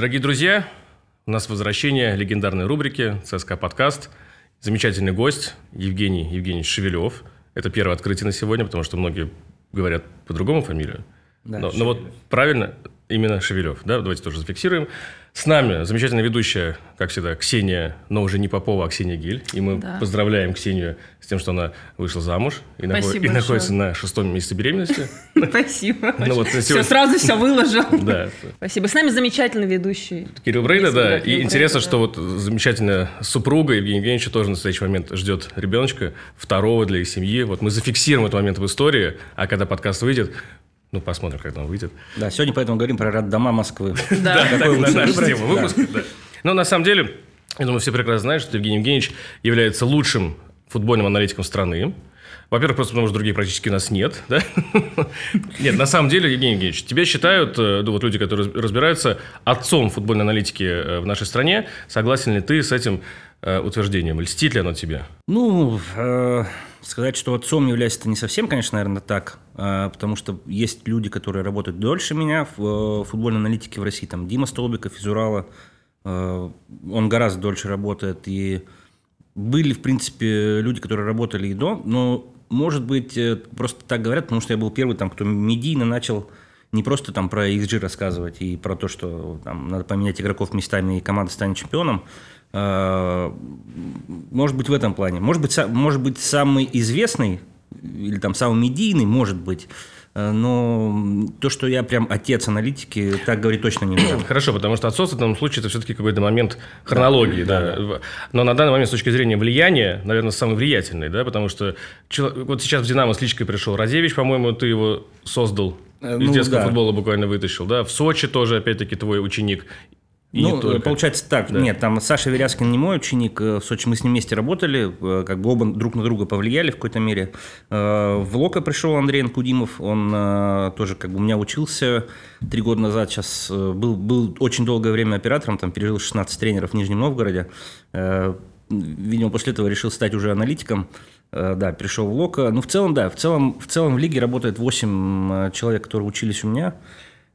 Дорогие друзья, у нас возвращение легендарной рубрики «ЦСКА подкаст». Замечательный гость Евгений Евгеньевич Шевелев. Это первое открытие на сегодня, потому что многие говорят по-другому фамилию. Да, но, но вот правильно, именно Шевелев. Да? Давайте тоже зафиксируем. С нами замечательная ведущая, как всегда, Ксения, но уже не Попова, а Ксения Гиль. И мы Да. поздравляем Ксению с тем, что она вышла замуж и, нахо- и находится на шестом месяце беременности. Спасибо. Ну вот на Все, сразу все выложил. Да. Спасибо. С нами замечательный ведущий. Кирилл Брейда, да. И интересно, что вот замечательная супруга Евгения Евгеньевича тоже в настоящий момент ждет ребеночка, второго для их семьи. Вот мы зафиксируем этот момент в истории, а когда подкаст выйдет, ну, посмотрим, когда он выйдет. Да, сегодня поэтому говорим про роддома Москвы. Да. Так, Какой на лучше нашу выбрать? тему выпуска. да. Но на самом деле, я думаю, все прекрасно знают, что Евгений Евгеньевич является лучшим футбольным аналитиком страны. Во-первых, просто потому что других практически у нас нет. да? Нет, на самом деле, Евгений Евгеньевич, тебя считают, э, ну, вот люди, которые раз- разбираются, отцом футбольной аналитики э, в нашей стране. Согласен ли ты с этим э, утверждением? Льстит ли оно тебе? Ну, сказать, что отцом является это не совсем, конечно, наверное, так, э, потому что есть люди, которые работают дольше меня в э, футбольной аналитике в России, там Дима Столбиков из Урала, э, он гораздо дольше работает, и были, в принципе, люди, которые работали и до, но, может быть, э, просто так говорят, потому что я был первый, там, кто медийно начал не просто там про XG рассказывать и про то, что там надо поменять игроков местами и команда станет чемпионом. Э, Может быть, в этом плане. Может быть, может быть самый известный или там самый медийный, может быть. Э, Но то, что я прям отец аналитики, так говорить точно не могу. Хорошо, потому что отцовство в данном случае это все-таки какой-то момент хронологии, да. Но на данный момент с точки зрения влияния, наверное, самый влиятельный, да, потому что вот сейчас в «Динамо» с личкой пришел Разевич, по-моему, ты его создал, Э, из ну, детского да. футбола буквально вытащил, да. В Сочи тоже, опять-таки, твой ученик. И ну, не только. получается так. Да. Нет, там Саша Веряскин не мой ученик. э, В Сочи мы с ним вместе работали. э, Как бы оба друг на друга повлияли в какой-то мере. Э, В Лока пришел Андрей Анкудимов. Он э, тоже как бы у меня учился три года назад. Сейчас э, был, был очень долгое время оператором. Там пережил 16 тренеров в Нижнем Новгороде. Э, Видимо, после этого решил стать уже аналитиком. Э, Да, пришел в Лока. Ну, в целом, да. В целом, в целом в лиге работает 8 человек, которые учились у меня.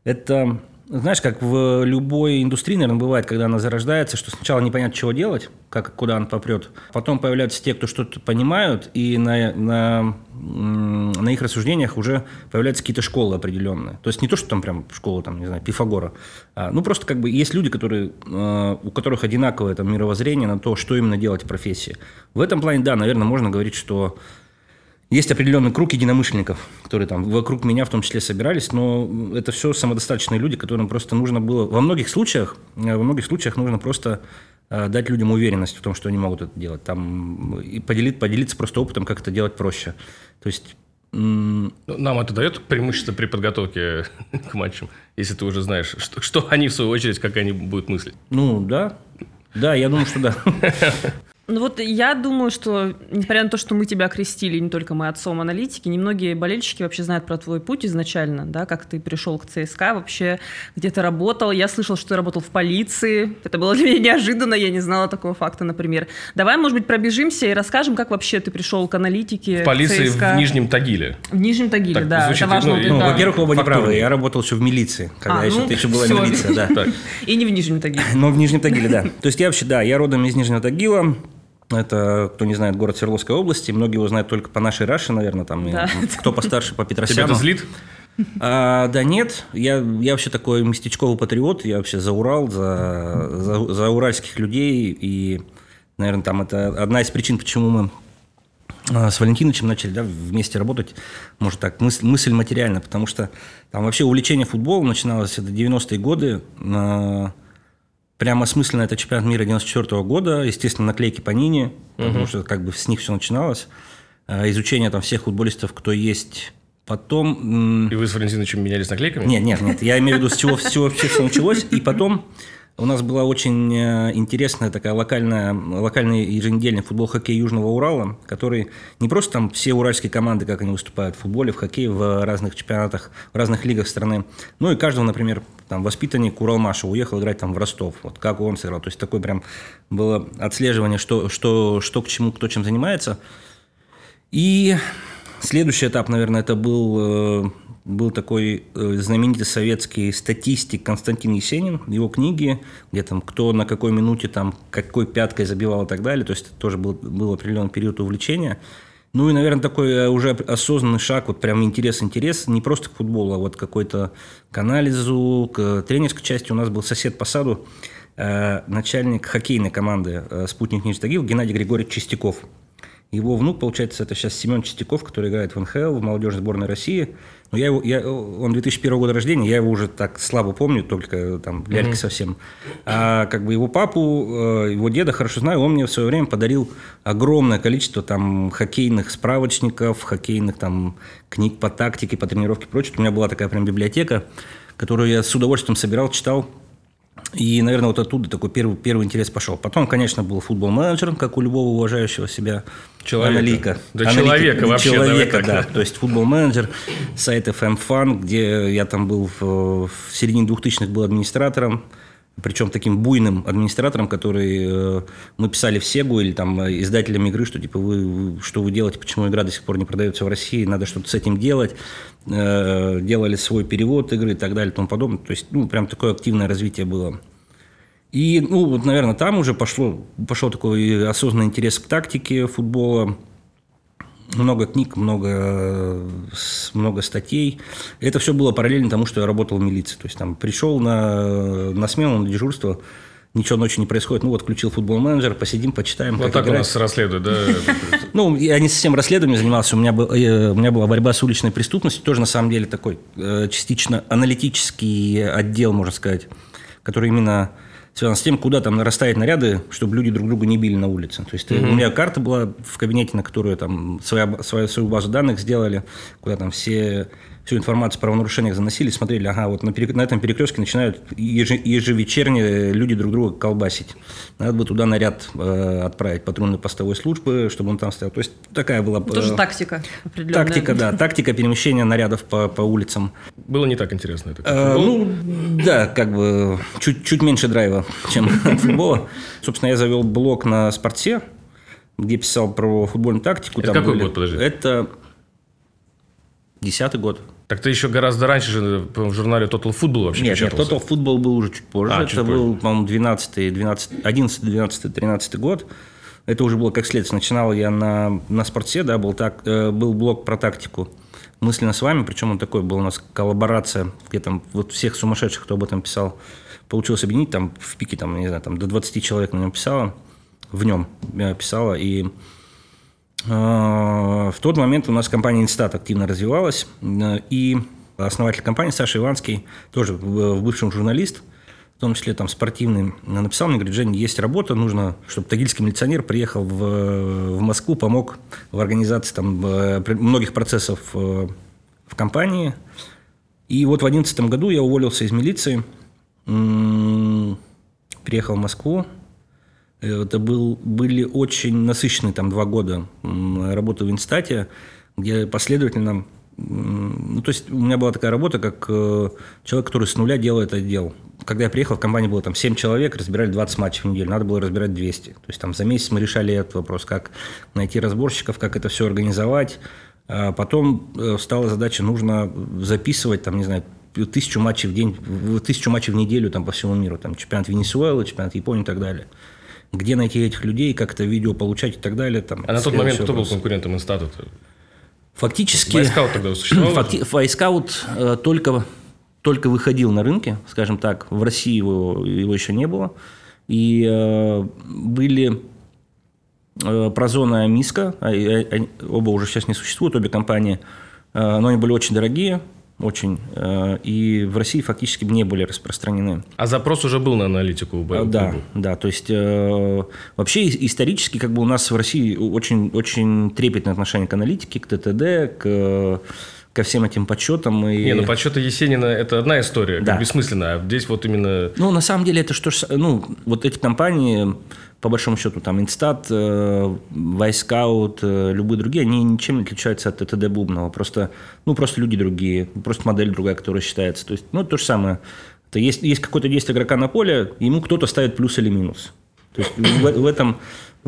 Это, знаешь, как в любой индустрии, наверное, бывает, когда она зарождается, что сначала непонятно, чего делать, как, куда она попрет. Потом появляются те, кто что-то понимают, и на, на, на их рассуждениях уже появляются какие-то школы определенные. То есть не то, что там прям школа, там, не знаю, Пифагора. а, ну, просто как бы есть люди, которые, э, у которых одинаковое там, мировоззрение на то, что именно делать в профессии. В этом плане, да, наверное, можно говорить, что есть определенный круг единомышленников, которые там вокруг меня в том числе собирались, но это все самодостаточные люди, которым просто нужно было... Во многих случаях, э, во многих случаях нужно просто э, дать людям уверенность в том, что они могут это делать. Там, и поделить, поделиться просто опытом, как это делать проще. То есть... Ну, Нам это дает преимущество при подготовке к матчам, если ты уже знаешь, что, что они, в свою очередь, как они будут мыслить. Ну, да. Да, я думаю, что да. Ну вот я думаю, что, несмотря на то, что мы тебя крестили, не только мы отцом аналитики, немногие болельщики вообще знают про твой путь изначально, да, как ты пришел к ЦСКА, вообще где ты работал. Я слышал, что ты работал в полиции. Это было для меня неожиданно, я не знала такого факта, например. Давай, может быть, пробежимся и расскажем, как вообще ты пришел к аналитике В полиции ЦСКА. в Нижнем Тагиле. В Нижнем Тагиле, Так, да. звучит, это важно. ну, Ну, это- во-первых, оба не Фактурно. правы. Я работал еще в милиции, когда А, еще, ну, ты еще была всё. милиция, да. И не в Нижнем Тагиле. Но в Нижнем Тагиле, да. То есть я вообще, да, я родом из Нижнего Тагила. Это, кто не знает, город Свердловской области. Многие его знают только по нашей Раше, наверное, там, и Да. кто постарше, по Тебя Петросяну. это злит? А, да нет, я, я вообще такой местечковый патриот, я вообще за Урал, за, за, за уральских людей, и, наверное, там это одна из причин, почему мы а, с Валентиновичем начали да, вместе работать, может так, мысль, мысль материальна, потому что там вообще увлечение футболом начиналось это 90-е годы, прямо осмысленно это чемпионат мира 94 года, естественно, наклейки по Нине, потому что как бы с них все начиналось, А, изучение там всех футболистов, кто есть, потом... И вы с Валентиновичем менялись наклейками? нет, нет, нет. Я имею в виду, с чего все вообще все началось. И потом у нас была очень э, интересная такая локальная, локальный еженедельный футбол хоккей Южного Урала, который не просто там все уральские команды, как они выступают в футболе, в хоккее, в разных чемпионатах, в разных лигах страны. Ну и каждого, например, там воспитанник Уралмаша уехал играть там в Ростов. Вот как он сыграл. То есть такое прям было отслеживание, что, что, что к чему, кто чем занимается. И следующий этап, наверное, это был э, был такой э, знаменитый советский статистик Константин Есенин, его книги, где там кто на какой минуте там какой пяткой забивал и так далее, то есть это тоже был, был определенный период увлечения. Ну и, наверное, такой э, уже осознанный шаг, вот прям интерес-интерес, не просто к футболу, а вот какой-то к анализу, к тренерской части. У нас был сосед по саду, э, начальник хоккейной команды «Спутник Нижний Тагил» Геннадий Григорьевич Чистяков – его внук, получается, это сейчас Семен Чистяков, который играет в НХЛ, в молодежной сборной России. Но я его, я, он 2001 года рождения, я его уже так слабо помню, только там ляльки mm-hmm. совсем. А как бы его папу, э, его деда хорошо знаю, он мне в свое время подарил огромное количество там хоккейных справочников, хоккейных там книг по тактике, по тренировке и прочее. У меня была такая прям библиотека, которую я с удовольствием собирал, читал. И, наверное, вот оттуда такой первый, первый интерес пошел. Потом, конечно, был футбол-менеджер, как у любого уважающего себя человека. аналитика. Да аналитика, человека вообще. Человека, да. То есть футбол-менеджер, сайт FM Fun, где я там был в, в середине 2000-х был администратором причем таким буйным администратором, который э, мы писали в Сегу или там э, издателям игры, что типа вы, что вы делаете, почему игра до сих пор не продается в России, надо что-то с этим делать, э, делали свой перевод игры и так далее и тому подобное. То есть, ну, прям такое активное развитие было. И, ну, вот, наверное, там уже пошло, пошел такой осознанный интерес к тактике футбола, много книг, много, много статей. Это все было параллельно тому, что я работал в милиции. То есть там пришел на, на смену, на дежурство, ничего ночью не происходит. Ну вот включил футбол-менеджер, посидим, почитаем. Вот так играть. у нас расследуют, да? Ну, я не совсем расследованием занимался. У меня, был, э, у меня была борьба с уличной преступностью. Тоже, на самом деле, такой э, частично аналитический отдел, можно сказать, который именно связано с тем, куда там расставить наряды, чтобы люди друг друга не били на улице. То есть mm-hmm. у меня карта была в кабинете, на которую там своя, свою, свою базу данных сделали, куда там все всю информацию о правонарушениях заносили, смотрели, ага, вот на, перек... на этом перекрестке начинают еж... ежевечерне люди друг друга колбасить. Надо бы туда наряд э, отправить патрульной постовой службы, чтобы он там стоял. То есть такая была... Э, Тоже тактика определенная. Тактика, да. Тактика перемещения нарядов по, по улицам. Было не так интересно это. Э, ну, да, как бы чуть, чуть меньше драйва, чем от футбола. Собственно, я завел блог на спорте, где писал про футбольную тактику. Это какой были... год, подожди? Это десятый год. Так ты еще гораздо раньше же в журнале Total Football вообще Нет, нет, Total Football был уже чуть позже. А, Это чуть был, позже. по-моему, 12, 12, 11, 12, 13 год. Это уже было как следствие. Начинал я на, на спорте, да, был, так, э, был блог про тактику мысленно с вами, причем он такой был у нас коллаборация, где там вот всех сумасшедших, кто об этом писал, получилось объединить, там в пике, там, не знаю, там до 20 человек на нем писало, в нем писала, и в тот момент у нас компания Инстат активно развивалась, и основатель компании Саша Иванский, тоже бывший журналист, в том числе там спортивный, написал мне, говорит, Женя, есть работа, нужно, чтобы тагильский милиционер приехал в, в Москву, помог в организации там э, многих процессов э, в компании. И вот в 2011 году я уволился из милиции, приехал в Москву, это был, были очень насыщенные там два года работы в Инстате, где последовательно... Ну, то есть у меня была такая работа, как э, человек, который с нуля делает отдел. Когда я приехал, в компании было там 7 человек, разбирали 20 матчей в неделю, надо было разбирать 200. То есть там за месяц мы решали этот вопрос, как найти разборщиков, как это все организовать. А потом э, стала задача, нужно записывать, там, не знаю, тысячу матчей в день, тысячу матчей в неделю там, по всему миру, там, чемпионат Венесуэлы, чемпионат Японии и так далее где найти этих людей, как это видео получать и так далее. Там, а на тот момент кто был конкурентом инстата? Фактически... Вайскаут тогда существовал? Факти... Вайскаут э, только, только выходил на рынке, скажем так. В России его, его еще не было. И э, были э, Прозона и Миска, а, а, оба уже сейчас не существуют, обе компании, э, но они были очень дорогие, очень. Э, и в России фактически не были распространены. А запрос уже был на аналитику? Был, да, был. да. То есть э, вообще исторически как бы у нас в России очень, очень трепетное отношение к аналитике, к ТТД, к ко всем этим подсчетам. И... Не, ну подсчеты Есенина – это одна история, да. бессмысленная. А здесь вот именно… Ну, на самом деле, это что ж… Ну, вот эти компании, по большому счету, там, Инстат, э, Вайскаут, э, любые другие, они ничем не отличаются от ТТД Бубнова. Просто, ну, просто люди другие, просто модель другая, которая считается. То есть, ну, то же самое. То есть, есть какое-то действие игрока на поле, ему кто-то ставит плюс или минус. То есть, в, в этом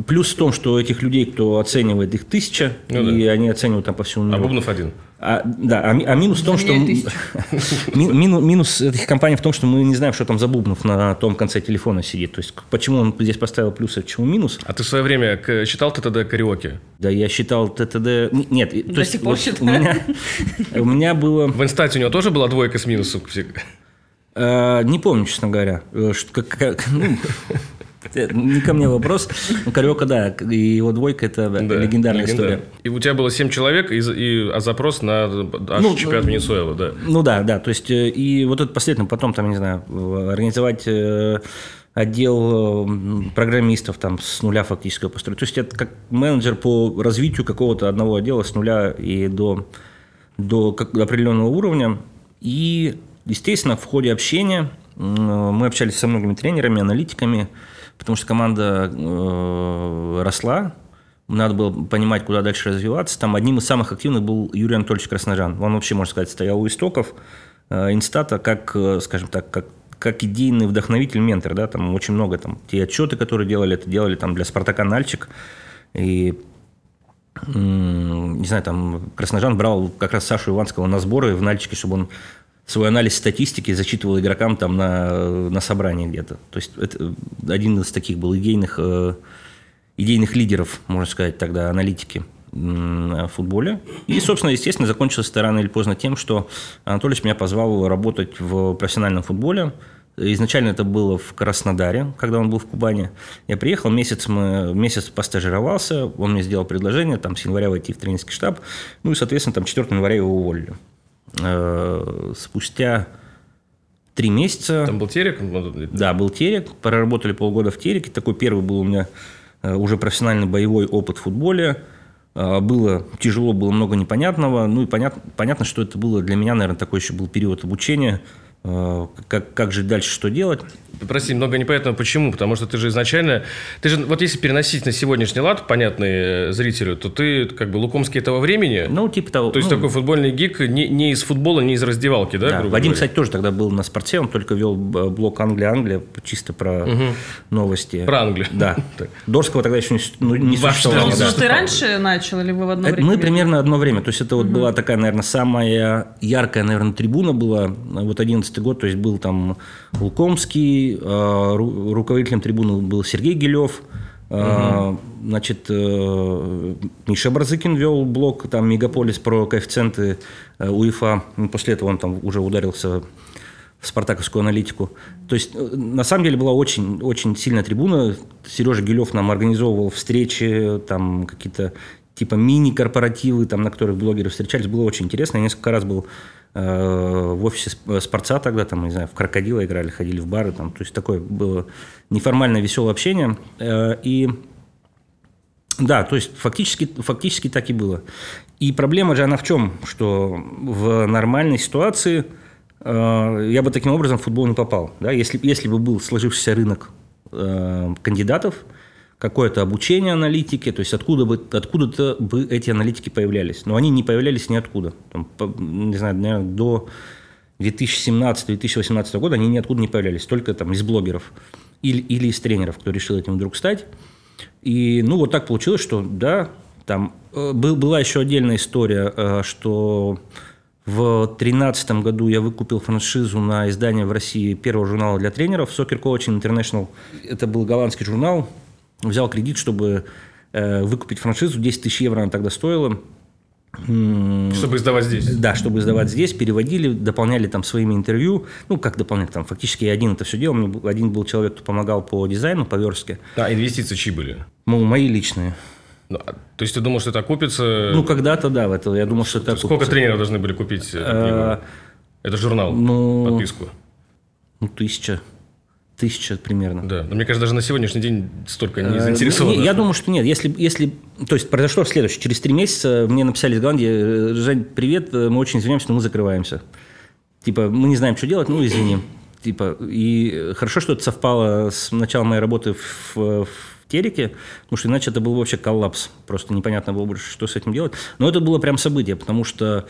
Плюс в том, что этих людей, кто оценивает их тысяча, Ну и они оценивают там по всему А миру. Бубнов один. А, да, а, а минус в том, что... Мину- Минус этих компаний в том, что мы не знаем, что там за Бубнов на том конце телефона сидит. То есть, почему он здесь поставил плюс, а почему минус. А ты в свое время к- читал ТТД караоке? Да, я считал ТТД... Нет, то До есть сих пор вот считаю. у меня, у меня было... В инстате у него тоже была двойка с минусом? э, не помню, честно говоря. э, что- как- как- ну, не ко мне вопрос. Ну, Кариока, да, и его двойка – это да, Да, легендарная история. И у тебя было 7 человек, и, и- а запрос на аж Ну, чемпионат Венесуэлы, да. Ну да, да, то есть э, и вот это последнее, потом там, не знаю, организовать э, отдел э, программистов там с нуля фактически построить. То есть это как менеджер по развитию какого-то одного отдела с нуля и до, до как- до определенного уровня. И, естественно, в ходе общения мы общались со многими тренерами, аналитиками, потому что команда э, росла, надо было понимать, куда дальше развиваться. Там одним из самых активных был Юрий Анатольевич Красножан. Он вообще, можно сказать, стоял у истоков э, инстата, как, э, скажем так, как, как идейный вдохновитель, ментор. Да? Там очень много там, те отчеты, которые делали, это делали там, для «Спартака» Нальчик. И не знаю, там Красножан брал как раз Сашу Иванского на сборы в Нальчике, чтобы он свой анализ статистики зачитывал игрокам там на, на собрании где-то. То есть это один из таких был идейных, э, идейных лидеров, можно сказать, тогда аналитики в футболе. И, собственно, естественно, закончилось это рано или поздно тем, что Анатолий меня позвал работать в профессиональном футболе. Изначально это было в Краснодаре, когда он был в Кубани. Я приехал, месяц, мы, месяц постажировался, он мне сделал предложение, там, с января войти в тренерский штаб, ну и, соответственно, там 4 января его уволили. Э, Спустя три месяца... Там был терек? Да, был терек, проработали полгода в тереке. Такой первый был у меня э, уже профессиональный боевой опыт в футболе. Э, Было тяжело, было много непонятного. Ну и понятно, понятно, что это было для меня, наверное, такой еще был период обучения. Э, Как, как жить дальше, что делать. Прости, много непонятного почему. Потому что ты же изначально... Ты же, вот если переносить на сегодняшний лад, понятный э, зрителю, то ты как бы Лукомский этого времени. Ну, типа того. то есть ну, такой футбольный гик не, не из футбола, не из раздевалки, да? Да, грубо Вадим, говоря? кстати, тоже тогда был на спорте, он только вел б- блок Англия-Англия, чисто про новости. Про Англию. Да. Дорского тогда еще не, ну, не существовало. да. Что ты раньше начал или вы в одно Это время? мы примерно одно время. То есть это вот была такая, наверное, самая яркая, наверное, трибуна была. Вот 11 год, то есть был там Лукомский, э, ру- руководителем трибуны был Сергей Гелев, э, Значит, э, Миша Барзыкин вел блог, там, Мегаполис про коэффициенты УЕФА. Ну, После этого он там уже ударился в спартаковскую аналитику. То есть, на самом деле, была очень, очень сильная трибуна. Сережа Гелев нам организовывал встречи, там какие-то типа мини-корпоративы, там, на которых блогеры встречались. Было очень интересно. Я несколько раз был в офисе Сп- Спорца тогда, там, не знаю, в крокодила играли, ходили в бары. Там, то есть, такое было неформальное, веселое общение. Э, и да, то есть фактически, фактически так и было. И проблема же она в чем? Что в нормальной ситуации э, я бы таким образом в футбол не попал. Да? Если, если бы был сложившийся рынок э, кандидатов, какое-то обучение аналитики, то есть откуда бы, откуда-то бы эти аналитики появлялись. Но они не появлялись ниоткуда. Там, не знаю, наверное, до 2017-2018 года они ниоткуда не появлялись, только там из блогеров или, или из тренеров, кто решил этим вдруг стать. И ну вот так получилось, что да, там э, был, была еще отдельная история, э, что в 2013 году я выкупил франшизу на издание в России первого журнала для тренеров Soccer Coaching International. Это был голландский журнал. Взял кредит, чтобы э, выкупить франшизу. 10 тысяч евро она тогда стоила. Чтобы издавать здесь. да, чтобы издавать здесь, переводили, дополняли там своими интервью. Ну, как дополнять там, фактически я один это все делал. Мне один был человек, кто помогал по дизайну, по верстке. А инвестиции чьи были? Ну, мои личные. Ну, а- то есть ты думал, что это окупится? Ну, когда-то, да, в это. Я думал, что это... Сколько окупится. тренеров должны были купить Э, книгу? Это журнал, ну- подписку. Ну, тысяча. Тысяча примерно. Да, но мне кажется, даже на сегодняшний день столько не Э, заинтересованы. ну, Я думаю, что нет. Если, если, то есть произошло следующее. Через три месяца мне написали из Голландии, «Э, Жень, привет, э, мы очень извиняемся, но мы закрываемся. Типа, мы не знаем, что делать, ну, извини. Типа, и хорошо, что это совпало с началом моей работы в, в Тереке, потому что иначе это был вообще коллапс. Просто непонятно было бы, что с этим делать. Но это было прям событие, потому что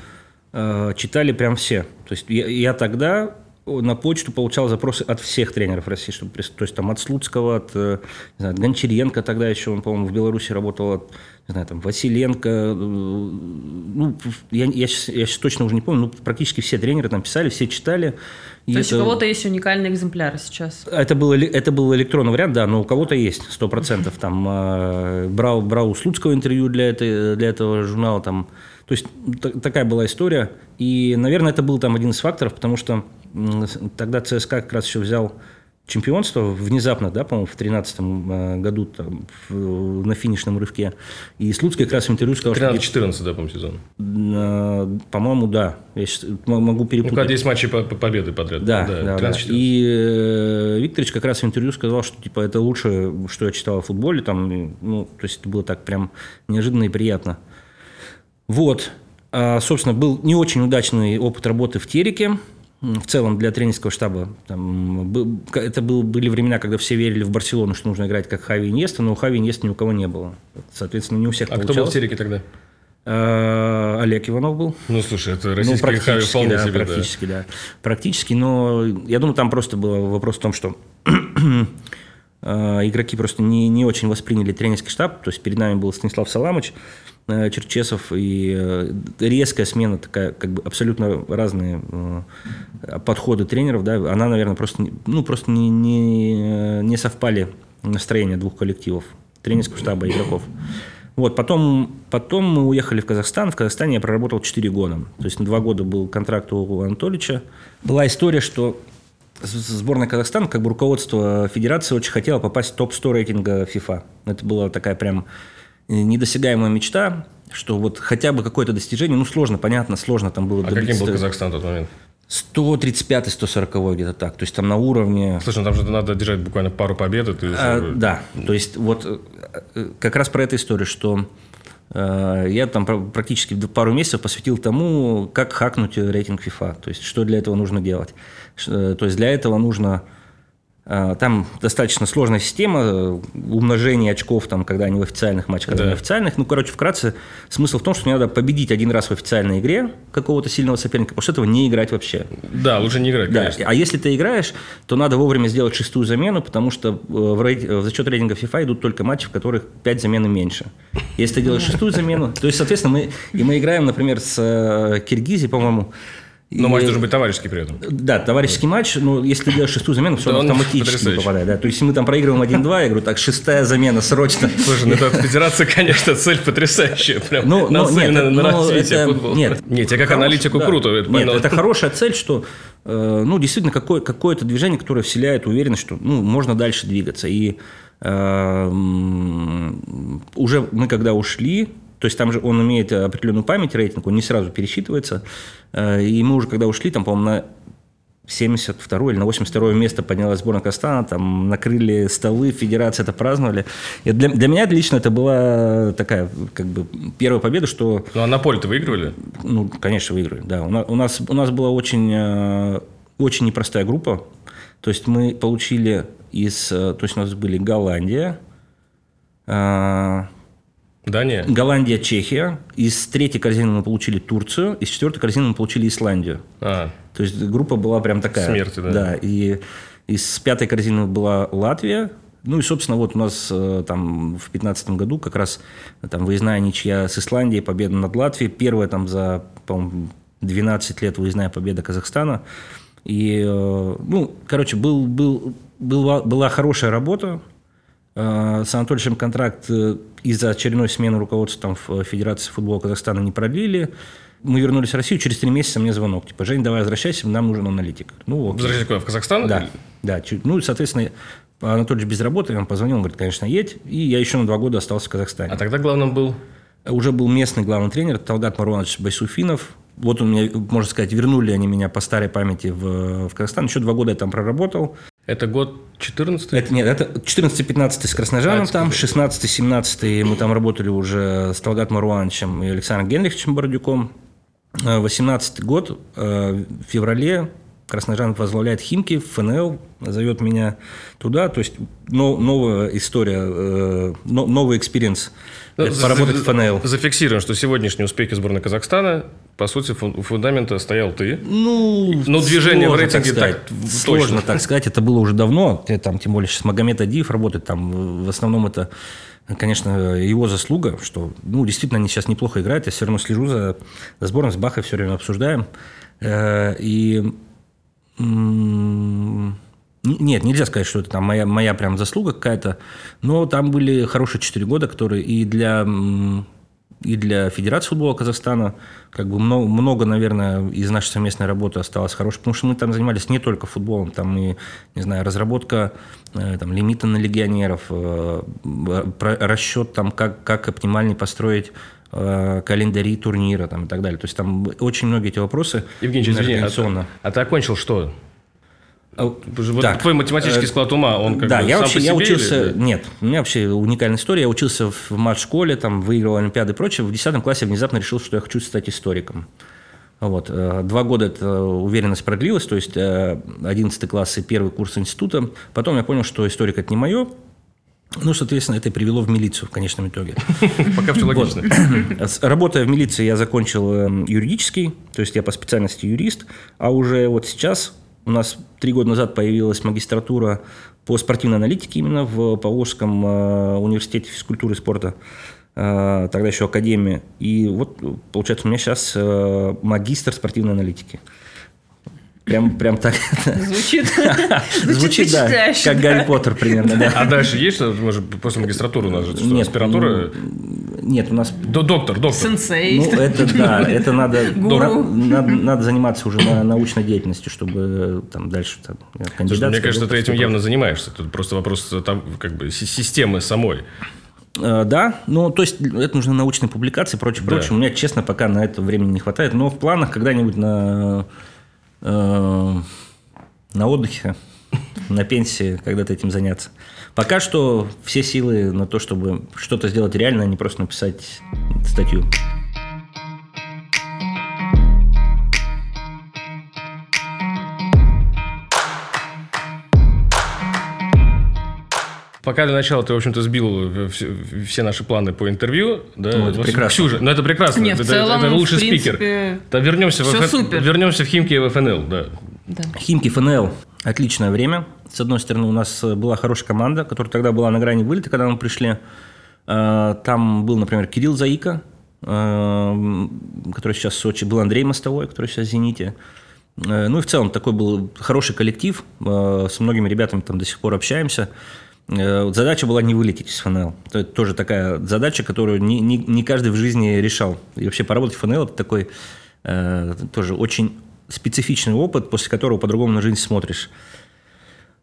э, читали прям все. То есть я, я тогда на почту получал запросы от всех тренеров России, чтобы, то есть там от Слуцкого, от, не знаю, от Гончаренко тогда еще, он, по-моему, в Беларуси работал, от, не знаю, там, Василенко, ну, я, я, сейчас, я сейчас точно уже не помню, ну, практически все тренеры там писали, все читали. То есть это... у кого-то есть уникальные экземпляры сейчас? Это был, это был электронный вариант, да, но у кого-то есть, сто процентов. Там э, брал, брал у Слуцкого интервью для, этой, для этого журнала, там, то есть такая была история. И, наверное, это был там один из факторов, потому что тогда ЦСКА как раз еще взял чемпионство внезапно, да, по-моему, в 2013 э, году там, в, на финишном рывке. И Слуцкий как раз в интервью сказал, 13 14 да, по-моему, сезон? Э, по-моему, да. Я сейчас могу перепутать. Ну, когда 10 матчей по, по победы подряд. Да, да, да, да. И э, Викторович как раз в интервью сказал, что типа это лучше, что я читал о футболе. Там, ну, то есть это было так прям неожиданно и приятно. Вот. А, собственно, был не очень удачный опыт работы в Тереке в целом для тренерского штаба. Там, это был, были времена, когда все верили в Барселону, что нужно играть как Хави Иньеста, но у Хави Иньеста ни у кого не было. Соответственно, не у всех а получалось. кто был в Тереке тогда? А, Олег Иванов был. Ну, слушай, это российский ну, Хави вполне да, себе, практически, да. да. Практически, но я думаю, там просто был вопрос в том, что а, игроки просто не, не очень восприняли тренерский штаб. То есть перед нами был Станислав Саламыч, Э, Черчесов и э, резкая смена такая, как бы абсолютно разные э, подходы тренеров, да, она, наверное, просто, ну, просто не, не, не совпали настроения двух коллективов, тренерского штаба и игроков. Вот, потом, потом мы уехали в Казахстан. В Казахстане я проработал 4 года. То есть на 2 года был контракт у Анатолича. Была история, что сборная Казахстана, как бы руководство федерации очень хотело попасть в топ-100 рейтинга FIFA. Это была такая прям недосягаемая мечта, что вот хотя бы какое-то достижение, ну, сложно, понятно, сложно там было а добиться. каким был Казахстан в тот момент? 135-140 где-то так. То есть там на уровне... Слушай, ну там же надо держать буквально пару побед. И а, да, то есть вот э, как раз про эту историю, что э, я там практически пару месяцев посвятил тому, как хакнуть рейтинг FIFA. То есть что для этого нужно делать. Э, то есть для этого нужно там достаточно сложная система э, умножения очков, там, когда они в официальных матчах, когда да. они в официальных. Ну, короче, вкратце, смысл в том, что мне надо победить один раз в официальной игре какого-то сильного соперника, после этого не играть вообще. Да, лучше не играть, конечно. Да. А если ты играешь, то надо вовремя сделать шестую замену, потому что э, в, рейд... в зачет рейтинга FIFA идут только матчи, в которых пять замен и меньше. Если ты делаешь шестую замену, то есть, соответственно, мы, и мы играем, например, с э, Киргизией, по-моему, но и, матч должен быть товарищеский при этом. Да, товарищеский матч, но если делаешь шестую замену, все да автоматически попадает. Да. То есть, если мы там проигрываем 1-2, я говорю, так, шестая замена срочно. Слушай, ну это федерация, конечно, цель потрясающая. Прям ну, ну, нет, на, на развитие это, футбола. Нет, нет, тебе как хорош, аналитику да. круто. Это нет, это хорошая цель, что э, ну, действительно какое, какое-то движение, которое вселяет уверенность, что ну, можно дальше двигаться. И э, уже мы когда ушли, то есть там же он имеет определенную память, рейтинг, он не сразу пересчитывается. Э, и мы уже когда ушли, там, по-моему, на 72 или на 82 место поднялась сборная Казахстана, там накрыли столы, федерация это праздновали. И для, для меня лично это была такая, как бы, первая победа, что... Ну, а на поле-то выигрывали? Ну, конечно, выиграли, да. У нас, у нас, у нас была очень, э, очень непростая группа. То есть мы получили из... Э, то есть у нас были Голландия, Дания? Голландия, Чехия. Из третьей корзины мы получили Турцию, из четвертой корзины мы получили Исландию. А. То есть группа была прям такая. Смерти, да. Да, и из пятой корзины была Латвия, ну и, собственно, вот у нас э, там в 2015 году как раз там выездная ничья с Исландией, победа над Латвией. Первая там за, по-моему, 12 лет выездная победа Казахстана. И, э, ну, короче, был, был, была, была хорошая работа. Э, с Анатольевичем контракт из-за очередной смены руководства там, в Федерации футбола Казахстана не продлили. Мы вернулись в Россию, через три месяца мне звонок. Типа, Жень, давай возвращайся, нам нужен аналитик. Ну, Возвращайся куда, в Казахстан? Да, да. Ну, соответственно, Анатолий без работы, он позвонил, он говорит, конечно, едь. И я еще на два года остался в Казахстане. А тогда главным был? Уже был местный главный тренер Талгат Маруанович Байсуфинов. Вот он меня, можно сказать, вернули они меня по старой памяти в, в Казахстан. Еще два года я там проработал. Это год 14 это, Нет, это 14-15 с Красножаном а, там, 16-17 мы там работали уже с Талгат Маруановичем и Александром Генриховичем Бородюком. 18 год, э, в феврале Красножан возглавляет Химки, ФНЛ зовет меня туда. То есть но, новая история, э, но, новый experience Ну, поработать в за- ФНЛ. Зафиксируем, что сегодняшние успехи сборной Казахстана, по сути, у фундамента стоял ты. Ну, Но движение в рейтинге так точно. Сложно так сказать. Это было уже давно. Там, тем более сейчас Магомед Адиев работает. Там в основном это, конечно, его заслуга, что, ну, действительно, они сейчас неплохо играют. Я все равно слежу за, за сборной, с Бахой все время обсуждаем. Э, И нет, нельзя сказать, что это там моя, моя прям заслуга какая-то, но там были хорошие 4 года, которые и для, и для Федерации футбола Казахстана как бы много, много, наверное, из нашей совместной работы осталось хорошей, потому что мы там занимались не только футболом, там и, не знаю, разработка э, там, лимита на легионеров, э, расчет там, как, как оптимальнее построить э, календари турнира там, и так далее. То есть там очень многие эти вопросы Евгений, извини, а, а ты окончил что? А, Вот так, твой математический э, склад ума, он как да, бы я сам вообще по я себе учился. или- Нет, у меня вообще уникальная история. Я учился в мат-школе, там выигрывал Олимпиады и прочее. В 10 классе внезапно решил, что я хочу стать историком. Вот. э, Два года эта уверенность продлилась, то есть э, 11 класс и первый курс института. Потом я понял, что историк – это не мое. Ну, соответственно, это и привело в милицию в конечном итоге. Пока все логично. Работая в милиции, я закончил э, юридический, то есть я по специальности юрист, а уже вот сейчас у нас три года назад появилась магистратура по спортивной аналитике именно в Поволжском э, университете физкультуры и спорта, э, тогда еще академия. И вот, получается, у меня сейчас э, магистр спортивной аналитики. Прям, прям так. Звучит, Звучит, да, как. Гарри Поттер примерно, да. А дальше есть что, может, после магистратуры у нас же что, Нет, аспирантура? ну, Нет, у нас До- доктор, доктор. Сенсей. Ну, это да, это надо, надо, надо заниматься уже на научной деятельностью, чтобы э, там дальше там, кандидат. мне кажется, ты этим явно занимаешься. Тут просто вопрос э, там, как бы си- системы самой. Э, Да, ну, то есть это нужны научные публикации и прочее, Да. прочее. У меня, честно, пока на это времени не хватает, но в планах когда-нибудь на, на отдыхе, на пенсии когда-то этим заняться. Пока что все силы на то, чтобы что-то сделать реально, а не просто написать статью. Пока для начала ты, в общем-то, сбил э, все, все наши планы по интервью. Да? Ну, это прекрасно. Ксюша, ну это прекрасно. Не, в это, целом, это лучший в принципе, спикер. Да, вернемся, в ФН супер. вернемся в Химки и в ФНЛ. Да. Да. Химки ФНЛ – отличное время. С одной стороны, у нас была хорошая команда, которая тогда была на грани вылета, когда мы пришли. Э, Там был, например, Кирилл Заика, э, который сейчас в Сочи, был Андрей Мостовой, который сейчас в «Зените». Э, Ну и в целом такой был хороший коллектив, с многими ребятами там до сих пор общаемся. Э, Задача была не вылететь из ФНЛ. Это тоже такая задача, которую не, не, не каждый в жизни решал. И вообще поработать в ФНЛ – это такой э, тоже очень специфичный опыт, после которого по-другому на жизнь смотришь.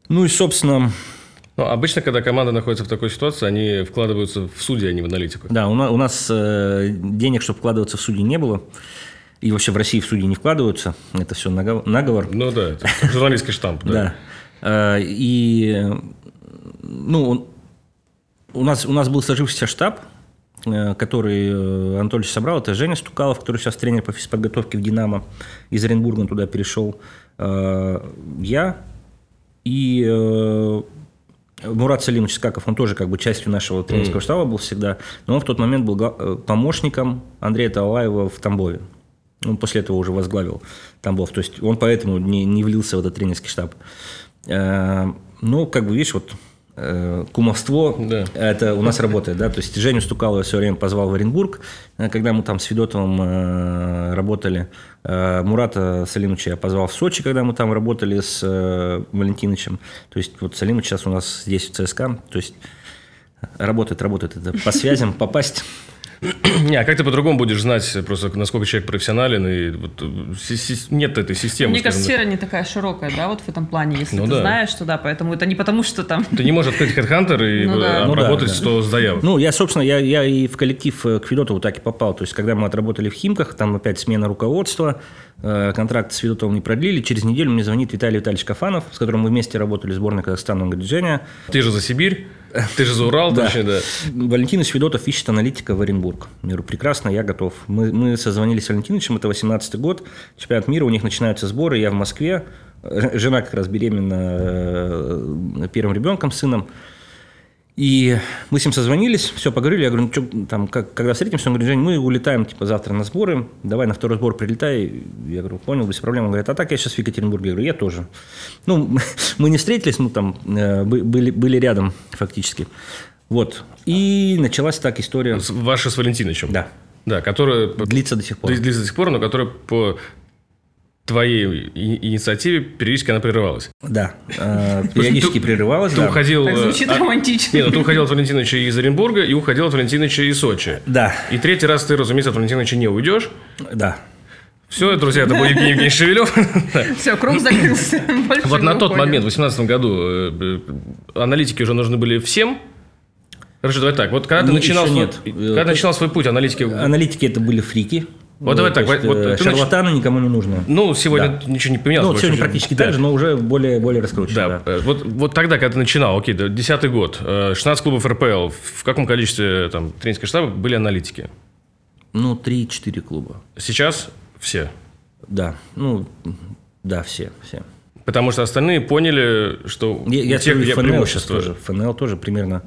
Ну и, собственно, Ну, обычно, когда команда находится в такой ситуации, они вкладываются в судьи, а не в аналитику. да, у нас, у нас э, денег, чтобы вкладываться в судьи, не было. И вообще в России в судьи не вкладываются. Это все наговор. Ну да, это журналистский штамп. Да. Э, И ну, он- у нас, у нас был сложившийся штаб, э, который э, Анатольевич собрал. Это Женя Стукалов, который сейчас тренер по физподготовке в «Динамо». Из Оренбурга туда перешел. Э, Я и Мурат Салимович Скаков, он тоже как бы частью нашего тренерского штаба был всегда, но он в тот момент был помощником Андрея Талаева в Тамбове. Он после этого уже возглавил Тамбов. То есть он поэтому не, не влился в этот тренерский штаб. Э, Ну, как бы, видишь, вот кумовство, Да. это у нас работает, да, то есть Женю Стукалова все время позвал в Оренбург, э, когда мы там с Федотовым э, работали, Э, Мурата Салимовича я позвал в Сочи, когда мы там работали с э, Валентиновичем, то есть вот Салимович сейчас у нас здесь в ЦСКА, то есть работает, работает, это по связям попасть. Не, а как ты по-другому будешь знать, просто насколько человек профессионален, и вот, э, си- си- нет этой системы. Мне кажется, сфера не такая широкая, да, вот в этом плане, если Ну ты да. знаешь, что да, поэтому это не потому, что там... Ты не можешь открыть HeadHunter и Ну да. э, Ну да, обработать да. 100 заявок. Ну, я, собственно, я, я и в коллектив э, к Федотову так и попал. То есть, когда мы отработали в Химках, там опять смена руководства, контракт с Федотовым не продлили. Через неделю мне звонит Виталий Витальевич Кафанов, с которым мы вместе работали в сборной Казахстана. Он говорит, Женя, Ты же за Сибирь. Ты же за Урал, Да. точно, да. Валентинович Федотов ищет аналитика в Оренбург. Я говорю, прекрасно, я готов. Мы, мы созвонились с Валентиновичем, это 18 год, чемпионат мира, у них начинаются сборы, я в Москве, жена как раз беременна э, первым ребенком, сыном. И мы с ним созвонились, все, поговорили, я говорю, ну, чё, там, как, когда встретимся, он говорит, Жень, мы улетаем, типа, завтра на сборы, давай на второй сбор прилетай. Я говорю, понял, без проблем. Он говорит, а так я сейчас в Екатеринбурге. Я говорю, я тоже. Ну, мы не встретились, ну, там, э, бы- были, были рядом фактически. Вот. И началась так история. Ваша с Валентиновичем. Да. Да, которая Длится до сих пор. длится до сих пор, но которая по твоей инициативе периодически она прерывалась. Да. Э, Периодически прерывалась, Ты да. уходил... Так э, звучит а- романтично. Нет, ну ты уходил от Валентиновича из Оренбурга и уходил от Валентиновича из Сочи. Да, И третий раз ты, разумеется, от Валентиновича не уйдешь. да. Все, друзья, это был Евгений Евгеньевич Шевелев. Все, круг закрылся. Вот на тот момент, в 2018 году, э, э, аналитики уже нужны были всем. Хорошо, давай так. Вот когда ты Ну, начинал, нет. когда начинал свой путь аналитики, Аналитики это были фрики. Вот давай Э, так, есть, вот э, ты нач- Шарлатаны никому не нужны. ну, сегодня ничего не поменялось. Ну, вот сегодня практически счету. так Да. же, но уже более, более раскручено. Да, э, вот, вот тогда, когда ты начинал, окей, да, 10 год, э, 16 клубов РПЛ, в каком количестве там тренерского штаба были аналитики? Ну, 3-4 клуба. Сейчас все. Да, ну, да, все, все. Потому что остальные поняли, что Я, я у тех смотрю, где преимущество. тоже. ФНЛ тоже примерно.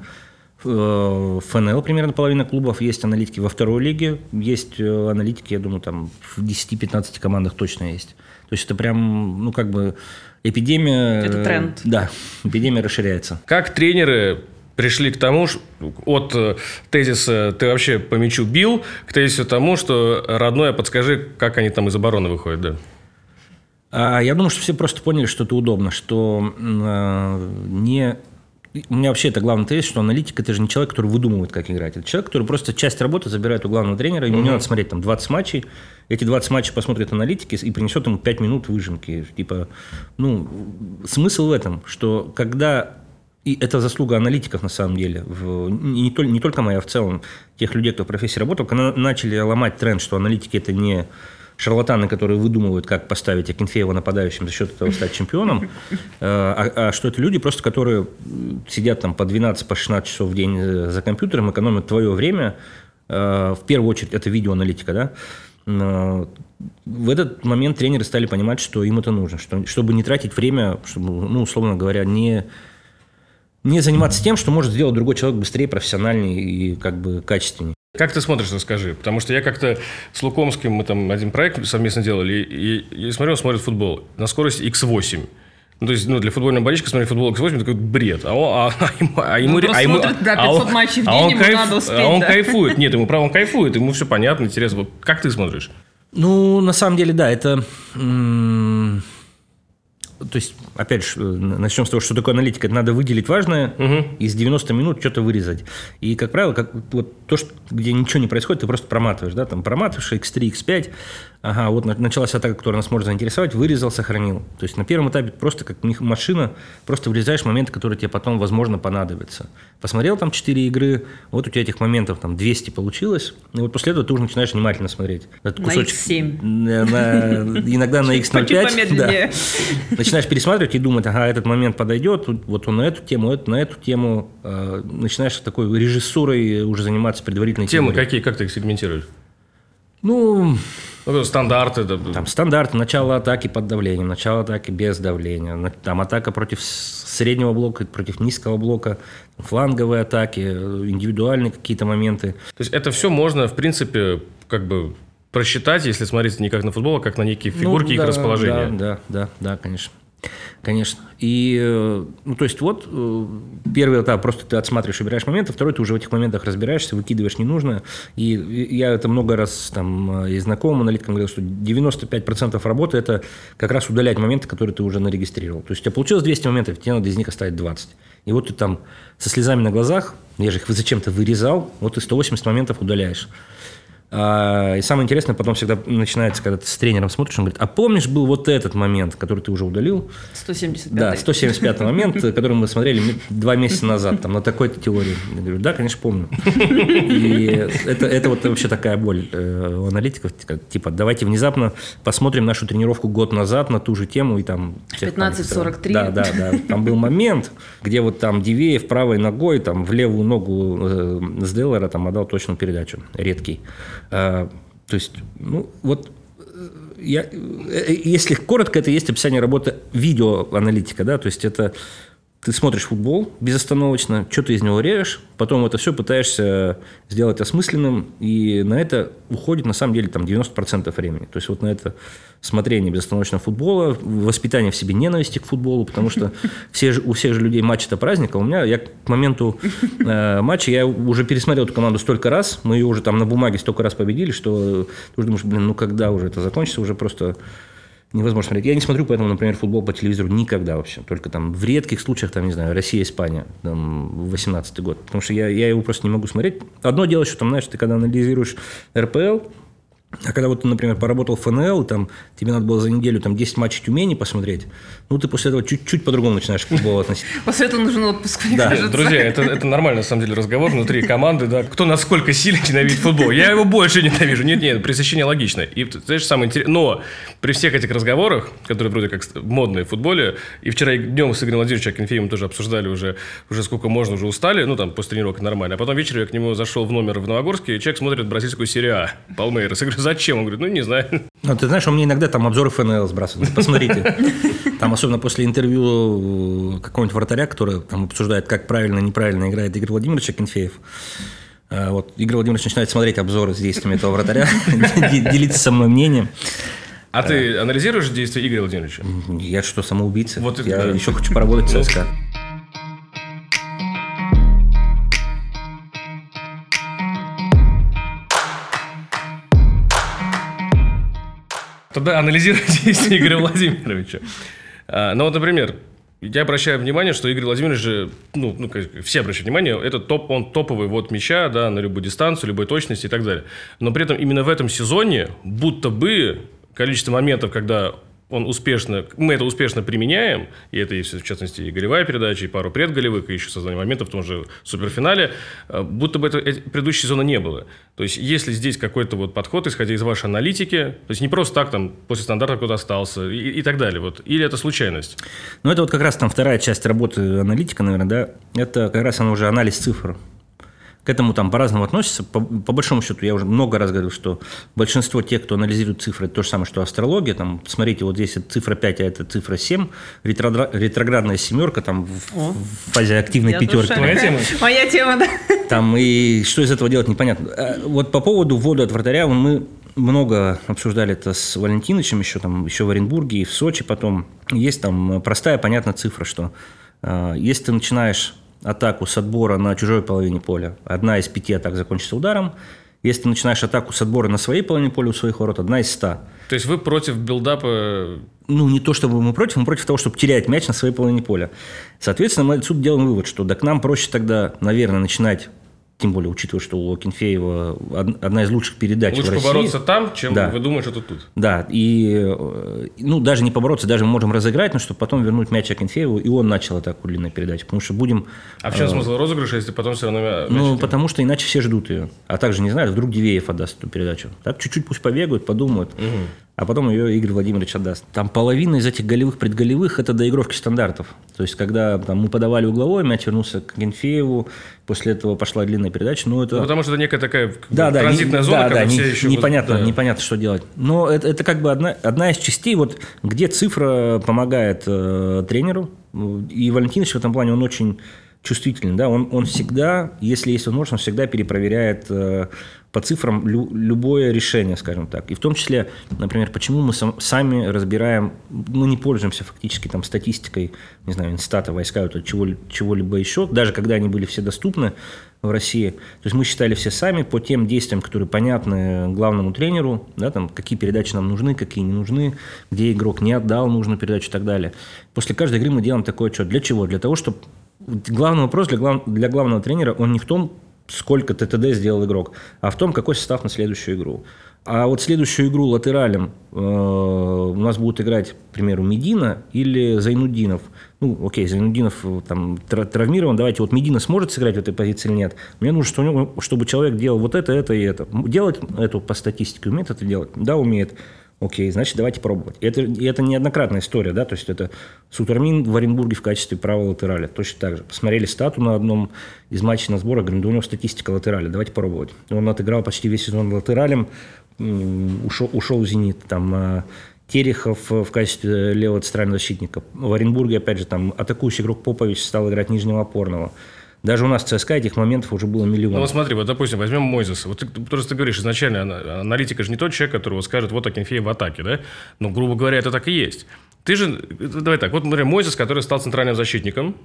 Э, ФНЛ примерно половина клубов. Есть аналитики во второй лиге. Есть э, аналитики, я думаю, там в 10-15 командах точно есть. То есть это прям, ну, как бы эпидемия... Это э, тренд. Да, эпидемия расширяется. Как тренеры пришли к тому, ш- от тезиса «ты вообще по мячу бил» к тезису тому, что «родной, а подскажи, как они там из обороны выходят». Да. А я думаю, что все просто поняли, что это удобно, что не... У меня вообще это главный тезис, что аналитик – это же не человек, который выдумывает, как играть. Это человек, который просто часть работы забирает у главного тренера, ему не надо смотреть там 20 матчей, эти 20 матчей посмотрит аналитики и принесет ему 5 минут выжимки. Типа, ну, смысл в этом, что когда и это заслуга аналитиков на самом деле, в, не, не только моя, а в целом тех людей, кто в профессии работал, когда начали ломать тренд, что аналитики это не шарлатаны, которые выдумывают, как поставить Акинфеева нападающим за счет этого стать чемпионом, э, а, а что это люди просто, которые сидят там по 12, по 16 часов в день э, за компьютером, экономят твое время, Э, в первую очередь это видеоаналитика, да, в этот момент тренеры стали понимать, что им это нужно, что, чтобы не тратить время, чтобы, ну, условно говоря, не, не заниматься тем, что может сделать другой человек быстрее, профессиональнее и как бы качественнее. Как ты смотришь, расскажи. Потому что я как-то с Лукомским, мы там один проект совместно делали, и, и смотрел, он смотрит футбол на скорости X8. Ну, то есть, ну, для футбольного болельщика смотреть футбол X8 такой бред. А, он, а, а ему, а ему, просто а ему- смотрит, да, а он- 500 матчей в а день, он ему кайф- надо успеть, А он да. кайфует. Нет, ему право, он кайфует, ему все понятно, интересно. Как ты смотришь? Ну, на самом деле, да, это... м, То есть, опять же, начнем с того, что такое аналитика. Это надо выделить важное, из 90 минут что-то вырезать. И, как правило, как, вот то, что, где ничего не происходит, ты просто проматываешь. Да? Там проматываешь x3, x5. Ага, вот на- началась атака, которая нас может заинтересовать, вырезал, сохранил. То есть, на первом этапе просто как машина, просто вырезаешь моменты, которые тебе потом, возможно, понадобятся. Посмотрел там 4 игры, вот у тебя этих моментов там 200 получилось, и вот после этого ты уже начинаешь внимательно смотреть. Этот На кусочек- X7. на- на- иногда на Чуть X05. помедленнее. да. Начинаешь пересматривать и думать, ага, этот момент подойдет, вот он на эту тему, это на эту тему. Э, Начинаешь такой режиссурой уже заниматься предварительной Темы теорией. какие, как ты их сегментируешь? Ну, Ну, стандарты. да, там стандарты, начало атаки под давлением, начало атаки без давления, там атака против среднего блока, против низкого блока, фланговые атаки, э, индивидуальные какие-то моменты. То есть, это все можно, в принципе, как бы просчитать, если смотреть не как на футбол, а как на некие фигурки Ну, их да, расположения. Да, да, да, да, конечно. Конечно. И, э, ну, то есть, вот э, первый этап просто ты отсматриваешь, убираешь моменты, второй ты уже в этих моментах разбираешься, выкидываешь ненужное. И я это много раз там э, и знакомым аналитикам говорил, что 95% работы – это как раз удалять моменты, которые ты уже нарегистрировал. То есть, у тебя получилось 200 моментов, тебе надо из них оставить 20. И вот ты там со слезами на глазах, я же их зачем-то вырезал, вот ты 180 моментов удаляешь. А, и самое интересное потом всегда начинается, когда ты с тренером смотришь, он говорит, а помнишь, был вот этот момент, который ты уже удалил? 175 Да, 175 момент, который мы смотрели два месяца назад, там, на такой-то теории. Я говорю, да, конечно, помню. И это, это вот вообще такая боль э, у аналитиков, типа, давайте внезапно посмотрим нашу тренировку год назад на ту же тему, и там... 15.43. Да, да, да. Там был момент, где вот там Дивеев правой ногой там в левую ногу э, с Деллера там отдал точную передачу, редкий. А, то есть, ну, вот э, я, э, если коротко, это есть описание работы видеоаналитика, да, то есть это ты смотришь футбол безостановочно, что ты из него режешь, потом это все пытаешься сделать осмысленным, и на это уходит на самом деле там 90% времени. То есть вот на это смотрение безостановочного футбола, воспитание в себе ненависти к футболу, потому что все, у всех же людей матч – это праздник, а у меня, я к моменту э, матча, я уже пересмотрел эту команду столько раз, мы ее уже там на бумаге столько раз победили, что ты уже думаешь, блин, ну когда уже это закончится, уже просто невозможно смотреть. Я не смотрю, поэтому, например, футбол по телевизору никогда вообще. Только там в редких случаях, там, не знаю, Россия, Испания, там, 18 год. Потому что я, я его просто не могу смотреть. Одно дело, что там, знаешь, ты когда анализируешь РПЛ, а когда вот ты, например, поработал в ФНЛ, там, тебе надо было за неделю там, 10 матчей Тюмени посмотреть, ну, ты после этого чуть-чуть по-другому начинаешь к футболу относиться. После этого нужен отпуск, мне да. кажется. Друзья, это, это нормальный, на самом деле, разговор внутри команды, да, кто насколько сильно ненавидит футбол. Я его больше ненавижу. Нет, нет, пресыщение логично. И, знаешь, самое интересное, но при всех этих разговорах, которые вроде как модные в футболе, и вчера днем с Игорем Владимировичем Акинфеевым тоже обсуждали уже, уже сколько можно, уже устали, ну, там, после тренировок нормально. А потом вечером я к нему зашел в номер в Новогорске, и человек смотрит бразильскую серию А, Палмейрос. Зачем? Он говорит, ну, не знаю. Ну, ты знаешь, у меня иногда там обзоры ФНЛ сбрасывают. Посмотрите. Там, особенно после интервью э, какого-нибудь вратаря, который там обсуждает, как правильно, неправильно играет Игорь Владимирович Акинфеев. А, вот Игорь Владимирович начинает смотреть обзоры с действиями этого вратаря, делиться со мной мнением. А ты анализируешь действия Игоря Владимировича? Я что, самоубийца? Вот Я еще хочу поработать в Ну, ЦСКА. Тогда анализируй действия Игоря Владимировича. А, Ну вот, например, я обращаю внимание, что Игорь Владимирович же, ну, ну, все обращают внимание, это топ, он топовый вот мяча, да, на любую дистанцию, любой точности и так далее. Но при этом именно в этом сезоне будто бы количество моментов, когда он успешно, мы это успешно применяем, и это, в частности, и голевая передача, и пару предголевых, и еще создание моментов в том же суперфинале, э, будто бы это, эти- предыдущего сезона не было. То есть, если здесь какой-то вот подход, исходя из вашей аналитики, то есть не просто так там после стандарта кто-то остался и, и так далее, вот, или это случайность? Ну, это вот как раз там вторая часть работы аналитика, наверное, да, это как раз она уже анализ цифр. К этому там по-разному относятся. По, по большому счету, я уже много раз говорил, что большинство тех, кто анализирует цифры, это то же самое, что астрология. Там, смотрите, вот здесь это цифра 5, а это цифра 7. Ретрогра- ретроградная семерка там в, О. в фазе активной Я пятерки. Твоя тема? Моя тема, да. Там и что из этого делать непонятно. А Вот по поводу ввода от вратаря мы много обсуждали это с Валентиновичем еще там еще в Оренбурге и в Сочи потом. Есть там простая понятная цифра, что э, если ты начинаешь атаку с отбора на чужой половине поля, одна из пяти атак закончится ударом. Если ты начинаешь атаку с отбора на своей половине поля у своих ворот, одна из ста. То есть, вы против билдапа Ну, не то чтобы мы против, мы против того, чтобы терять мяч на своей половине поля. Соответственно, мы отсюда делаем вывод, что да к нам проще тогда, наверное, начинать, тем более учитывая, что у Акинфеева од- одна из лучших передач лучше в России. побороться там, чем Да. вы думаете, что тут. Да, и э, ну, даже не побороться, даже мы можем разыграть, но чтобы потом вернуть мяч Акинфееву, и он начал атаку длинной передачи. Потому что будем... А в чем смысл розыгрыша, если потом все равно Ну, мяч- потому что иначе все ждут ее. А также не знают, вдруг Дивеев отдаст эту передачу. Так чуть-чуть пусть побегают, подумают. А потом ее Игорь Владимирович отдаст. Там половина из этих голевых, предголевых – это доигровки стандартов. То есть, когда там, мы подавали угловой, мяч вернулся к Генфееву, после этого пошла длинная передача. Ну, это... Ну, потому что это некая такая Да, да, транзитная не- зона, да, когда да, все не- еще... непонятно, да. непонятно, что делать. Но это, это как бы одна, одна из частей, вот, где цифра помогает э, тренеру. И Валентинович в этом плане, он очень чувствительный. Да? Он, он всегда, если есть возможность, он всегда перепроверяет э, по цифрам лю- любое решение, скажем так. И в том числе, например, почему мы сам- сами разбираем, мы не пользуемся фактически там статистикой, не знаю, инстата, войска, вот, чего, чего-либо еще, даже когда они были все доступны в России. То есть мы считали все сами по тем действиям, которые понятны главному тренеру, да, там, какие передачи нам нужны, какие не нужны, где игрок не отдал нужную передачу и так далее. После каждой игры мы делаем такой отчет. Для чего? Для того, чтобы главный вопрос для, глав- для главного тренера, он не в том, сколько ТТД сделал игрок, а в том, какой состав на следующую игру. А вот следующую игру латералем э, у нас будут играть, к примеру, Медина или Зайнудинов. Ну, окей, Зайнудинов э, там травмирован, давайте, вот Медина сможет сыграть в этой позиции или нет? Мне нужно, что у него, чтобы человек делал вот это, это и это. Делать эту по статистике умеет это делать? Да, умеет. Окей, значит, давайте пробовать. Это, это неоднократная история, да, то есть это Сутармин в Оренбурге в качестве правого латераля, точно так же. Посмотрели стату на одном из матчей на сбора, говорим, да у него статистика латераля, давайте пробовать. Он отыграл почти весь сезон латералем, ушел, ушел «Зенит», там а, Терехов в качестве левого центрального защитника. В Оренбурге, опять же, там атакующий игрок Попович стал играть нижнего опорного. Даже у нас в ЦСКА этих моментов уже было миллион. Ну вот смотри, вот допустим, возьмем Мойзеса. Вот ты, просто ты говоришь, изначально аналитика же не тот человек, который скажет, вот Акинфеев в атаке, да? Но, грубо говоря, это так и есть. Ты же, давай так, вот, например, Мойзес, который стал центральным защитником,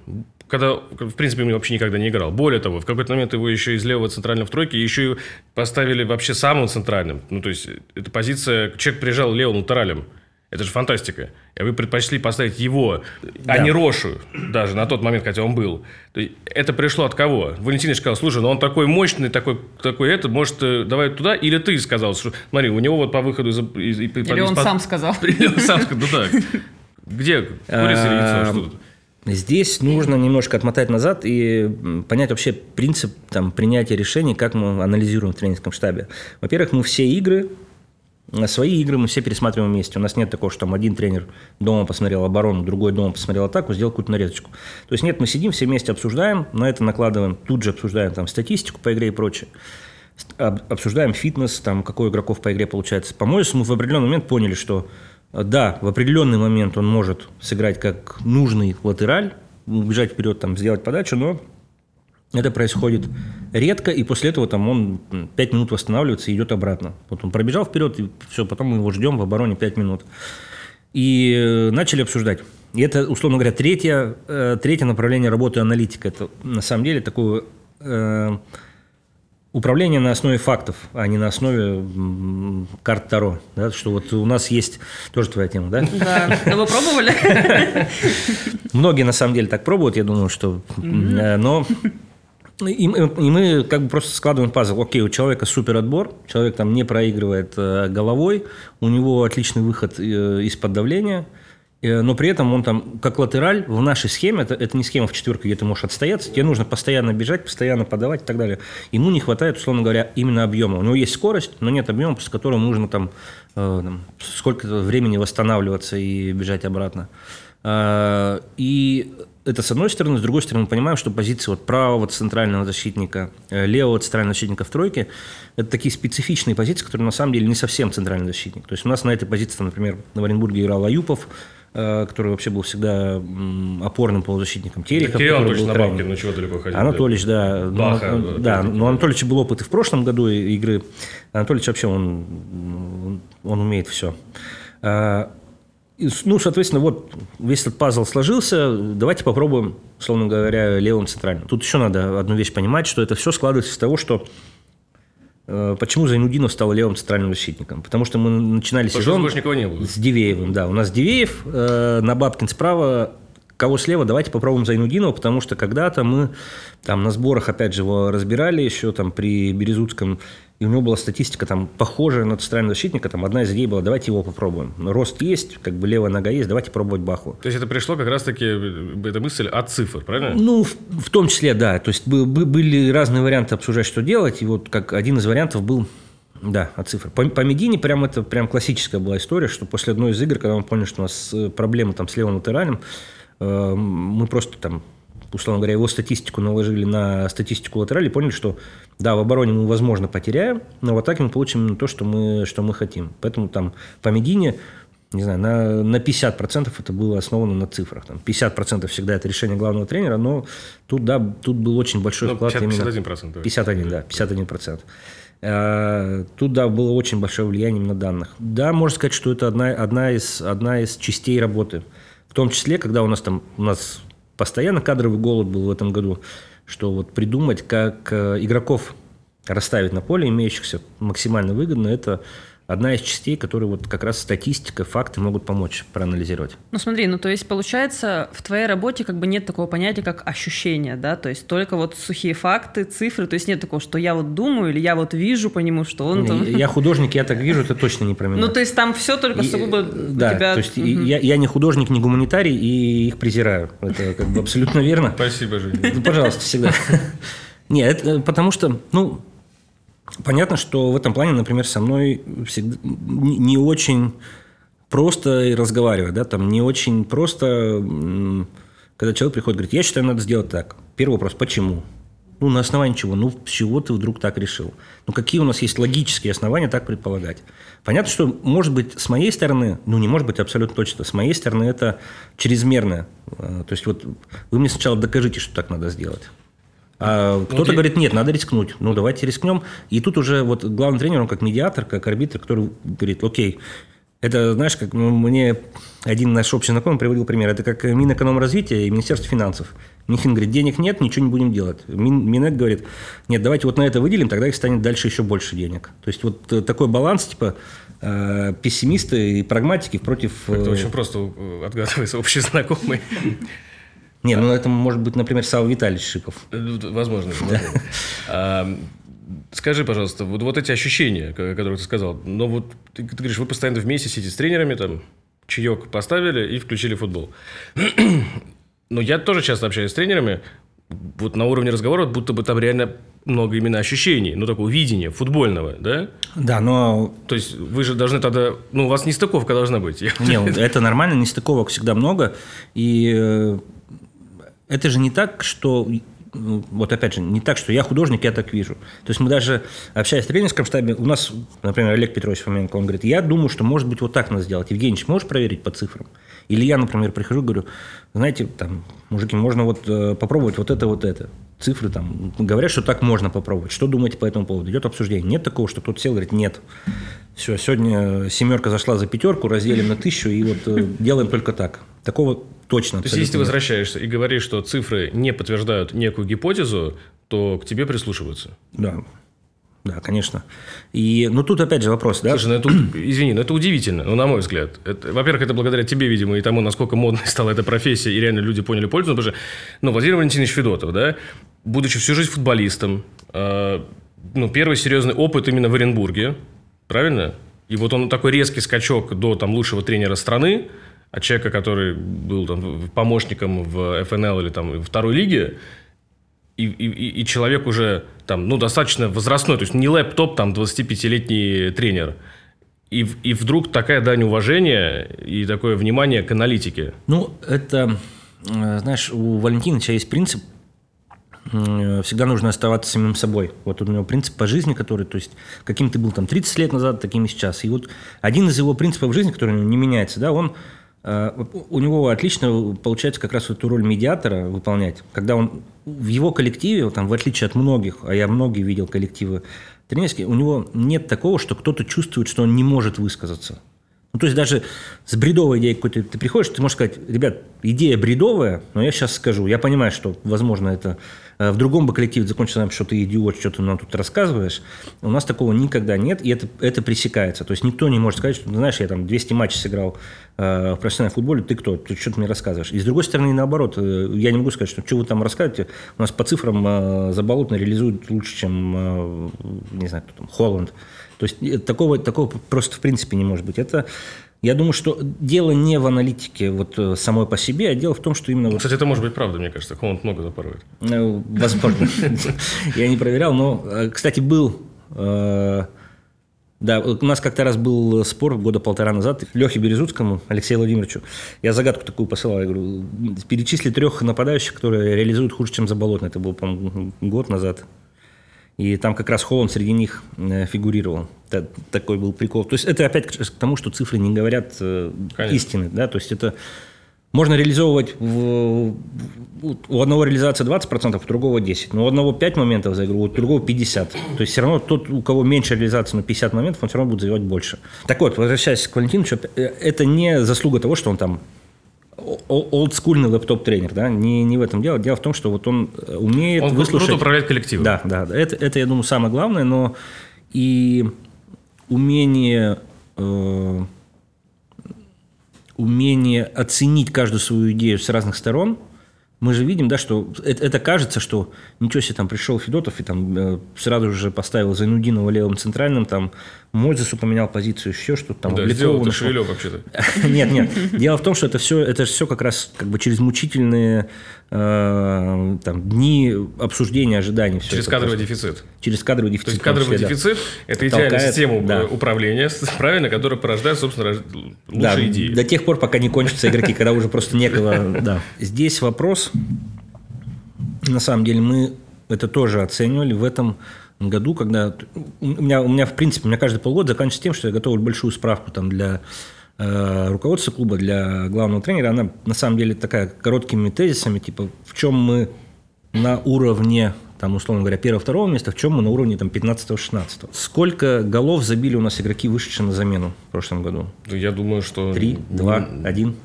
когда, в принципе, он вообще никогда не играл. Более того, в какой-то момент его еще из левого центрального в тройке еще и поставили вообще самым центральным. Ну, то есть, эта позиция, человек приезжал левым латералем. Это же фантастика. И вы предпочли поставить его, да. а не Рошу, даже на тот момент, хотя он был. Это пришло от кого? Валентин сказал, слушай, ну он такой мощный, такой, такой это, может, э, давай туда? Или ты сказал, что, смотри, у него вот по выходу из... из, из Или он сам сказал. Или он сам сказал, ну так. Где курица яйцо? Что тут? Здесь нужно немножко отмотать назад и понять вообще принцип там, принятия решений, как мы анализируем в тренерском штабе. Во-первых, мы все игры Свои игры мы все пересматриваем вместе. У нас нет такого, что там один тренер дома посмотрел оборону, другой дома посмотрел атаку, сделал какую-то нарезочку. То есть нет, мы сидим, все вместе обсуждаем, на это накладываем, тут же обсуждаем там статистику по игре и прочее. Обсуждаем фитнес, там, какой игроков по игре получается. По моему мы в определенный момент поняли, что да, в определенный момент он может сыграть как нужный латераль, убежать вперед, там, сделать подачу, но это происходит редко, и после этого там он 5 минут восстанавливается и идет обратно. Вот он пробежал вперед, и все, потом мы его ждем в обороне 5 минут. И э, начали обсуждать. И это, условно говоря, третье, э, третье направление работы аналитика. Это на самом деле такое э, управление на основе фактов, а не на основе карт Таро. Да? Что вот у нас есть... Тоже твоя тема, да? Да. Да вы пробовали? Многие на самом деле так пробуют, я думаю, что... Но и, и мы как бы просто складываем пазл. Окей, у человека супер отбор, человек там не проигрывает э, головой, у него отличный выход э, из-под давления, э, но при этом он там, как латераль, в нашей схеме, это, это не схема в четверке, где ты можешь отстояться, тебе нужно постоянно бежать, постоянно подавать и так далее. Ему не хватает, условно говоря, именно объема. У него есть скорость, но нет объема, с которым нужно там, э, там сколько-то времени восстанавливаться и бежать обратно. И это с одной стороны. С другой стороны, мы понимаем, что позиции вот правого центрального защитника, э, левого центрального защитника в тройке – это такие специфичные позиции, которые на самом деле не совсем центральный защитник. То есть у нас на этой позиции, например, в Оренбурге играл Аюпов, э, который вообще был всегда опорным полузащитником Терехов. Кирилл Анатольевич на бабке, ну чего далеко ходить. Анатольевич, да. Баха, но, да, да, но Анатольевич был опыт и в прошлом году игры. Анатольевич вообще, он, он умеет все. Ну, соответственно, вот весь этот пазл сложился. Давайте попробуем, условно говоря, левым центральным. Тут еще надо одну вещь понимать, что это все складывается из того, что э, Почему Зайнудинов стал левым центральным защитником? Потому что мы начинали Потому сезон с Дивеевым. Да, у нас Дивеев, э, Набабкин справа, кого слева, давайте попробуем Зайнудинова, потому что когда-то мы там на сборах, опять же, его разбирали еще там при Березутском и у него была статистика там похожая на центрального защитника, там одна из идей была, давайте его попробуем. Рост есть, как бы левая нога есть, давайте пробовать Баху. То есть это пришло как раз-таки, эта мысль от цифр, правильно? Ну, в, в том числе, да. То есть были разные варианты обсуждать, что делать, и вот как один из вариантов был да, от цифр. По, по Медине прям это прям классическая была история, что после одной из игр, когда мы поняли, что у нас э, проблемы там с левым латералем, э, мы просто там условно говоря, его статистику наложили на статистику латерали, поняли, что да, в обороне мы, возможно, потеряем, но в атаке мы получим то, что мы, что мы хотим. Поэтому там по Медине не знаю, на, на 50% это было основано на цифрах. Там 50% всегда это решение главного тренера, но тут, да, тут был очень большой ну, вклад 50, именно... 51%. 51, да, 51%. А, тут, да, было очень большое влияние на данных. Да, можно сказать, что это одна, одна, из, одна из частей работы. В том числе, когда у нас там, у нас постоянно кадровый голод был в этом году, что вот придумать, как э, игроков расставить на поле, имеющихся максимально выгодно, это одна из частей, которые вот как раз статистика, факты могут помочь проанализировать. Ну смотри, ну то есть получается в твоей работе как бы нет такого понятия, как ощущение, да, то есть только вот сухие факты, цифры, то есть нет такого, что я вот думаю или я вот вижу по нему, что он там... Я художник, я так вижу, это точно не про меня. Ну то есть там все только сугубо да, тебя... то есть угу. я, я не художник, не гуманитарий и их презираю. Это как бы абсолютно верно. Спасибо, Женя. Ну, пожалуйста, всегда. Нет, э, потому что, ну, Понятно, что в этом плане, например, со мной всегда не очень просто разговаривать, да, там не очень просто, когда человек приходит, говорит, я считаю, надо сделать так. Первый вопрос, почему? Ну, на основании чего? Ну, с чего ты вдруг так решил? Ну, какие у нас есть логические основания так предполагать? Понятно, что, может быть, с моей стороны, ну, не может быть абсолютно точно, с моей стороны это чрезмерное. То есть, вот вы мне сначала докажите, что так надо сделать. А ну, кто-то говорит, нет, надо рискнуть. Ну, давайте рискнем. И тут уже вот главный тренер, он как медиатор, как арбитр, который говорит, окей, это, знаешь, как ну, мне один наш общий знакомый приводил пример. Это как Минэкономразвития и Министерство финансов. Минфин говорит, денег нет, ничего не будем делать. Мин, Минэк говорит, нет, давайте вот на это выделим, тогда их станет дальше еще больше денег. То есть вот э, такой баланс, типа, э, пессимисты и прагматики против... Это очень просто отгадывается общий знакомый. Не, ну это может быть, например, Сава Витальевич Шипов. Э, возможно. А, скажи, пожалуйста, вот, вот эти ощущения, которые ты сказал, но вот ты, ты говоришь, вы постоянно вместе сидите с тренерами, там, чаек поставили и включили футбол. но я тоже часто общаюсь с тренерами, вот на уровне разговора, будто бы там реально много именно ощущений, ну, такого видения футбольного, да? Да, но... То есть вы же должны тогда... Ну, у вас нестыковка должна быть. Нет, это нормально, нестыковок всегда много. И э, это же не так, что ну, вот опять же, не так, что я художник, я так вижу. То есть мы даже, общаясь в тренерском штабе, у нас, например, Олег Петрович Фоменко, он говорит, я думаю, что может быть вот так надо сделать. Евгений, можешь проверить по цифрам? Или я, например, прихожу, говорю, знаете, там, мужики, можно вот э, попробовать вот это, вот это. Цифры там говорят, что так можно попробовать. Что думаете по этому поводу? Идет обсуждение. Нет такого, что кто-то сел и говорит, нет. Все, сегодня семерка зашла за пятерку, разделим на тысячу и вот э, делаем только так. Такого точно. То есть, если ты возвращаешься и говоришь, что цифры не подтверждают некую гипотезу, то к тебе прислушиваются. Да. Да, конечно. И, ну, тут опять же вопрос, да? Слушай, ну, это, извини, но это удивительно, ну, на мой взгляд. Это, во-первых, это благодаря тебе, видимо, и тому, насколько модной стала эта профессия, и реально люди поняли пользу. Потому что, ну, Владимир Валентинович Федотов, да, будучи всю жизнь футболистом, э, ну, первый серьезный опыт именно в Оренбурге, правильно? И вот он такой резкий скачок до там лучшего тренера страны, от человека, который был там, помощником в ФНЛ или там второй лиге, и, и, и человек уже там, ну, достаточно возрастной, то есть не лэптоп, там, 25-летний тренер. И, и вдруг такая дань уважения и такое внимание к аналитике. Ну, это, э, знаешь, у Валентиновича есть принцип, всегда нужно оставаться самим собой. Вот у него принцип по жизни, который, то есть, каким ты был там 30 лет назад, таким и сейчас. И вот один из его принципов жизни, который не меняется, да, он Э, у него отлично получается как раз эту роль медиатора выполнять, когда он в его коллективе, там, в отличие от многих, а я многие видел коллективы тренерские, у него нет такого, что кто-то чувствует, что он не может высказаться. Ну, то есть даже с бредовой идеей какой-то ты приходишь, ты можешь сказать, ребят, идея бредовая, но я сейчас скажу. Я понимаю, что, возможно, это Э, в другом бы коллективе закончится, что ты идиот, что ты нам тут рассказываешь. У нас такого никогда нет, и это, это пресекается. То есть никто не может сказать, что, знаешь, я там 200 матчей сыграл э, в профессиональном футболе, ты кто? Ты что ты мне рассказываешь? И с другой стороны, наоборот, э, я не могу сказать, что что вы там рассказываете. У нас по цифрам э, Заболотно реализует лучше, чем, не знаю, кто там, Холланд. То есть э, такого, такого просто в принципе не может быть. Это я думаю, что дело не в аналитике вот э, самой по себе, а дело в том, что именно... Кстати, это может быть правда, мне кажется. Холланд много запорывает. Ну, возможно. Я не проверял, но, э, кстати, был... Да, у нас как-то раз был спор года полтора назад Лехе Березутскому, Алексею Владимировичу. Я загадку такую посылал. Я говорю, перечисли трех нападающих, которые реализуют хуже, чем Заболотный. Это был, по-моему, год назад. И там как раз Холланд среди них э, фигурировал. Такой был прикол. То есть это опять к тому, что цифры не говорят э, истины. Да? То есть это можно реализовывать в, у одного реализация 20%, у другого 10%. Но у одного 5 моментов за игру, у другого 50%. То есть все равно тот, у кого меньше реализации, но 50 моментов, он все равно будет забивать больше. Так вот, возвращаясь к Валентиновичу, э, это не заслуга того, что он там олдскульный лэптоп-тренер, да, не, не в этом дело. Дело в том, что вот он э, умеет он выслушать... круто управляет коллективом. Да, да, да. Это, это, я думаю, самое главное, но и умение, э, умение оценить каждую свою идею с разных сторон – мы же видим, да, что это, это кажется, что ничего себе, там пришел Федотов и там э, сразу же поставил Зайнудинова левым центральным, там Мойзесу поменял позицию, еще что-то там. Да, сделал это Шевелев вообще-то. Нет, нет. Дело в том, что это все, это все как раз как бы через мучительные э, там, дни обсуждения ожиданий. Через кадровый дефицит. Через кадровый дефицит. То есть кадровый дефицит – это идеальная система да. управления, правильно, которая порождает, собственно, лучшие да, идеи. До тех пор, пока не кончатся игроки, когда уже просто некого. Да. Здесь вопрос, на самом деле, мы это тоже оценивали в этом году, когда у меня, у меня в принципе, у меня каждый полгода заканчивается тем, что я готовлю большую справку там для э, руководства клуба, для главного тренера. Она на самом деле такая короткими тезисами, типа в чем мы на уровне там, условно говоря, первого-второго места, в чем мы на уровне там, 15-16. Сколько голов забили у нас игроки, вышедшие на замену в прошлом году? Я думаю, что... Три, два, один?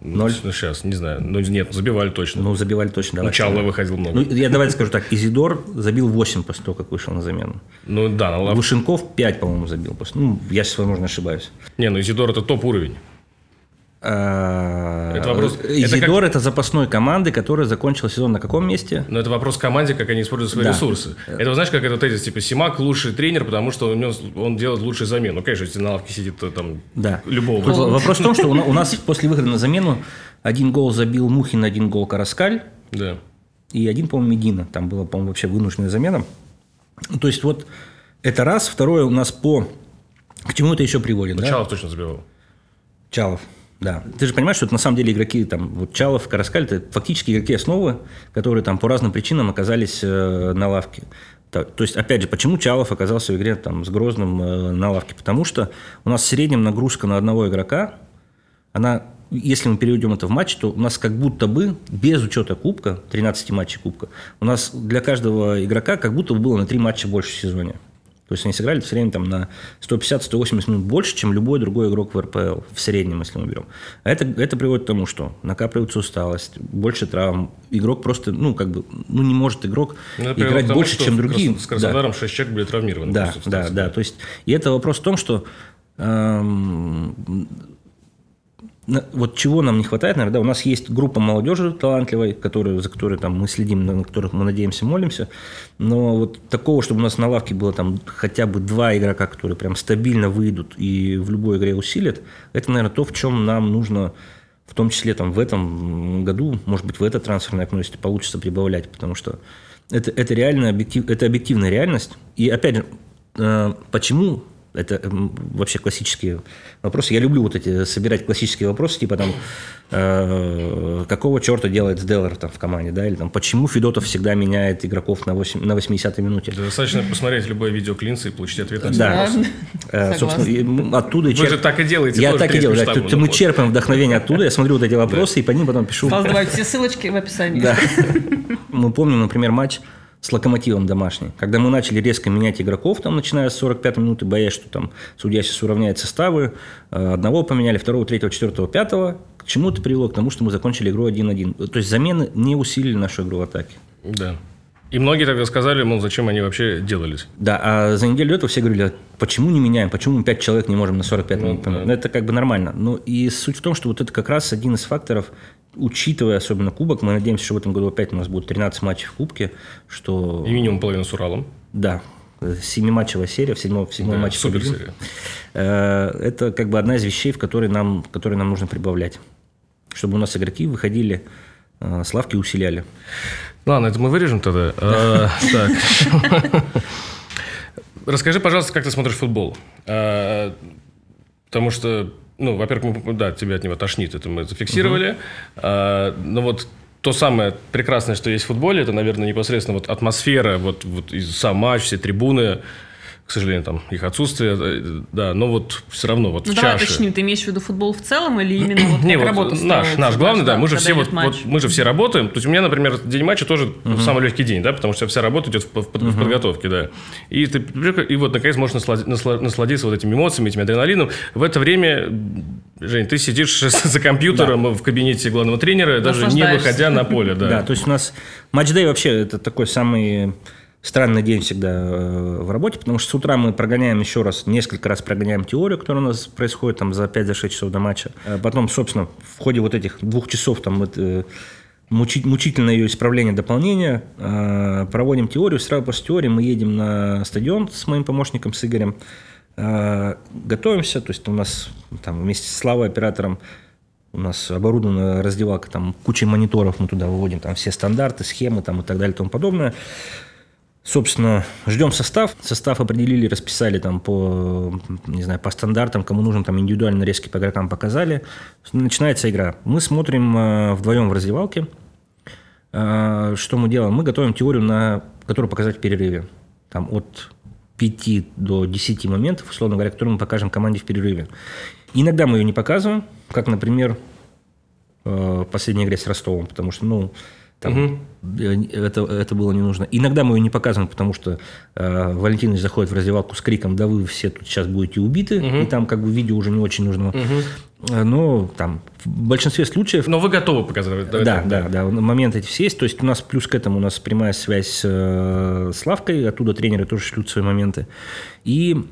Ноль? Ну, сейчас, не знаю. Ну, нет, забивали точно. Ну, забивали точно, давай. Ну, Чалла выходил много. Ну, я давайте скажу так. Изидор забил 8 после того, как вышел на замену. Ну, да. На лав... Лушенков 5, по-моему, забил. После... Ну, я сейчас, возможно, ошибаюсь. Не, ну, Изидор – это топ-уровень. А, это вопрос. Изидор это, запасной команды, которая закончила сезон на каком месте? Но это вопрос команде, как они используют свои да. ресурсы. Это знаешь, как это тезис, типа Симак лучший тренер, потому что у него, он делает лучшую замену. Ну, конечно, если на лавке сидит то, там да. любого. Вопрос в том, что у нас после выхода на замену один гол забил Мухин, один гол Караскаль. Да. И один, по-моему, Медина. Там была, по-моему, вообще вынужденная замена. То есть вот это раз. Второе у нас по... К чему это еще приводит? Ну, да? Чалов точно забивал. Чалов. Да. Ты же понимаешь, что это на самом деле игроки, там, вот Чалов, Караскаль, это фактически игроки основы, которые там по разным причинам оказались э, на лавке. То, то есть, опять же, почему Чалов оказался в игре там, с Грозным э, на лавке? Потому что у нас в среднем нагрузка на одного игрока, она, если мы переведем это в матч, то у нас как будто бы, без учета кубка, 13 матчей кубка, у нас для каждого игрока как будто бы было на 3 матча больше в сезоне. То есть они сыграли в среднем там, на 150-180 минут больше, чем любой другой игрок в РПЛ, в среднем, если мы берем. А это, это приводит к тому, что накапливается усталость, больше травм. Игрок просто, ну, как бы, ну, не может игрок ну, играть тому, больше, чем другие. С Краснодаром да. 6 человек были травмированы. Да, да, да. То есть, и это вопрос в том, что эм, вот чего нам не хватает, наверное, да, у нас есть группа молодежи талантливой, которые, за которой там, мы следим, на которых мы надеемся, молимся, но вот такого, чтобы у нас на лавке было там хотя бы два игрока, которые прям стабильно выйдут и в любой игре усилят, это, наверное, то, в чем нам нужно в том числе там в этом году, может быть, в это трансферное окно, если получится прибавлять, потому что это, это реально объектив, это объективная реальность. И опять же, э, почему это вообще классические вопросы. Я люблю вот эти собирать классические вопросы, типа там, э, какого черта делает Деллер там в команде, да, или там, почему Федотов всегда меняет игроков на, 8, на 80-й минуте. Да, достаточно посмотреть любое видео Клинца и получить ответ на Да, э, собственно, оттуда... Вы черп... же так и делаете. Я так и делаю, да, мы черпаем вдохновение оттуда, я смотрю вот эти вопросы, и по ним потом пишу. Давайте все ссылочки в описании. Да. Мы помним, например, матч с локомотивом домашний. Когда мы начали резко менять игроков, там, начиная с 45 минуты, боясь, что там судья сейчас уравняет составы, э, одного поменяли, второго, третьего, четвертого, пятого, к чему это привело? К тому, что мы закончили игру 1-1. То есть замены не усилили нашу игру в атаке. Да. И многие тогда сказали, мол, зачем они вообще делались. Да, а за неделю до этого все говорили, «А почему не меняем, почему мы 5 человек не можем на 45 ну, минут поменять. Да. Ну, это как бы нормально. Но и суть в том, что вот это как раз один из факторов, учитывая особенно кубок, мы надеемся, что в этом году опять у нас будет 13 матчей в кубке, что... И минимум половину с Уралом. Да, семиматчевая серия, в седьмом, в седьмом да, матче супер серия. Э, это как бы одна из вещей, в которой нам, которые нам нужно прибавлять. Чтобы у нас игроки выходили, э, славки усиляли. Ладно, это мы вырежем тогда. Э, так. Расскажи, пожалуйста, как ты смотришь футбол. Потому что ну, во-первых, мы, да, тебя от него тошнит, это мы зафиксировали. Угу. А, но вот то самое прекрасное, что есть в футболе, это, наверное, непосредственно вот атмосфера, вот, вот и сам матч, все трибуны, к сожалению, там их отсутствие, э, да, но вот все равно вот ну, в давай чаше. уточним, ты имеешь в виду футбол в целом или именно вот Не, вот работа наш, наш главный, да, мы же все вот, вот, мы же все работаем, то есть у меня, например, день матча тоже угу. самый легкий день, да, потому что вся работа идет в, в, в угу. подготовке, да, и ты и вот наконец можешь насладиться вот этими эмоциями, этим адреналином. В это время, Жень, ты сидишь за компьютером да. в кабинете главного тренера, даже не выходя на поле, да. Да, то есть у нас матч-дэй вообще это такой самый странный день всегда э, в работе, потому что с утра мы прогоняем еще раз, несколько раз прогоняем теорию, которая у нас происходит там за 5-6 часов до матча. А потом, собственно, в ходе вот этих двух часов там это, мучительное ее исправление, дополнение, э, проводим теорию, сразу после теории мы едем на стадион с моим помощником, с Игорем, э, готовимся, то есть у нас там вместе с Славой, оператором, у нас оборудована раздевалка, там куча мониторов, мы туда выводим там все стандарты, схемы там и так далее и тому подобное. Собственно, ждем состав. Состав определили, расписали там по, не знаю, по стандартам, кому нужен там индивидуальные нарезки по игрокам показали. Начинается игра. Мы смотрим э, вдвоем в раздевалке. Э, что мы делаем? Мы готовим теорию, на, которую показать в перерыве. Там от 5 до 10 моментов, условно говоря, которые мы покажем команде в перерыве. Иногда мы ее не показываем, как, например, э, в последней игре с Ростовом, потому что, ну, там, угу. это, это было не нужно. Иногда мы ее не показываем, потому что э, Валентинович заходит в раздевалку с криком, да вы все тут сейчас будете убиты, угу. и там как бы видео уже не очень нужно. Угу. Но там в большинстве случаев... Но вы готовы показывать? Да, да, да, да, моменты эти все есть. То есть у нас плюс к этому у нас прямая связь с, э, с Лавкой, оттуда тренеры тоже шлют свои моменты. И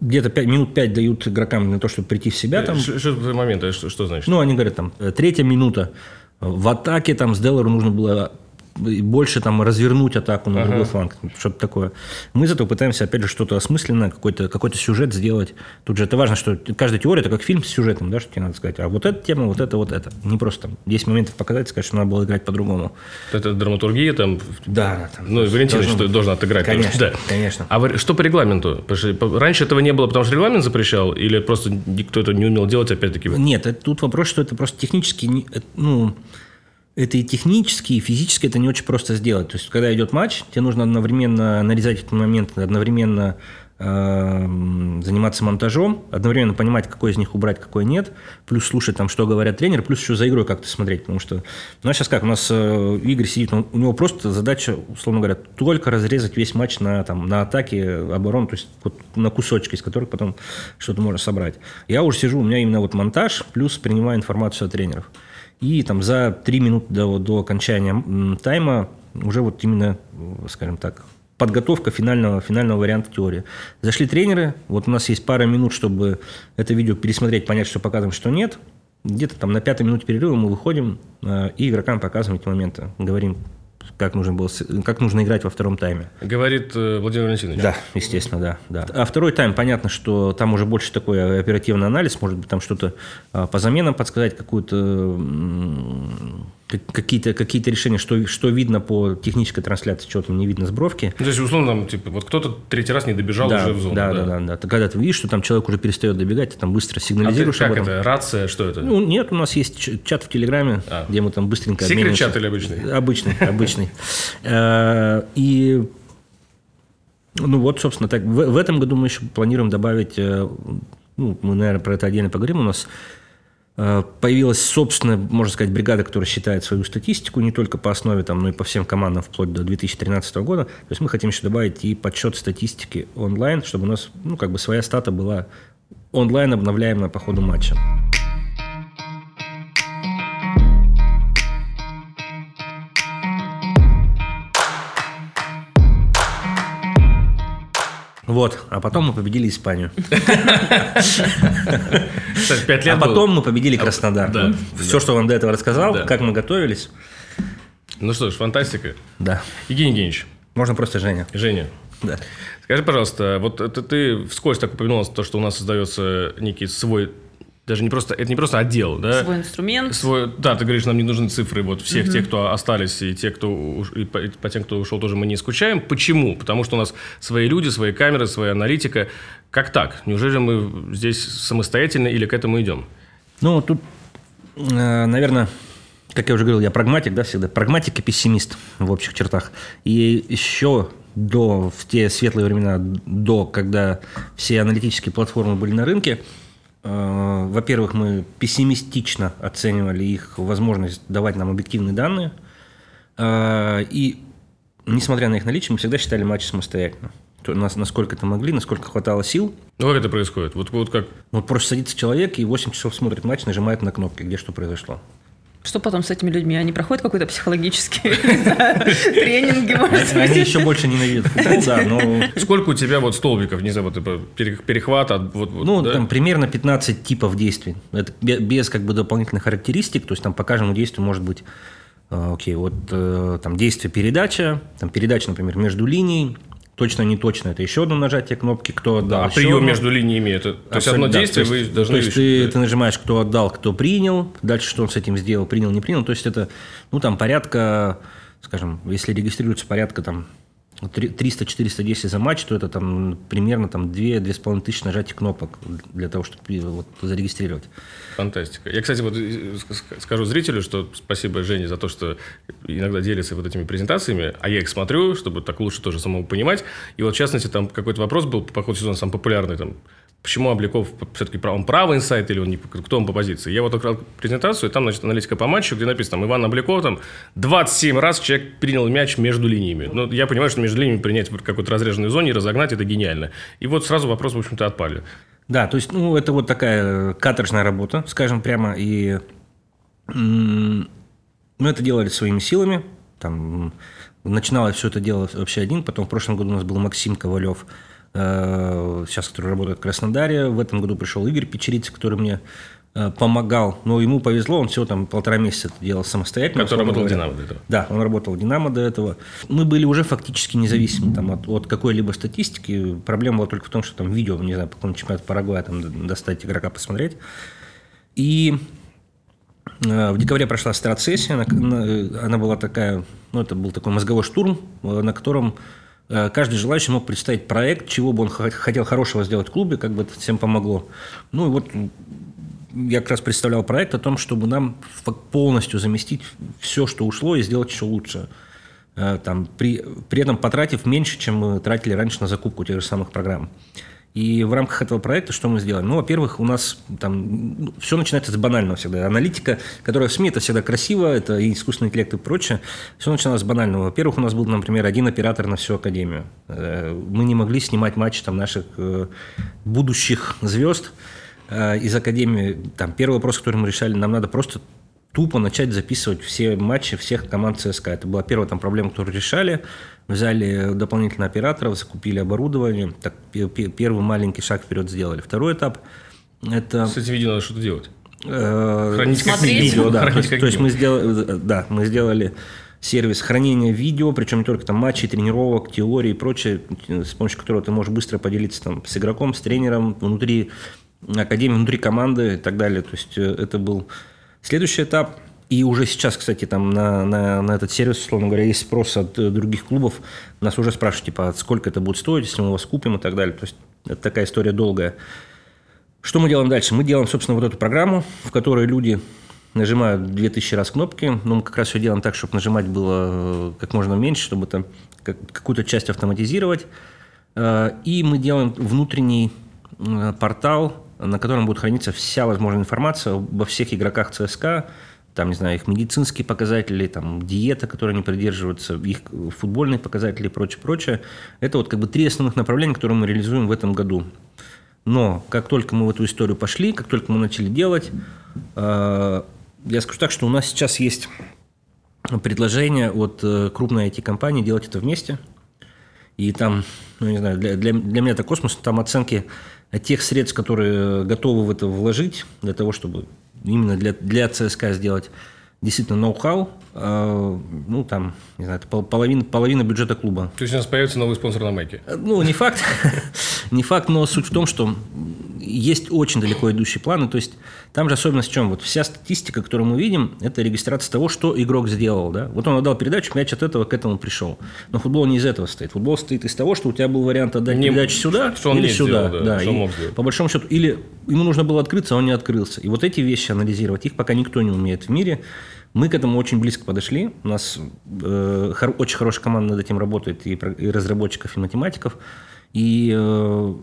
где-то 5, минут 5 дают игрокам на то, чтобы прийти в себя. Там. Что, что за моменты? Что, что значит? Ну, они говорят, там, «Э, третья минута, в атаке там с Делору нужно было больше там развернуть атаку на ага. другой фланг, что-то такое. Мы зато пытаемся, опять же, что-то осмысленное, какой-то какой сюжет сделать. Тут же это важно, что каждая теория – это как фильм с сюжетом, да, что тебе надо сказать. А вот эта тема, вот это, вот это. Не просто там 10 моментов показать, сказать, что надо было играть по-другому. Это драматургия там? Да. Там, ну, Валентин должен, что должен отыграть. Конечно, да. конечно. А что по регламенту? Раньше этого не было, потому что регламент запрещал, или просто никто это не умел делать, опять-таки? Нет, это, тут вопрос, что это просто технически, ну, это и технически, и физически это не очень просто сделать. То есть, когда идет матч, тебе нужно одновременно нарезать этот момент, одновременно э, заниматься монтажом, одновременно понимать, какой из них убрать, какой нет, плюс слушать там, что говорят тренеры, плюс еще за игрой как-то смотреть, потому что, ну, а сейчас как, у нас э, Игорь сидит, он, у него просто задача, условно говоря, только разрезать весь матч на, там, на атаке, оборону, то есть вот на кусочки, из которых потом что-то можно собрать. Я уже сижу, у меня именно вот монтаж, плюс принимаю информацию от тренеров. И там за три минуты до, до окончания тайма уже вот именно, скажем так, подготовка финального, финального варианта теории. Зашли тренеры, вот у нас есть пара минут, чтобы это видео пересмотреть, понять, что показываем, что нет. Где-то там на пятой минуте перерыва мы выходим э, и игрокам показываем эти моменты. Говорим, как нужно, было, как нужно играть во втором тайме. Говорит э, Владимир Валентинович. Да, естественно, да, да. А второй тайм, понятно, что там уже больше такой оперативный анализ, может быть, там что-то а, по заменам подсказать, какую-то какие-то какие решения, что, что видно по технической трансляции, чего там не видно с бровки. Ну, то есть, условно, там, типа, вот кто-то третий раз не добежал да, уже в зону. Да, да, да, да. Ты, когда ты видишь, что там человек уже перестает добегать, ты там быстро сигнализируешь. А ты, как это? Рация? Что это? Ну, нет, у нас есть чат в Телеграме, а. где мы там быстренько Секрет чат или обычный? Обычный, обычный. Э, и ну вот, собственно, так. В, этом году мы еще планируем добавить, э, ну, мы, наверное, про это отдельно поговорим. У нас появилась собственная, можно сказать, бригада, которая считает свою статистику не только по основе, там, но и по всем командам вплоть до 2013 года. То есть мы хотим еще добавить и подсчет статистики онлайн, чтобы у нас ну, как бы своя стата была онлайн обновляемая по ходу матча. Вот, а потом мы победили Испанию. Пять лет А потом мы победили Краснодар. Да. Все, что вам до этого рассказал, как мы готовились. Ну что ж, фантастика. Да. Евгений Евгеньевич. Можно просто Женя. Женя. Да. Скажи, пожалуйста, вот это ты вскользь так упомянул то, что у нас создается некий свой даже не просто, это не просто отдел, да? Свой инструмент. Свой, да, ты говоришь, нам не нужны цифры вот всех угу. тех, кто остались, и те, кто, и по, и по тем, кто ушел, тоже мы не скучаем. Почему? Потому что у нас свои люди, свои камеры, своя аналитика. Как так? Неужели мы здесь самостоятельно или к этому идем? Ну, тут, э, наверное, как я уже говорил, я прагматик, да, всегда. Прагматик и пессимист в общих чертах. И еще до, в те светлые времена, до, когда все аналитические платформы были на рынке, во-первых, мы пессимистично оценивали их возможность давать нам объективные данные. Э, и, несмотря на их наличие, мы всегда считали матчи самостоятельно. Нас, насколько это могли, насколько хватало сил. Ну, как это происходит? Вот, вот как? Вот просто садится человек и 8 часов смотрит матч, нажимает на кнопки, где что произошло. Что потом с этими людьми? Они проходят какой-то психологический тренинги, может Они еще больше ненавидят футбол, да, но... Сколько у тебя вот столбиков, не знаю, вот, типа, пере- перехват вот, Ну, там примерно 15 типов действий. Это бе- без как бы дополнительных характеристик, то есть там по каждому действию может быть, э, окей, вот э, там действие передача, там передача, например, между линией, точно, не точно, это еще одно нажатие кнопки, кто отдал. А прием одно. между линиями, это... То есть Абсолютно, одно да. действие То вы есть- должны... То есть ты, решить, ты нажимаешь, кто отдал, кто принял, дальше что он с этим сделал, принял, не принял. То есть это, ну, там порядка, скажем, если регистрируется порядка там 300-410 за матч, то это там примерно там 2-2,5 тысячи нажатий кнопок для того, чтобы вот, зарегистрировать. Фантастика. Я, кстати, вот э, ск- скажу зрителю, что спасибо Жене за то, что иногда делится вот этими презентациями, а я их смотрю, чтобы так лучше тоже самому понимать. И вот, в частности, там какой-то вопрос был по ходу сезона самый популярный, там, почему Обликов все-таки он правый инсайт или он не, кто он по позиции. Я вот открыл презентацию, и там, значит, аналитика по матчу, где написано, там, Иван Обликов, там, 27 раз человек принял мяч между линиями. Ну, я понимаю, что между линиями принять в какой-то разреженной зоне и разогнать, это гениально. И вот сразу вопрос, в общем-то, отпали. Да, то есть, ну, это вот такая каторжная работа, скажем прямо, и мы это делали своими силами, там, начинал я все это дело вообще один, потом в прошлом году у нас был Максим Ковалев, сейчас, который работает в Краснодаре, в этом году пришел Игорь Печериц, который мне э, помогал, но ему повезло, он всего там полтора месяца это делал самостоятельно. Который работал в. «Динамо» до этого. Да, он работал в «Динамо» до этого. Мы были уже фактически независимы там, от, от какой-либо статистики. Проблема была только в том, что там видео, не знаю, по какому чемпионату Парагвая там достать игрока посмотреть. И э, в декабре прошла страт-сессия, она, на- она была такая, ну, это был такой мозговой штурм, э, на котором э, каждый желающий мог представить проект, чего бы он хо- хотел хорошего сделать в клубе, как бы это всем помогло. Ну, и вот я как раз представлял проект о том, чтобы нам полностью заместить все, что ушло, и сделать еще лучше. Э, Там, при, при этом потратив меньше, чем мы тратили раньше на закупку тех же самых программ. И в рамках этого проекта что мы сделали? Ну, во-первых, у нас там все начинается с банального всегда. Аналитика, которая в СМИ, это всегда красиво, это и искусственный интеллект и прочее. Все начиналось с банального. Во-первых, у нас был, например, один оператор на всю академию. Э, Мы не могли снимать матчи там, наших э, будущих звезд э, из академии. Там, первый вопрос, который мы решали, нам надо просто тупо начать записывать все матчи всех команд ЦСКА. Это была первая там проблема, которую решали. Взяли дополнительно операторов, закупили оборудование. Так, пе- пе- первый маленький шаг вперед сделали. Второй этап – это... Этим видео надо что-то делать. э, Хранить как видео, да. Хранить То есть, как то есть мы сделали, да, мы сделали сервис хранения видео, причем не только там матчей, тренировок, теории и прочее, с помощью которого ты можешь быстро поделиться там с игроком, с тренером, внутри академии, внутри команды и так далее. То есть э, это был следующий этап. И уже сейчас, кстати, там на, на, на этот сервис, условно говоря, есть спрос от э, других клубов. Нас уже спрашивают, типа, а сколько это будет стоить, если мы вас купим и так далее. То есть это такая история долгая. Что мы делаем дальше? Мы делаем, собственно, вот эту программу, в которой люди нажимают 2000 раз кнопки. Но мы как раз все делаем так, чтобы нажимать было э, как можно меньше, чтобы там как- какую-то часть автоматизировать. Э, И мы делаем внутренний портал, на котором будет храниться вся возможная информация обо всех игроках ЦСКА, там, не знаю, их медицинские показатели, там, диета, которой они придерживаются, их футбольные показатели и прочее, прочее. Это вот как бы три основных направления, которые мы реализуем в этом году. Но как только мы в эту историю пошли, как только мы начали делать, э, я скажу так, что у нас сейчас есть предложение от э, крупной IT-компании делать это вместе. И там, ну, не знаю, для, для, для меня это космос, там оценки тех средств, которые готовы в это вложить, для того, чтобы именно для, для ЦСКА сделать действительно ноу-хау, э, ну, там, не знаю, половина, половина бюджета клуба. То есть у нас появится новый спонсор на майке. Ну, не факт. не факт, но суть в том, что есть очень далеко идущие планы. То есть там же особенность в чем? Вот вся статистика, которую мы видим, это регистрация того, что игрок сделал. Да? Вот он отдал передачу, мяч от этого к этому пришел. Но футбол не из этого состоит. Футбол состоит из того, что у тебя был вариант отдать Не- передачу сюда что он или сюда. сделал, да, что он мог сделать. По большому счету, или ему нужно было открыться, а он не открылся. И вот эти вещи анализировать, их пока никто не умеет в мире. Мы к этому очень близко подошли. У нас э, хор- очень хорошая команда над этим работает, и, и разработчиков, и математиков. И э,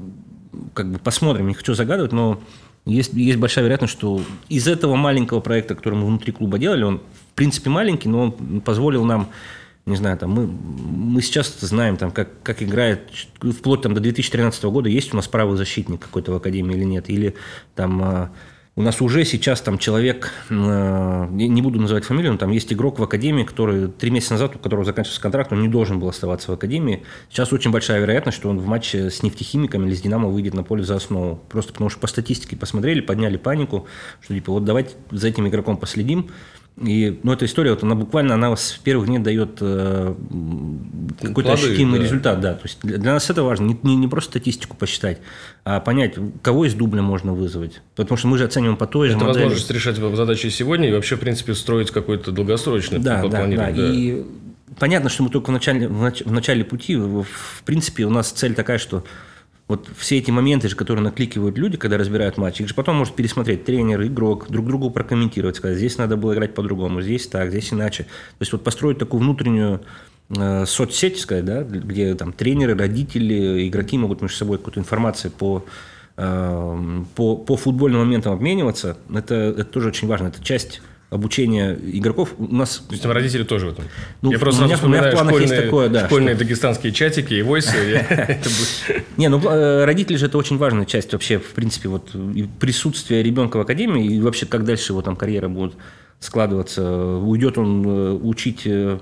как бы посмотрим, не хочу загадывать, но есть, есть большая вероятность, что из этого маленького проекта, который мы внутри клуба делали, он в принципе маленький, но он позволил нам, не знаю, там мы, мы сейчас знаем, там, как, как играет, вплоть там, до 2013 года, есть у нас правый защитник какой-то в Академии или нет, или там, э, у нас уже сейчас там человек, э, не буду называть фамилию, но там есть игрок в Академии, который три месяца назад, у которого заканчивался контракт, он не должен был оставаться в Академии. Сейчас очень большая вероятность, что он в матче с нефтехимиками или с Динамо выйдет на поле за основу. Просто потому что по статистике посмотрели, подняли панику, что типа вот давайте за этим игроком последим. И, ну, эта история, вот она буквально, она с первых дней дает э, какой-то Плоды, ощутимый да. результат, да. То есть для, для нас это важно, не, не, не просто статистику посчитать, а понять, кого из дубля можно вызвать. Потому что мы же оцениваем по той же Это модели. возможность решать задачи сегодня и вообще, в принципе, строить какой-то долгосрочный Да, план- да, да. да. И понятно, что мы только в начале, в нач- в начале пути. В принципе, у нас цель такая, что вот все эти моменты, же, которые накликивают люди, когда разбирают матч, их же потом может пересмотреть тренер, игрок, друг другу прокомментировать, сказать, здесь надо было играть по-другому, здесь так, здесь иначе. То есть вот построить такую внутреннюю э, соцсеть, сказать, да, где там тренеры, родители, игроки могут между собой какую-то информацию по э, по, по футбольным моментам обмениваться, это, это тоже очень важно. Это часть обучения игроков. У нас То есть там родители тоже в этом. Ну, я просто у меня- у меня в планах есть школьные, такое, да, школьные дагестанские чатики и войсы. Не, ну э, родители же это очень важная часть вообще, в принципе, вот и присутствия ребенка в академии и вообще как дальше его там карьера будет складываться. Уйдет он э, учить э,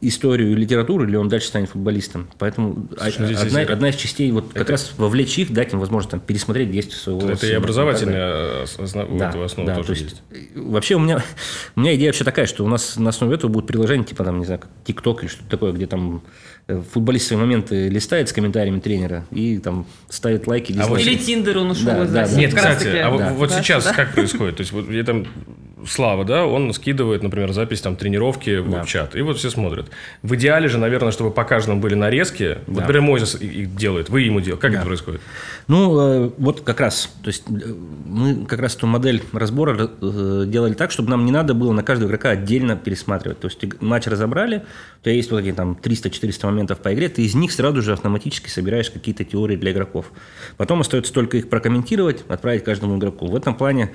историю и литературу, или он дальше станет футболистом. Поэтому Слушай, ну здесь одна, одна из частей вот как раз вовлечь их, дать им возможность там, пересмотреть действия своего Это и сына далее. образовательная вот Да, основа да, тоже то есть. есть, э, Вообще у меня, у меня идея вообще такая, что у нас на основе этого будут приложения, типа там, не знаю, ТикТок или что-то такое, где там э, футболист свои моменты листает с комментариями тренера и там ставит лайки, А вот. Или Тиндер он ушел Да, да, да. Нет, кстати, а вот, Да. вот Да, сейчас да. как происходит? То есть вот я там Слава, да, он скидывает, например, запись там тренировки в Да. чат, и вот все смотрят. В идеале же, наверное, чтобы по каждому были нарезки. Вот, Да. например, Мойзес и- их делает, вы ему делаете. Как Да. это происходит? Ну, э, вот как раз, то есть э, мы как раз эту модель разбора э, делали так, чтобы нам не надо было на каждого игрока отдельно пересматривать. То есть матч разобрали, у тебя есть вот эти там 300-400 моментов по игре, ты из них сразу же автоматически собираешь какие-то теории для игроков. Потом остается только их прокомментировать, отправить каждому игроку. В этом плане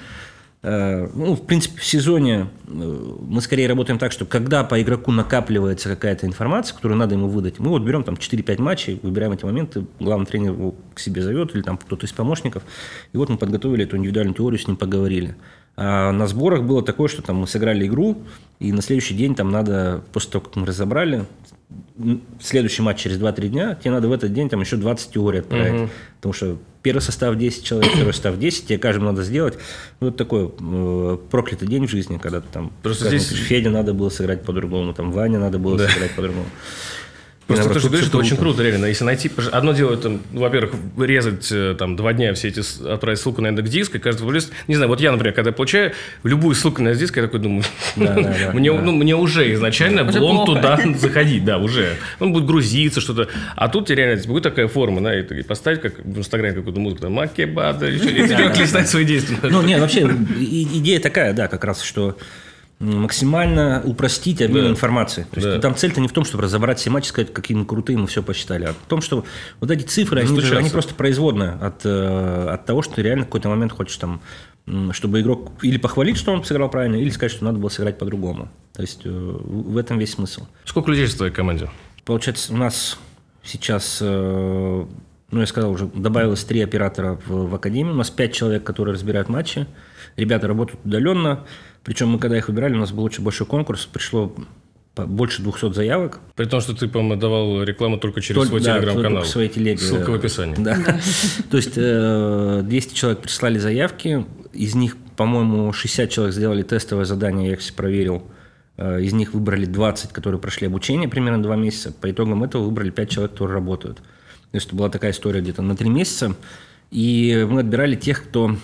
ну, в принципе, в сезоне э, мы скорее работаем так, что когда по игроку накапливается какая-то информация, которую надо ему выдать, мы вот берем там 4-5 матчей, выбираем эти моменты, главный тренер его к себе зовет, или там кто-то из помощников, и вот мы подготовили эту индивидуальную теорию, с ним поговорили. А на сборах было такое, что там мы сыграли игру, и на следующий день там надо, после того, как мы разобрали, следующий матч через 2-3 дня, тебе надо в этот день там еще 20 теорий отправить. Потому что первый состав 10 человек, второй состав 10, тебе каждому надо сделать. Ну, это такой э, проклятый день в жизни, когда ты там... Просто здесь- Феде надо было сыграть по-другому, там Ване надо было Да. сыграть по-другому. Просто то, что говоришь, это очень круто, реально. Если найти... Одно дело, там, ну, во-первых, резать э, там два дня все эти... Отправить ссылку на индекс диск, и каждый футболист... Не знаю, вот я, например, когда получаю любую ссылку на индекс диск, я такой думаю... Мне, ну, мне уже изначально плохо. туда заходить, да, уже. Он будет грузиться, что-то. А тут тебе реально будет такая форма, да, и поставить как в Инстаграме какую-то музыку, там, Макебада, еще, и человек листает свои действия. Ну, нет, вообще идея такая, да, как раз, что максимально упростить обмен Да. информацией. То есть Да. там цель-то не в том, чтобы разобрать все матчи, сказать, какие мы крутые, мы все посчитали, а в том, что вот эти цифры, они, же, Достучаться. они просто производные от, э, от того, что ты реально в какой-то момент хочешь там, чтобы игрок или похвалить, что он сыграл правильно, или сказать, что надо было сыграть по-другому. То есть э, в в этом весь смысл. Сколько людей в твоей команде? Получается, у нас сейчас, э, ну, я сказал уже, добавилось три оператора в, в академии. У нас пять человек, которые разбирают матчи. Ребята работают удаленно. Причем мы, когда их выбирали, у нас был очень большой конкурс. Пришло больше 200 заявок. При том, что ты, по-моему, давал рекламу только через Только- свой да, телеграм-канал. только своей телеге. Ссылка в описании. Да. То есть э, 200 человек прислали заявки. Из них, по-моему, 60 человек сделали тестовое задание, я их все проверил. Э, Из них выбрали 20, которые прошли обучение примерно 2 месяца. По итогам этого выбрали 5 человек, которые работают. То есть это была такая история где-то на 3 месяца. И мы отбирали тех, кто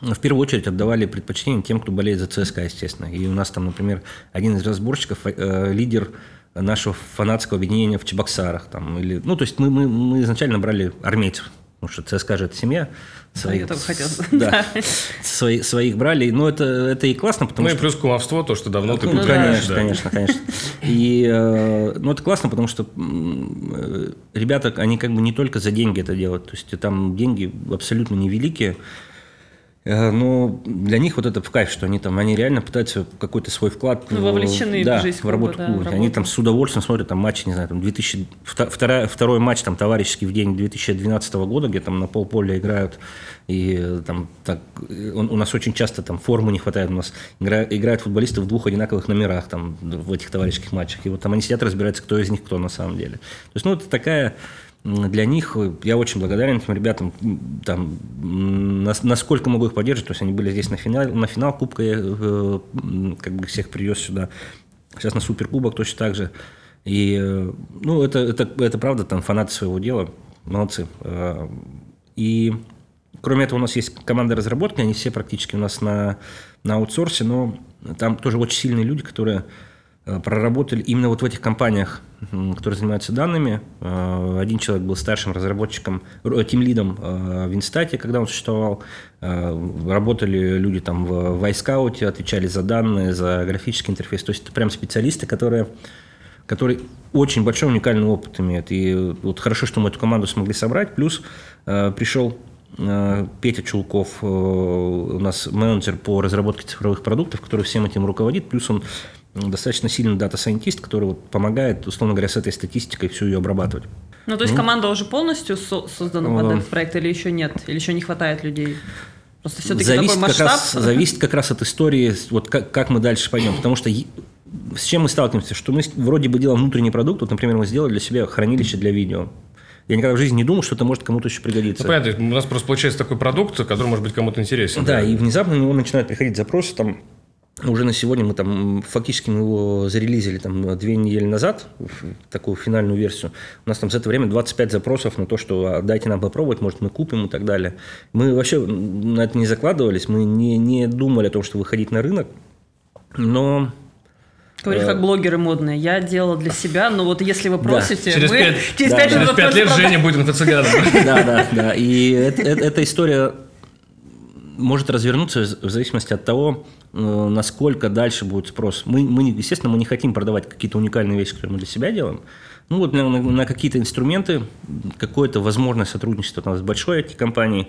в первую очередь отдавали предпочтение тем, кто болеет за ЦСКА, естественно. И у нас там, например, один из разборщиков, э, лидер нашего фанатского объединения в Чебоксарах. Там, или, ну, то есть мы, мы, мы изначально брали армейцев, потому что ЦСКА же это семья. я только хотела Да, свои- своих брали. Но это, это и классно, потому Ну и что... плюс кумовство, то, что давно ты Ну, конечно, да. конечно, конечно. И э, ну, это классно, потому что э, ребята, они как бы не только за деньги это делают. То есть там деньги абсолютно невеликие. Э, Но для них вот это в кайф, что они там, они реально пытаются какой-то свой вклад Ну, вовлечены в да, жизнь в клуба, работу да, клуба. в Они там с удовольствием смотрят там матчи, не знаю, там 2000, вто- вторая, второй матч там товарищеский в день 2012 года, где там на полполя играют, и э, там так, э, он- у нас очень часто там формы не хватает, у нас игра- играют футболисты в двух одинаковых номерах там в этих товарищеских матчах, и вот там они сидят разбираются, кто из них кто на самом деле. То есть, ну, это такая для них э, я очень благодарен этим ребятам. Там, насколько могу их поддерживать. То есть они были здесь на финал, на финал Кубка, я, э, как бы всех привез сюда. Сейчас на Суперкубок точно так же. И, э, ну, это, это, это правда, там фанаты своего дела. Молодцы. Э, И кроме этого у нас есть команда разработки, они все практически у нас на, на аутсорсе, но там тоже очень сильные люди, которые проработали именно вот в этих компаниях, которые занимаются данными. Э, Один человек был старшим разработчиком, р- тимлидом э, в Инстате, когда он существовал. Э, Работали люди там в Вайскауте, отвечали за данные, за графический интерфейс. То есть это прям специалисты, которые который очень большой уникальный опыт имеет. И вот хорошо, что мы эту команду смогли собрать. Плюс э, пришел э, Петя Чулков, э, у нас менеджер по разработке цифровых продуктов, который всем этим руководит. Плюс он достаточно сильный дата-сайентист, который вот помогает, условно говоря, с этой статистикой всю ее обрабатывать. Ну, то есть команда уже полностью со- создана под Э, этот проект или еще нет? Или еще не хватает людей? Просто все-таки зависит, такой как масштаб. раз, зависит как раз от истории, вот как, как мы дальше пойдем. Потому что с чем мы сталкиваемся? Что мы вроде бы делаем внутренний продукт, вот, например, мы сделали для себя хранилище для видео. Я никогда в жизни не думал, что это может кому-то еще пригодиться. Ну, понятно, у нас просто получается такой продукт, который может быть кому-то интересен. Да, и внезапно на него начинают приходить запросы, там, уже на сегодня мы там, фактически мы его зарелизили там две недели назад, в такую финальную версию. У нас там за это время 25 запросов на то, что а, дайте нам попробовать, может мы купим и так далее. Мы вообще на это не закладывались, мы не, не думали о том, что выходить на рынок, но Говорит, Э, как блогеры модные. Я делала для себя, но вот если вы просите, Через мы пять, через да, пять через минут пять лет просто Женя будет инфо-цыганом. Да, да, да. И эта история может развернуться в зависимости от того, э, насколько дальше будет спрос. Мы, мы, естественно, мы не хотим продавать какие-то уникальные вещи, которые мы для себя делаем. Ну вот на, на- на какие-то инструменты, какое-то возможное сотрудничество там, с большой IT-компанией,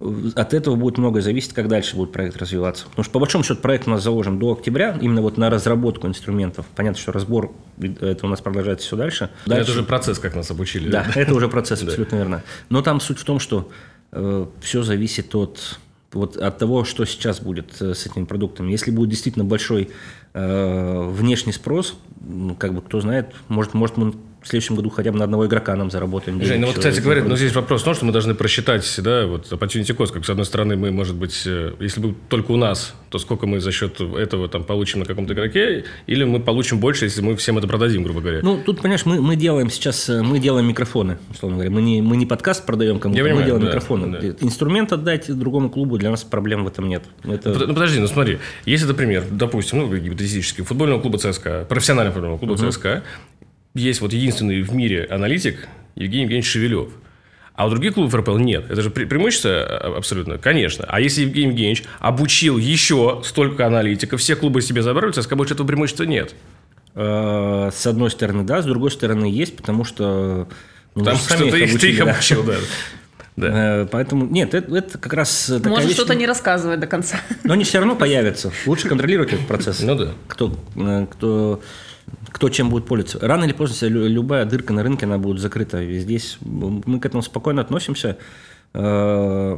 э, от этого будет многое зависеть, как дальше будет проект развиваться. Потому что, по большому счету, проект у нас заложен до октября, именно вот на разработку инструментов. Понятно, что разбор, э, это у нас продолжается все дальше. Это Дальше- же процесс, как нас обучили. да, это уже процесс, абсолютно верно. Но там суть в том, что все зависит от, вот, от того, что сейчас будет э, с этими продуктами. Если будет действительно большой э, внешний спрос, как бы кто знает, может, может мы в следующем году хотя бы на одного игрока нам заработаем. Жень, ну вот, кстати говоря, ну продуктом. здесь вопрос в том, что мы должны просчитать, да, вот opportunity cost, как с одной стороны мы, может быть, э, если бы только у нас, то сколько мы за счет этого там получим на каком-то игроке, или мы получим больше, если мы всем это продадим, грубо говоря. Ну, тут, понимаешь, мы, мы делаем сейчас, э, мы делаем микрофоны, условно говоря. Мы не, мы не подкаст продаем кому-то, мы делаем да, микрофоны. да. Инструмент отдать другому клубу, для нас проблем в этом нет. Это... Ну, подожди, ну смотри, если, например, допустим, ну, гипотетически, футбольного клуба ЦСКА, профессионального футбольного клуба ЦСКА, есть вот единственный в мире аналитик Евгений Евгеньевич Шевелев. А у других клубов РПЛ нет. Это же пре- преимущество а, абсолютно, конечно. А если Евгений Евгеньевич обучил еще столько аналитиков, все клубы себе забрали, у ЦСКА больше этого преимущества нет. Э, С одной стороны, да, с другой стороны, есть, потому что... ну, сами что ты, их- ты обучили, их да. обучил, да. Да. Э, Поэтому, нет, это, это как раз такая Может вещь, что-то ну, не рассказывать до конца. Но они все равно появятся. Лучше контролировать этот процесс. Ну да. Кто, э, кто, кто чем будет пользоваться. Рано или поздно лю- любая дырка на рынке, она будет закрыта. И здесь мы к этому спокойно относимся. Э,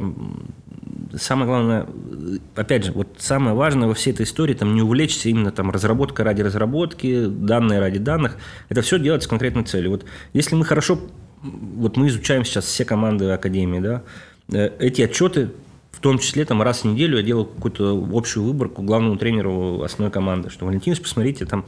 Самое главное, опять же, вот самое важное во всей этой истории, там не увлечься именно там разработка ради разработки, данные ради данных. Это все делать с конкретной целью. Вот если мы хорошо, вот мы изучаем сейчас все команды Академии, да, э, эти отчеты в том числе там раз в неделю я делал какую-то общую выборку главному тренеру основной команды, что Валентинович, посмотрите, там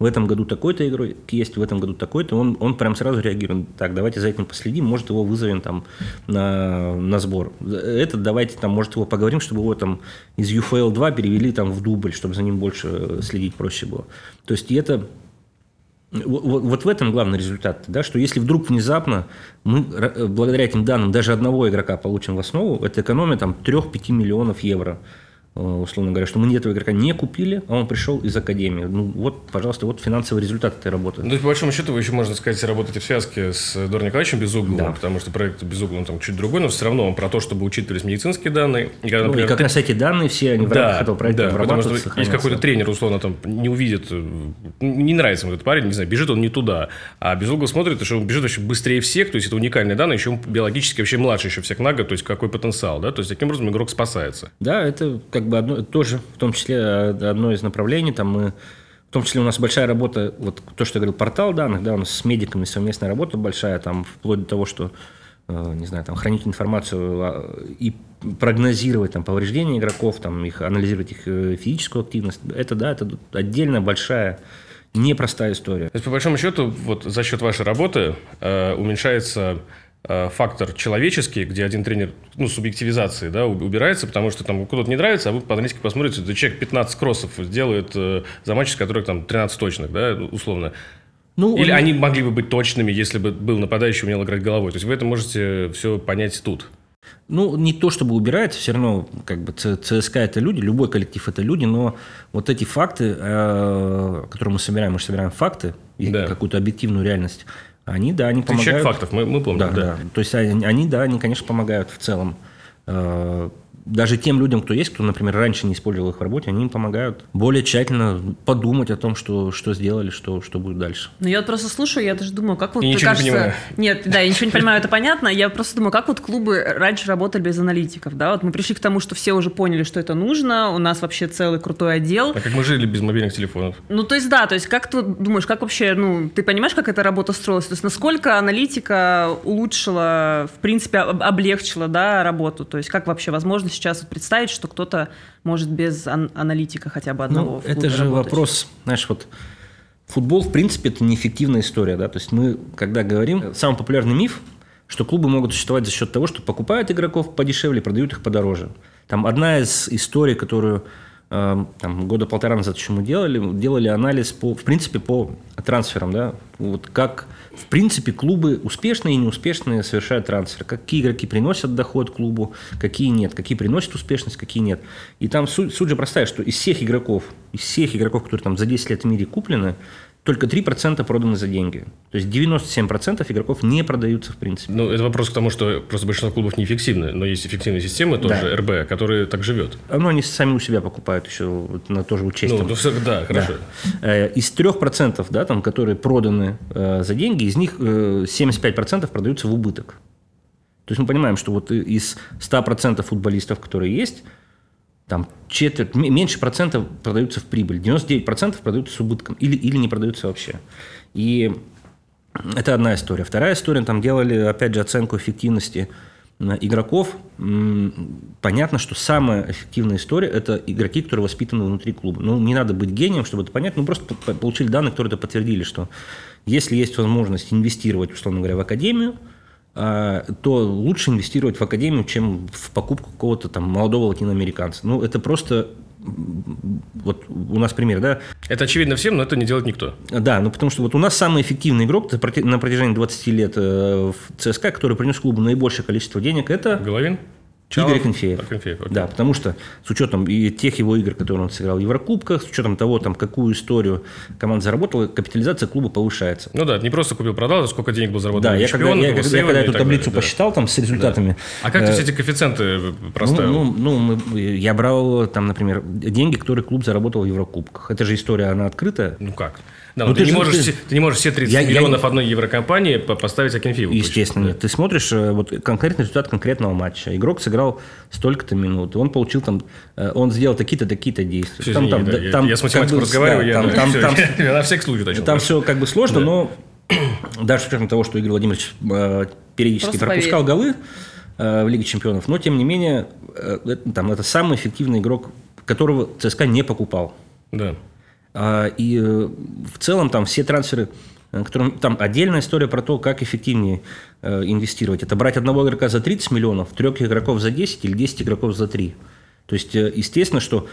в этом году такой-то игрок есть, в этом году такой-то, он, он прям сразу реагирует, так, давайте за этим последим, может, его вызовем там на, на сбор. Этот давайте там, может, его поговорим, чтобы его там из UFL 2 перевели там в дубль, чтобы за ним больше следить проще было. То есть это вот, вот- в этом главный результат, да, что если вдруг внезапно мы благодаря этим данным даже одного игрока получим в основу, это экономия там 3-5 миллионов евро условно говоря, что мы этого игрока не купили, а он пришел из академии. Ну вот, пожалуйста, вот финансовый результат этой работы. Ну, то есть, по большому счету, вы еще, можно сказать, работаете в связке с Дором Николаевичем Безугловым, да. потому что проект Безугловым там чуть другой, но все равно он про то, чтобы учитывались медицинские данные. И, когда, например, ну, и как раз эти данные все, они в да, рамках этого проекта да, потому что есть какой-то тренер, условно, там не увидит, э, не нравится ему этот парень, не знаю, бежит он не туда, а Безуглов смотрит, что он бежит вообще быстрее всех, то есть это уникальные данные, еще он биологически вообще младше еще всех на год, то есть какой потенциал, да, то есть таким образом игрок спасается. Да, это как бы одно, тоже в том числе э, одно из направлений. Там мы, в том числе у нас большая работа, вот то, что я говорил, портал данных, да, у нас с медиками совместная работа большая, там вплоть до того, что э, не знаю, там, хранить информацию а, и прогнозировать там, повреждения игроков, там, их, анализировать их э, физическую активность. Это, да, это отдельная большая непростая история. То есть, по большому счету, вот за счет вашей работы э, уменьшается фактор человеческий, где один тренер, ну, субъективизации, да, убирается, потому что там куда-то не нравится, а вы по-английски посмотрите, да, человек 15 кроссов делает э, за матч, с которых там 13 точных, да, условно. Ну, Или он... они могли бы быть точными, если бы был нападающий, умел играть головой. То есть вы это можете все понять тут. Ну, не то чтобы убирается, все равно как бы ЦСКА это люди, любой коллектив это люди, но вот эти факты, э, которые мы собираем, мы же собираем факты, да. какую-то объективную реальность, они, да, они помогают. Ты фактов, мы, мы помним. Да, да. да. То есть они, они, да, они, конечно, помогают в целом. Э, даже тем людям, кто есть, кто, например, раньше не использовал их в работе, они им помогают более тщательно подумать о том, что, что сделали, что, что будет дальше. Ну, я вот просто слушаю, я даже думаю, как вот, и кажется... Не понимаю. Нет, да, я ничего не понимаю, это понятно. Я просто думаю, как вот клубы раньше работали без аналитиков, да? Вот мы пришли к тому, что все уже поняли, что это нужно, у нас вообще целый крутой отдел. А как мы жили без мобильных телефонов? Ну, то есть, да, то есть, как ты думаешь, как вообще, ну, ты понимаешь, как эта работа строилась? То есть, насколько аналитика улучшила, в принципе, облегчила, да, работу? То есть, как вообще возможно сейчас представить, что кто-то может без ан- аналитика хотя бы одного. Ну, это же работать. вопрос, знаешь, вот футбол, в принципе, это неэффективная история, да, то есть мы, когда говорим, самый популярный миф, что клубы могут существовать за счет того, что покупают игроков подешевле, продают их подороже. Там одна из историй, которую э, там, года полтора назад еще мы делали, делали анализ по, в принципе, по трансферам, да, вот как в принципе, клубы успешные и неуспешные совершают трансфер. Какие игроки приносят доход клубу, какие нет, какие приносят успешность, какие нет. И там суть, суть же простая, что из всех игроков, из всех игроков, которые там за 10 лет в мире куплены, только 3% проданы за деньги. То есть 97% игроков не продаются в принципе. Ну, это вопрос к тому, что просто большинство клубов неэффективны, но есть эффективные системы, тоже да. РБ, которые так живет. Ну, они сами у себя покупают еще, на тоже учесть. Ну, ну все, да, хорошо. Да. Э, из 3%, да, там, которые проданы э, за деньги, из них э, 75% продаются в убыток. То есть мы понимаем, что вот из 100% футболистов, которые есть, там четверть, меньше процентов продаются в прибыль, 99% продаются с убытком или, или не продаются вообще. И это одна история. Вторая история, там делали, опять же, оценку эффективности э, игроков. Понятно, что самая эффективная история – это игроки, которые воспитаны внутри клуба. Ну, не надо быть гением, чтобы это понять, ну, просто получили данные, которые это подтвердили, что если есть возможность инвестировать, условно говоря, в академию – то лучше инвестировать в академию, чем в покупку какого-то там молодого латиноамериканца. Ну, это просто вот у нас пример, да? Это очевидно всем, но это не делает никто. Да, ну потому что вот у нас самый эффективный игрок на протяжении 20 лет э, в ЦСКА, который принес клубу наибольшее количество денег, это... Головин? Чалов, Игорь Да, потому что с учетом и тех его игр, которые он сыграл в Еврокубках, с учетом того, там, какую историю команда заработала, капитализация клуба повышается. Ну да, не просто купил-продал, а сколько денег было заработано. Да, я когда, я, когда, я когда эту таблицу далее, посчитал там с результатами. Да. А как ты все эти коэффициенты проставил? Ну, ну, ну мы, я брал там, например, деньги, которые клуб заработал в Еврокубках. Это же история, она открытая. Ну как? Да, ну, ты, ты, не можешь, ты, ты не можешь все 30 я, миллионов я, одной еврокомпании поставить Акинфееву. Естественно, нет. Ты смотришь э, вот, конкретный результат конкретного матча. Игрок сыграл столько-то минут, он получил там, э, он сделал такие-то, такие-то действия. Все, там, извини, там, да, там, я, я с математиком как бы, разговариваю, да, я, там, там, все, там, я на всякий случай уточнил. Там все как бы сложно, да. но даже с учетом того, что Игорь Владимирович э, периодически Просто пропускал поверь. голы в Лиге Чемпионов, но тем не менее, там, это самый эффективный игрок, которого ЦСКА не покупал. Да. А, и э, в целом там все трансферы, э, которым, там отдельная история про то, как эффективнее э, инвестировать. Это брать одного игрока за 30 миллионов, трех игроков за 10 или 10 игроков за 3. То есть, естественно, что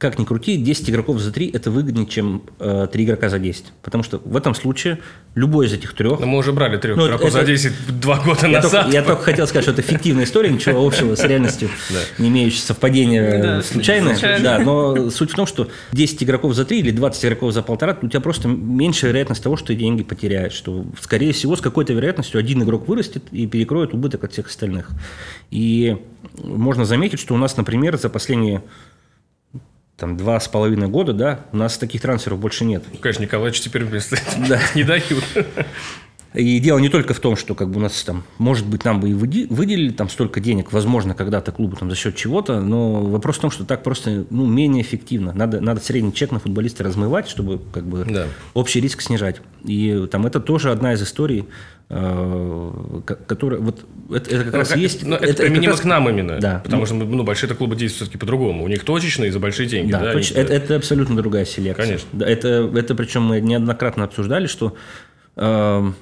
как ни крути, 10 игроков за 3 это выгоднее, чем э, 3 игрока за 10. Потому что в этом случае любой из этих трех... Но мы уже брали трех ну, игроков это, за 10 два года я назад. Только, я только хотел сказать, что это фиктивная история, ничего общего с реальностью, не имеющая совпадения случайное. Да, но суть в том, что 10 игроков за 3 или 20 игроков за полтора, у тебя просто меньшая вероятность того, что ты деньги потеряешь. Что, скорее всего, с какой-то вероятностью один игрок вырастет и перекроет убыток от всех остальных. И можно заметить, что у нас, например, за последние там два с половиной года, да, у нас таких трансферов больше нет. Ну, конечно, Николаевич теперь вместо да. не дают. И дело не только в том, что как бы у нас там, может быть, нам бы и выделили там столько денег, возможно, когда-то клубу там за счет чего-то, но вопрос в том, что так просто ну, менее эффективно. Надо, надо средний чек на футболиста размывать, чтобы как бы да. общий риск снижать. И там это тоже одна из историй, э, которая вот это, это как но, раз как, есть. Но это, это применимо раз, к нам именно, да. потому ну, что ну, большие клубы действуют все-таки по-другому. У них точечные за большие деньги. Да, да, точ, это, это абсолютно другая селекция. Конечно. Это, это причем мы неоднократно обсуждали, что э,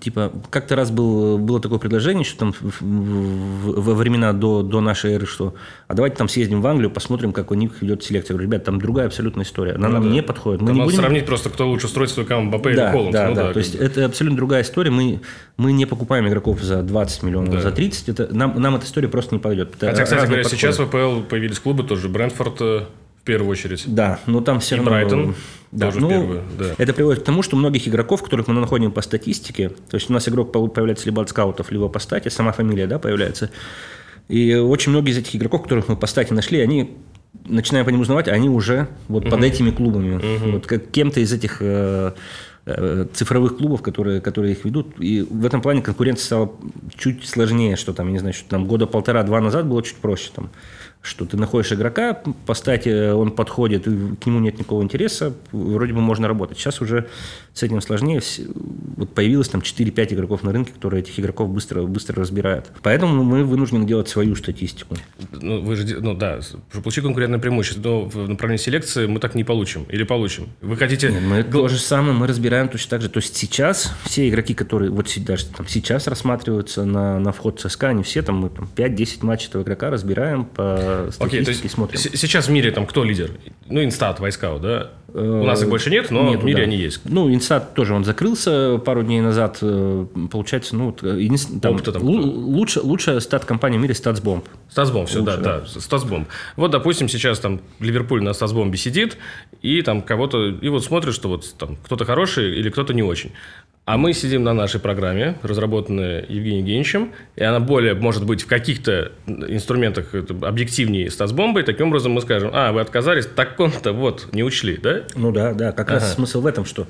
типа, как-то раз был, было такое предложение, что там во времена до, до нашей эры, что а давайте там съездим в Англию, посмотрим, как у них идет селекция. Говорю, ребят, там другая абсолютная история. Она ну, нам да. не подходит. Мы там не надо будем... сравнить просто, кто лучше строит свою команду, Бапе да, или Холланд. Да, ну, да, да. То есть бы. это абсолютно другая история. Мы, мы не покупаем игроков за 20 миллионов, да. за 30. Это, нам, нам эта история просто не подойдет. Хотя, кстати говоря, сейчас в АПЛ появились клубы тоже. Брентфорд э, в первую очередь. Да, но там все и равно... Брайтон да, тоже ну, в первую, да. Это приводит к тому, что многих игроков, которых мы находим по статистике, то есть у нас игрок появляется либо от скаутов, либо по стате, сама фамилия да, появляется. И очень многие из этих игроков, которых мы по стате нашли, они начинаем по ним узнавать, они уже вот угу. под этими клубами. Угу. Вот как кем-то из этих э, э, цифровых клубов, которые, которые их ведут. И в этом плане конкуренция стала чуть сложнее, что там, я не знаю, что там года полтора-два назад было чуть проще. Там что ты находишь игрока, по стати он подходит, к нему нет никакого интереса, вроде бы можно работать. Сейчас уже с этим сложнее. Вот появилось там 4-5 игроков на рынке, которые этих игроков быстро, быстро разбирают. Поэтому мы вынуждены делать свою статистику. Ну, вы же, ну да, получить конкурентное преимущество, но в направлении селекции мы так не получим. Или получим? Вы хотите... Нет, мы то же самое, мы разбираем точно так же. То есть сейчас все игроки, которые вот даже там, сейчас рассматриваются на, на вход в ЦСКА, они все там, мы там 5-10 матчей этого игрока разбираем по статистики Окей, то есть смотрим. Сейчас в мире там кто лидер? Ну, InStat, Wyscout, да? У нас их больше нет, но Нету, в мире да. они есть. Ну, Инстат тоже, он закрылся пару дней назад. Э, получается, ну, там, там лучше, лучшая стат-компания в мире StatsBomb. StatsBomb, все, лучше, да, да, StatsBomb. Вот, допустим, сейчас там Ливерпуль на Статсбомбе сидит, и там кого-то, и вот смотрит, что вот там кто-то хороший или кто-то не очень. А мы сидим на нашей программе, разработанной Евгением Евгеньевичем, и она более, может быть, в каких-то инструментах объективнее статсбомбы, и таким образом мы скажем, а, вы отказались, так он-то вот не учли, да? Ну да, да, как ага. раз смысл в этом, что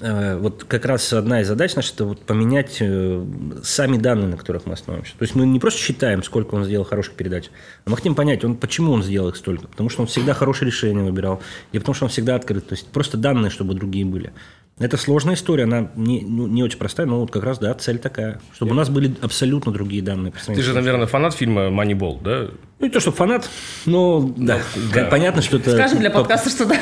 э, вот как раз одна из задач наша – это вот поменять э, сами данные, на которых мы основываемся. То есть мы не просто считаем, сколько он сделал хороших передач, а мы хотим понять, он, почему он сделал их столько. Потому что он всегда хорошие решения выбирал, и потому что он всегда открыт. То есть просто данные, чтобы другие были. Это сложная история, она не, ну, не очень простая, но вот как раз, да, цель такая, чтобы Я... у нас были абсолютно другие данные. Ты же, наверное, фанат фильма «Манибол», да? Ну, не то, что фанат, но да, да. понятно, что это... Скажем для подкаста, что да.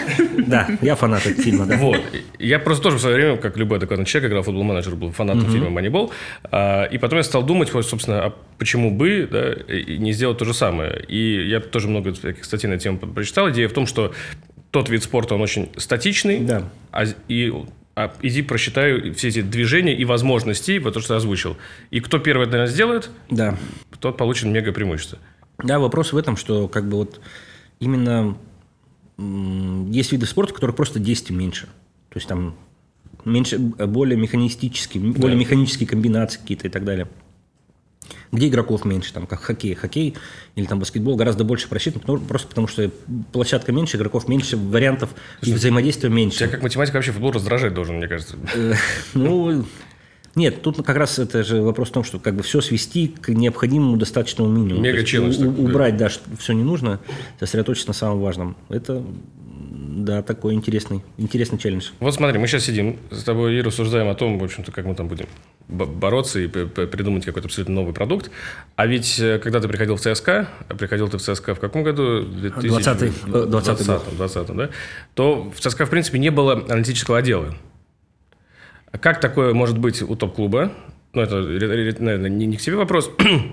Да, я фанат этого фильма, да. Вот. Я просто тоже в свое время, как любой адекватный человек, играл в футбол-менеджер, был фанатом угу. фильма «Манибол». А, и потом я стал думать, собственно, а почему бы да, не сделать то же самое. И я тоже много всяких статей на тему прочитал. Идея в том, что тот вид спорта, он очень статичный, да. а, и а иди просчитаю все эти движения и возможности, то, что озвучил. И кто первый это сделает, да. тот получит мега преимущество. Да, вопрос в этом, что как бы вот именно есть виды спорта, которых просто действий меньше. То есть там меньше, более механистические, да. более механические комбинации какие-то и так далее где игроков меньше, там, как хоккей. Хоккей или там баскетбол гораздо больше просчитан, ну, просто потому что площадка меньше, игроков меньше, вариантов и взаимодействия меньше. Тебя как математик вообще футбол раздражать должен, мне кажется. Э, ну, нет, тут как раз это же вопрос в том, что как бы все свести к необходимому достаточному минимуму. Мега челлендж. Убрать, да, все не нужно, сосредоточиться на самом важном. Это да, такой интересный, интересный челлендж. Вот смотри, мы сейчас сидим с тобой и рассуждаем о том, в общем-то, как мы там будем бороться и придумать какой-то абсолютно новый продукт. А ведь э, когда ты приходил в ЦСКА, а приходил ты в ЦСКА в каком году? 20 20 20 20 да? То в ЦСКА, в принципе, не было аналитического отдела. Как такое может быть у топ-клуба? Ну, это, наверное, не, не к тебе вопрос.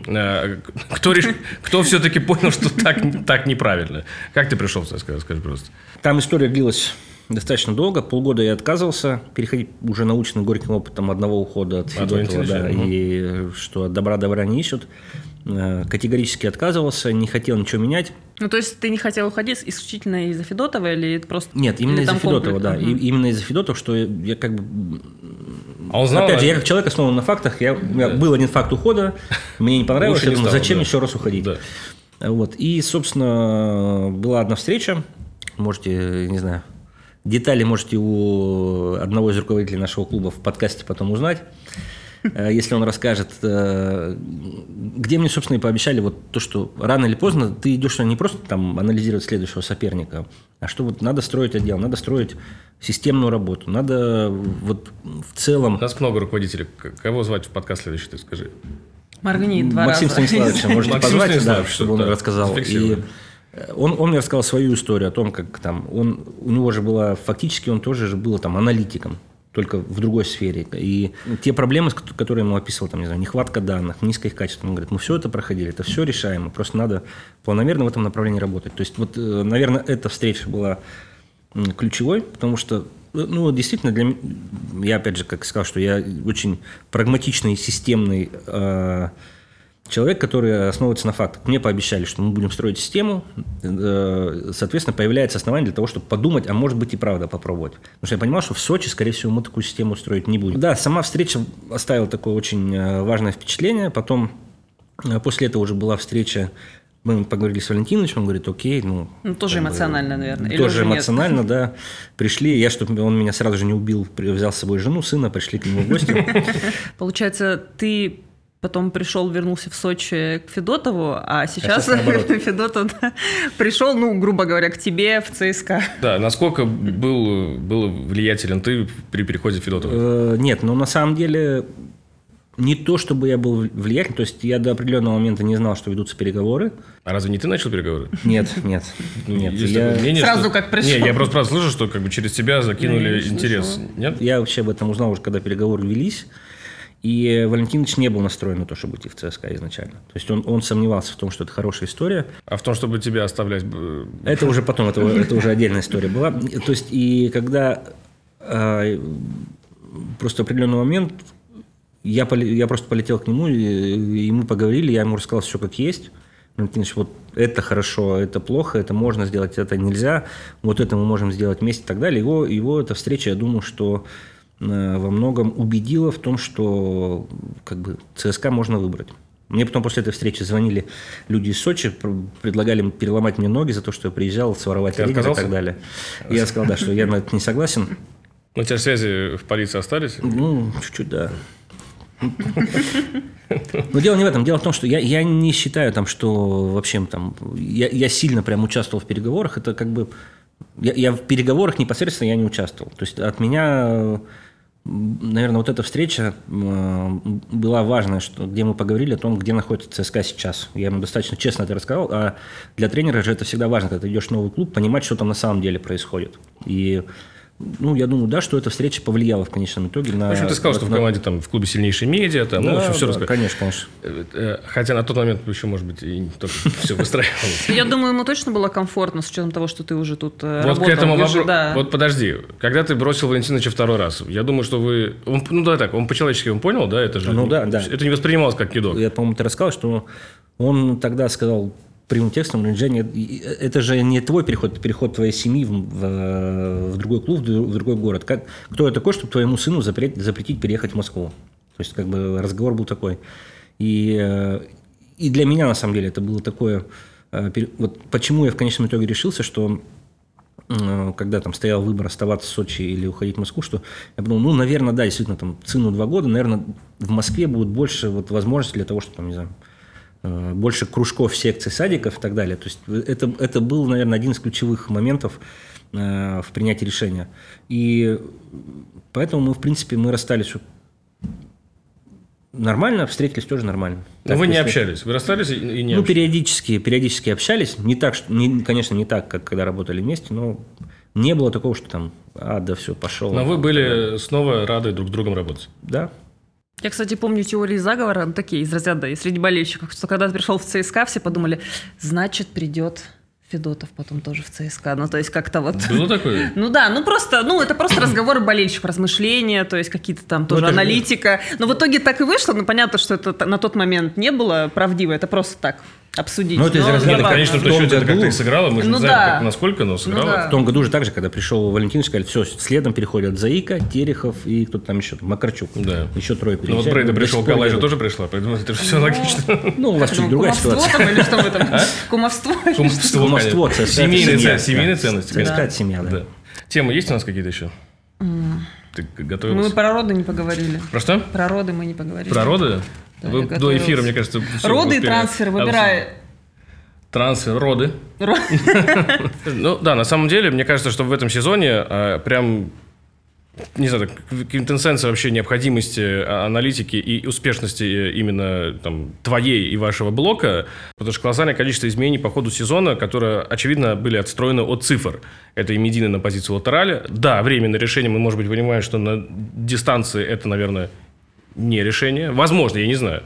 А, кто, реш... Кто все-таки понял, что так, так неправильно? Как ты пришел ЦСКА, скажи просто. Там история длилась достаточно долго. Полгода я отказывался переходить уже научным горьким опытом одного ухода от Федотова, да, угу. и что добра добра не ищут. Э, категорически отказывался, не хотел ничего менять. Ну, то есть ты не хотел уходить исключительно из-за Федотова или просто... Нет, именно из-за Федотова, да. Угу. И, именно из-за Федотова, что я как бы... А он знал, Опять же, я как человек основан на фактах. Я, да. Был один факт ухода, мне не понравилось, я думаю, зачем да. еще раз уходить? Да. Вот. И, собственно, была одна встреча, можете, не знаю, детали можете у одного из руководителей нашего клуба в подкасте потом узнать. Э, если он расскажет, э, где мне, собственно, и пообещали вот то, что рано или поздно ты идешь не просто там анализировать следующего соперника, а что вот надо строить отдел, надо строить системную работу, надо вот в целом... У нас много руководителей. Кого звать в подкаст следующий, ты скажи? Моргни два Максим раза. Станиславович, можете Максим позвать, да, чтобы он да, рассказал. И он, он мне рассказал свою историю о том, как там он, у него же была, фактически он тоже же был там аналитиком только в другой сфере. И те проблемы, которые ему описывал, там, не знаю, нехватка данных, низкое их качество, он говорит, мы все это проходили, это все решаемо, просто надо планомерно в этом направлении работать. То есть, вот, э, наверное, эта встреча была ключевой, потому что ну, действительно, для меня, я опять же, как сказал, что я очень прагматичный, системный э, человек, который основывается на фактах. Мне пообещали, что мы будем строить систему, э, соответственно, появляется основание для того, чтобы подумать, а может быть и правда попробовать. Потому что я понимал, что в Сочи, скорее всего, мы такую систему строить не будем. Да, сама встреча оставила такое очень э, важное впечатление. Потом, э, после этого уже была встреча мы поговорили с Валентиновичем, он говорит, окей, ну... Ну, тоже эмоционально, бы, наверное. Тоже эмоционально, нет? да. Пришли, я, чтобы он меня сразу же не убил, взял с собой жену, сына, пришли к нему в гости. Получается, ты потом пришел, вернулся в Сочи к Федотову, а сейчас, а сейчас Федотов да, пришел, ну, грубо говоря, к тебе в ЦСКА. Да, насколько был, был влиятелен ты при переходе Федотова? Э, нет, ну, на самом деле, не то, чтобы я был влиятельным, то есть я до определенного момента не знал, что ведутся переговоры. А разве не ты начал переговоры? Нет, нет, нет. Я... Мнение, Сразу что... как пришел. Не, я просто правда слышу, что как бы через тебя закинули я интерес. Нет? Я вообще об этом узнал уже, когда переговоры велись. И Валентинович не был настроен на то, чтобы идти в ЦСКА изначально. То есть он, он сомневался в том, что это хорошая история. А в том, чтобы тебя оставлять... Это уже потом, это, это уже отдельная история была. То есть и когда э, просто определенный момент я, я просто полетел к нему, и, и мы поговорили, я ему рассказал все как есть. Валентинович, вот это хорошо, это плохо, это можно сделать, это нельзя, вот это мы можем сделать вместе и так далее. Его, его эта встреча, я думаю, что Э, во многом убедила в том, что как бы ЦСКА можно выбрать. Мне потом после этой встречи звонили люди из Сочи, предлагали переломать мне ноги за то, что я приезжал, своровать Ты и так далее. И я сказал, да, что я на это не согласен. Но у тебя связи в полиции остались? Ну, чуть-чуть, да. Но дело не в этом. Дело в том, что я, я не считаю, там, что вообще там, я, я сильно прям участвовал в переговорах. Это как бы... Я, я в переговорах непосредственно я не участвовал. То есть от меня наверное, вот эта встреча была важная, что, где мы поговорили о том, где находится ЦСКА сейчас. Я ему достаточно честно это рассказал, а для тренера же это всегда важно, когда ты идешь в новый клуб, понимать, что там на самом деле происходит. И ну, я думаю, да, что эта встреча повлияла в конечном итоге на... В общем, ты сказал, что в команде там в клубе сильнейшие медиа, там, да, ну, в общем, все да, рассказал. конечно, конечно. Э, э, хотя на тот момент еще, может быть, и только все выстраивалось. Я думаю, ему точно было комфортно, с учетом того, что ты уже тут э, Вот к этому вопросу... Вот подожди, когда ты бросил Валентиновича второй раз, я думаю, что вы... Ну, да, так, он по-человечески он понял, да, это же... Ну, да, да. Это не воспринималось как кидок. Я, по-моему, ты рассказал, что он тогда сказал, прямым текстом, Женя, это же не твой переход, это переход твоей семьи в, в, в другой клуб, в другой город. Как, кто я такой, чтобы твоему сыну запретить, запретить переехать в Москву? То есть, как бы разговор был такой. И, и для меня, на самом деле, это было такое... Э, вот почему я в конечном итоге решился, что э, когда там стоял выбор оставаться в Сочи или уходить в Москву, что я подумал, ну, наверное, да, действительно, там, сыну два года, наверное, в Москве будет больше вот возможностей для того, чтобы, там, не знаю, Э, больше кружков, секций, садиков и так далее. То есть это, это был, наверное, один из ключевых моментов э, в принятии решения. И поэтому мы, в принципе, мы расстались нормально, встретились тоже нормально. Но так, вы не общались, вы расстались и не Ну, общались. периодически, периодически общались. Не так, что, не, конечно, не так, как когда работали вместе, но не было такого, что там, а, да все, пошел. Но вы были снова рады друг с другом работать. Да. Я, кстати, помню теории заговора, ну, такие из разряда и среди болельщиков, что когда пришел в ЦСКА, все подумали, значит, придет Федотов потом тоже в ЦСКА. Ну, то есть как-то вот... Было такое? Ну да, ну просто, ну это просто разговоры болельщиков, размышления, то есть какие-то там тоже же- аналитика. Но в итоге так и вышло, ну понятно, что это на тот момент не было правдиво, это просто так обсудить. Ну, это из разряда, ну, конечно, В то том счете это как-то и сыграло. Мы же Ну не знаем, да. как- насколько, но сыграло. да. В том году же так же, когда пришел Валентин, сказали, все, следом переходят Заика, Терехов и кто-то там еще, Макарчук. Да. Еще трое Ну вот. Брейда пришел, Калай тоже пришла, поэтому это все логично. Ну, у вас чуть Ну, другая кумовство ситуация. там или что в этом? Кумовство? Кумовство, Кумовство. ЦСКА, Семейные семейные ценности. Это семья, да. Темы есть у нас какие-то еще? Ты Мы готовилась? про роды не поговорили. Про что? Про роды мы не поговорили. Про роды? Вы до эфира, мне кажется, Роды и трансфер, выбирай. Трансфер, роды. Ро- Ну да, на самом деле, мне кажется, что в этом сезоне а, прям не знаю, квинтэссенция вообще необходимости а, аналитики и успешности э, именно там, твоей и вашего блока, потому что колоссальное количество изменений по ходу сезона, которые, очевидно, были отстроены от цифр. Это и Медина на позицию латераля. Да, временное решение, мы, может быть, понимаем, что на дистанции это, наверное, не решение. Возможно, я не знаю.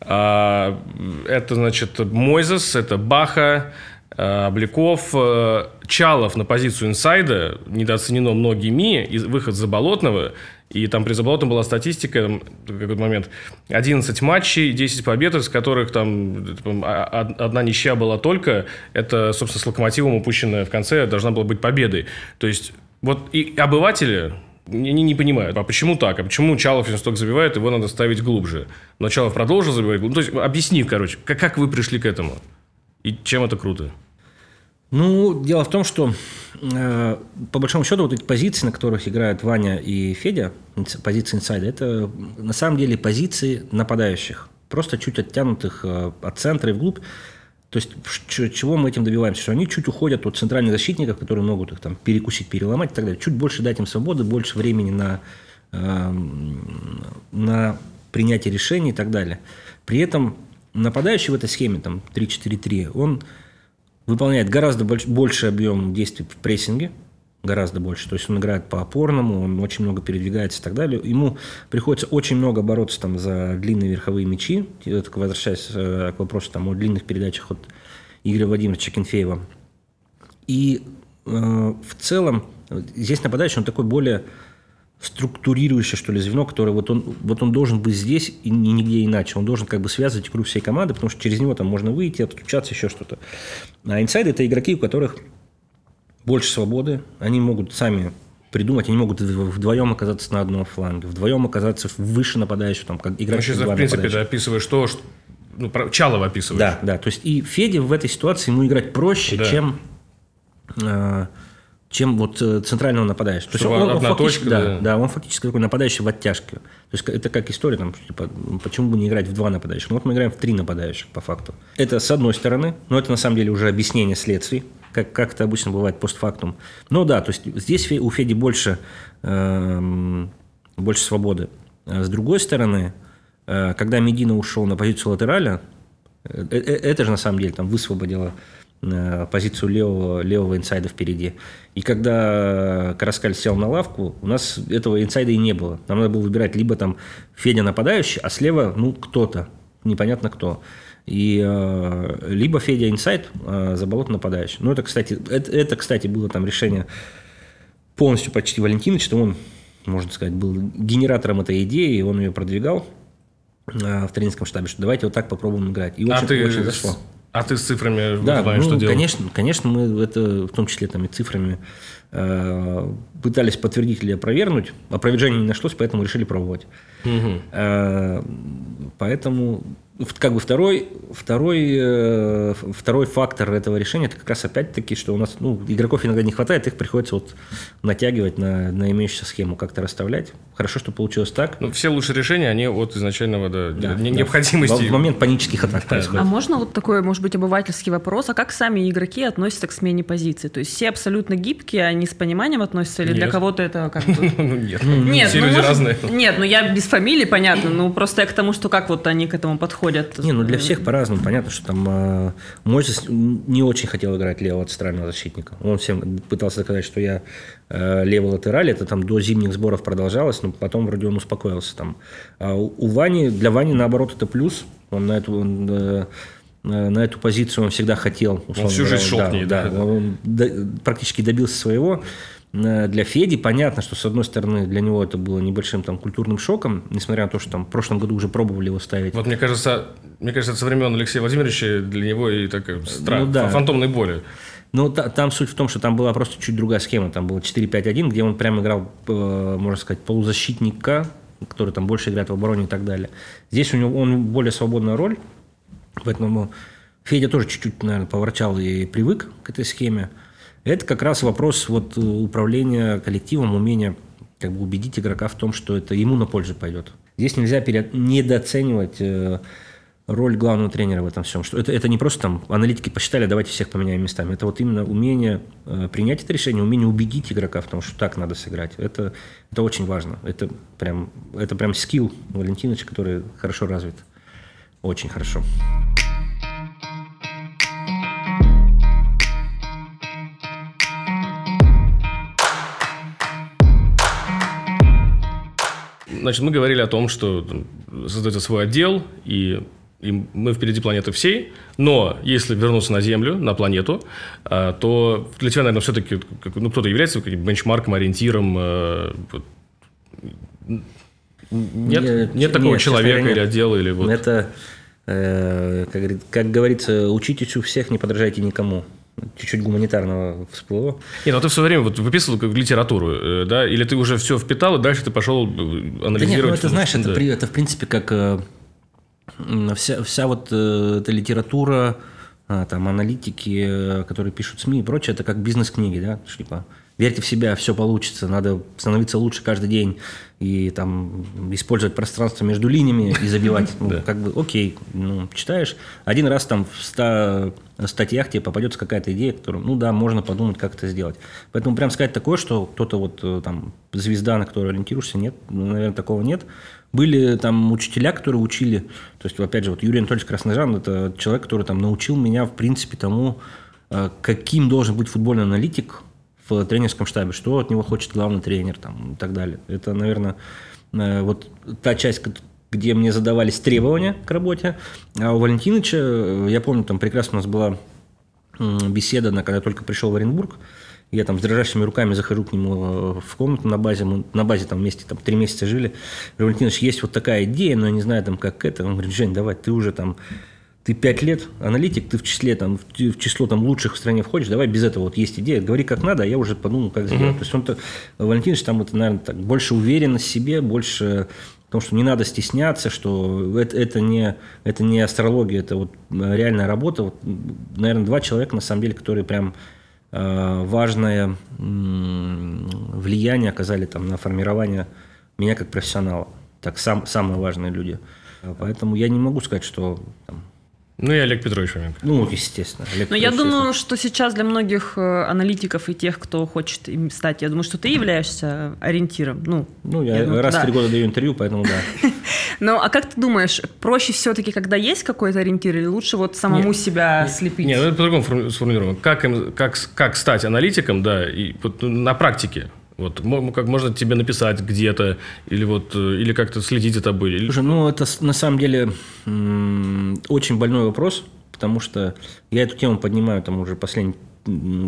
А, Это, значит, Мойзес, это Баха, а, Обликов, э, Чалов на позицию инсайда, недооценено многими, и выход Заболотного, и там при Заболотном была статистика, там, какой-то момент, 11 матчей, 10 побед, из которых там а- а- одна ничья была только, это, собственно, с Локомотивом упущенная в конце, должна была быть победой. То есть, вот и обыватели, они не понимают, а почему так? А почему Чалов, столько забивает, его надо ставить глубже? Но Чалов продолжил забивать глубже. То есть, объясни, короче, как, как вы пришли к этому? И чем это круто? Ну, дело в том, что э, по большому счету вот эти позиции, на которых играют Ваня и Федя, позиции инсайда, это на самом деле позиции нападающих, просто чуть оттянутых э, от центра и вглубь. То есть чего мы этим добиваемся? Что они чуть уходят от центральных защитников, которые могут их там перекусить, переломать и так далее. Чуть больше дать им свободы, больше времени на, эм, на принятие решений и так далее. При этом нападающий в этой схеме, там 3-4-3, он выполняет гораздо больш- больше объем действий в прессинге, гораздо больше. То есть он играет по опорному, он очень много передвигается и так далее. Ему приходится очень много бороться там за длинные верховые мячи. Возвращаясь э, к вопросу там, о длинных передачах от Игоря Владимировича Кенфеева. И э, в целом здесь нападающий, он такой более структурирующее, что ли, звено, которое вот он, вот он должен быть здесь и ни- нигде иначе. Он должен как бы связывать игру всей команды, потому что через него там можно выйти, отключаться, еще что-то. А инсайды – это игроки, у которых больше свободы, они могут сами придумать, они могут вд- вдвоем оказаться на одном фланге, вдвоем оказаться выше нападающего, там, как играть через два в принципе, ты описываешь то, что... Ну, про- Чалова описываешь. Да, да. То есть и Феде в этой ситуации ему играть проще, Да. чем, э, чем вот э, центрального нападающего. То есть Чтобы он, он фактически, точка, да, да. да, он фактически такой нападающий в оттяжке. То есть это как история, там, типа, почему бы не играть в два нападающих? Ну вот мы играем в три нападающих по факту. Это с одной стороны, но это на самом деле уже объяснение следствий, как, как это обычно бывает постфактум. Но да, то есть здесь у Феди больше, эм, больше свободы. А с другой стороны, э, когда Медина ушел на позицию латераля, э, э, это же на самом деле там высвободило э, позицию левого, левого инсайда впереди. И когда Караскаль сел на лавку, у нас этого инсайда и не было. Нам надо было выбирать либо там Федя нападающий, а слева, ну, кто-то, непонятно кто. И э, либо Федя инсайд, а Заболот нападающий. Ну, это, кстати, это, это, кстати, было там решение полностью почти Валентинович, что он, можно сказать, был генератором этой идеи, и он ее продвигал э, в тренерском штабе, что давайте вот так попробуем играть. И А очень, ты, очень зашло. а ты с цифрами Да, знаешь, ну, что делать? конечно, конечно, мы это в том числе там и цифрами э, пытались подтвердить или опровергнуть. Опровержения не нашлось, поэтому решили пробовать. Мгм. Э, Поэтому как бы второй, второй, э, второй фактор этого решения, это как раз опять-таки, что у нас ну, игроков иногда не хватает, их приходится вот натягивать на, на имеющуюся схему, как-то расставлять. Хорошо, что получилось так. Ну, все лучшие решения, они от изначального да, Да, не- да. необходимости. В, в момент панических атак А происходит. можно вот такой, может быть, обывательский вопрос? А как сами игроки относятся к смене позиции? То есть все абсолютно гибкие, они с пониманием относятся? Или для Нет. кого-то это как бы... Ну, нет. Нет, Все ну, люди разные. Нет, ну я без фамилии, понятно. Ну, просто я к тому, что как вот они к этому подходят. Подходят? Не, ну для всех по-разному. Понятно, что там э, Мойсес не очень хотел играть левого центрального защитника. Он всем пытался доказать, что я э, левый латераль. Это там до зимних сборов продолжалось, но потом вроде он успокоился там. А у, у Вани, для Вани наоборот это плюс. Он на эту... Он, э, на эту позицию он всегда хотел. Он всю жизнь шел да, к ней, да. да. Он до, практически добился своего. Э, Для Феди понятно, что, с одной стороны, для него это было небольшим там, культурным шоком, несмотря на то, что там, в прошлом году уже пробовали его ставить. Вот мне кажется, мне кажется, со времен Алексея Владимировича для него и такая страх, Ну да. фантомной боли. Ну, та- там суть в том, что там была просто чуть другая схема. Там было 4-5-1, где он прям играл, э, можно сказать, полузащитника, который там больше играет в обороне и так далее. Здесь у него он более свободная роль, поэтому Федя тоже чуть-чуть, наверное, поворчал и привык к этой схеме. Это как раз вопрос вот э, управления коллективом, умения как бы убедить игрока в том, что это ему на пользу пойдет. Здесь нельзя пере- недооценивать э, роль главного тренера в этом всем. Что это, это не просто там аналитики посчитали, давайте всех поменяем местами. Это вот именно умение э, принять это решение, умение убедить игрока в том, что так надо сыграть. Это, это очень важно. Это прям, это прям скилл Валентиновича, который хорошо развит. Очень хорошо. Значит, мы говорили о том, что создается свой отдел, и, и мы впереди планеты всей. Но если вернуться на Землю, на планету, а, то для тебя, наверное, все-таки ну, кто-то является каким-то бенчмарком, ориентиром. вот. Нет, нет, Нет, такого нет, человека говоря, или нет. отдела, или вот. Это, э, как, как говорится, учитесь у всех, не подражайте никому. Чуть-чуть гуманитарного всплыло. Нет, ну ты все время вот выписывал как литературу, э, да? Или ты уже все впитал, и дальше ты пошел э, Да нет, анализировать? ну это знаешь, это, Да. при- это в принципе как э, вся, вся вот эта литература, а, там аналитики, которые пишут СМИ и прочее, это как бизнес-книги, да, типа верьте в себя, все получится, надо становиться лучше каждый день и там использовать пространство между линиями и забивать. Ну, Да. как бы, окей, ну, читаешь, один раз там в 100 статьях тебе попадется какая-то идея, которую, ну да, можно подумать, как это сделать. Поэтому прям сказать такое, что кто-то вот э, там звезда, на которую ориентируешься, нет, ну, наверное, такого нет. Были там учителя, которые учили, то есть, опять же, вот Юрий Анатольевич Красножан, это человек, который там научил меня, в принципе, тому, э, каким должен быть футбольный аналитик в тренерском штабе, что от него хочет главный тренер там, и так далее. Это, наверное, э, вот та часть, где мне задавались требования к работе. А у Валентиновича, э, я помню, там прекрасно у нас была беседа, когда я только пришел в Оренбург. Я там с дрожащими руками захожу к нему э, в комнату на базе. Мы на базе там вместе там, три месяца жили. Говорю, Валентинович, есть вот такая идея, но я не знаю, там, как это. Он говорит, Жень, давай, ты уже там ты пять лет аналитик, ты в числе там в число там лучших в стране входишь, давай без этого вот есть идея, говори как надо, а я уже подумаю, как сделать. То есть он то Валентинович там это, наверное, так, больше уверенность в себе, больше в том, что не надо стесняться, что это, это, не, это не астрология, это вот э, реальная работа. Вот, наверное, два человека, на самом деле, которые прям э, важное м, влияние оказали там на формирование меня как профессионала. Так, сам, самые важные люди. Поэтому я не могу сказать, что там, Ну и Олег Петрович Фоменко. ну, естественно. Олег Но я Петрович, думаю, что сейчас для многих э, аналитиков и тех, кто хочет им стать, я думаю, что ты являешься ориентиром. Ну, Ну, я, я думаю, раз в да. три года даю интервью, поэтому да. Ну, а как ты думаешь, проще все-таки, когда есть какой-то ориентир, или лучше вот самому Нет, себя слепить? Нет, ну это по-другому сформулируем. Как, им, как, как стать аналитиком, да, и вот на практике. Вот, как можно тебе написать где-то, или вот, э, или как-то следить за тобой. или- Слушай, ну это на самом деле очень больной вопрос, потому что я эту тему поднимаю там уже последние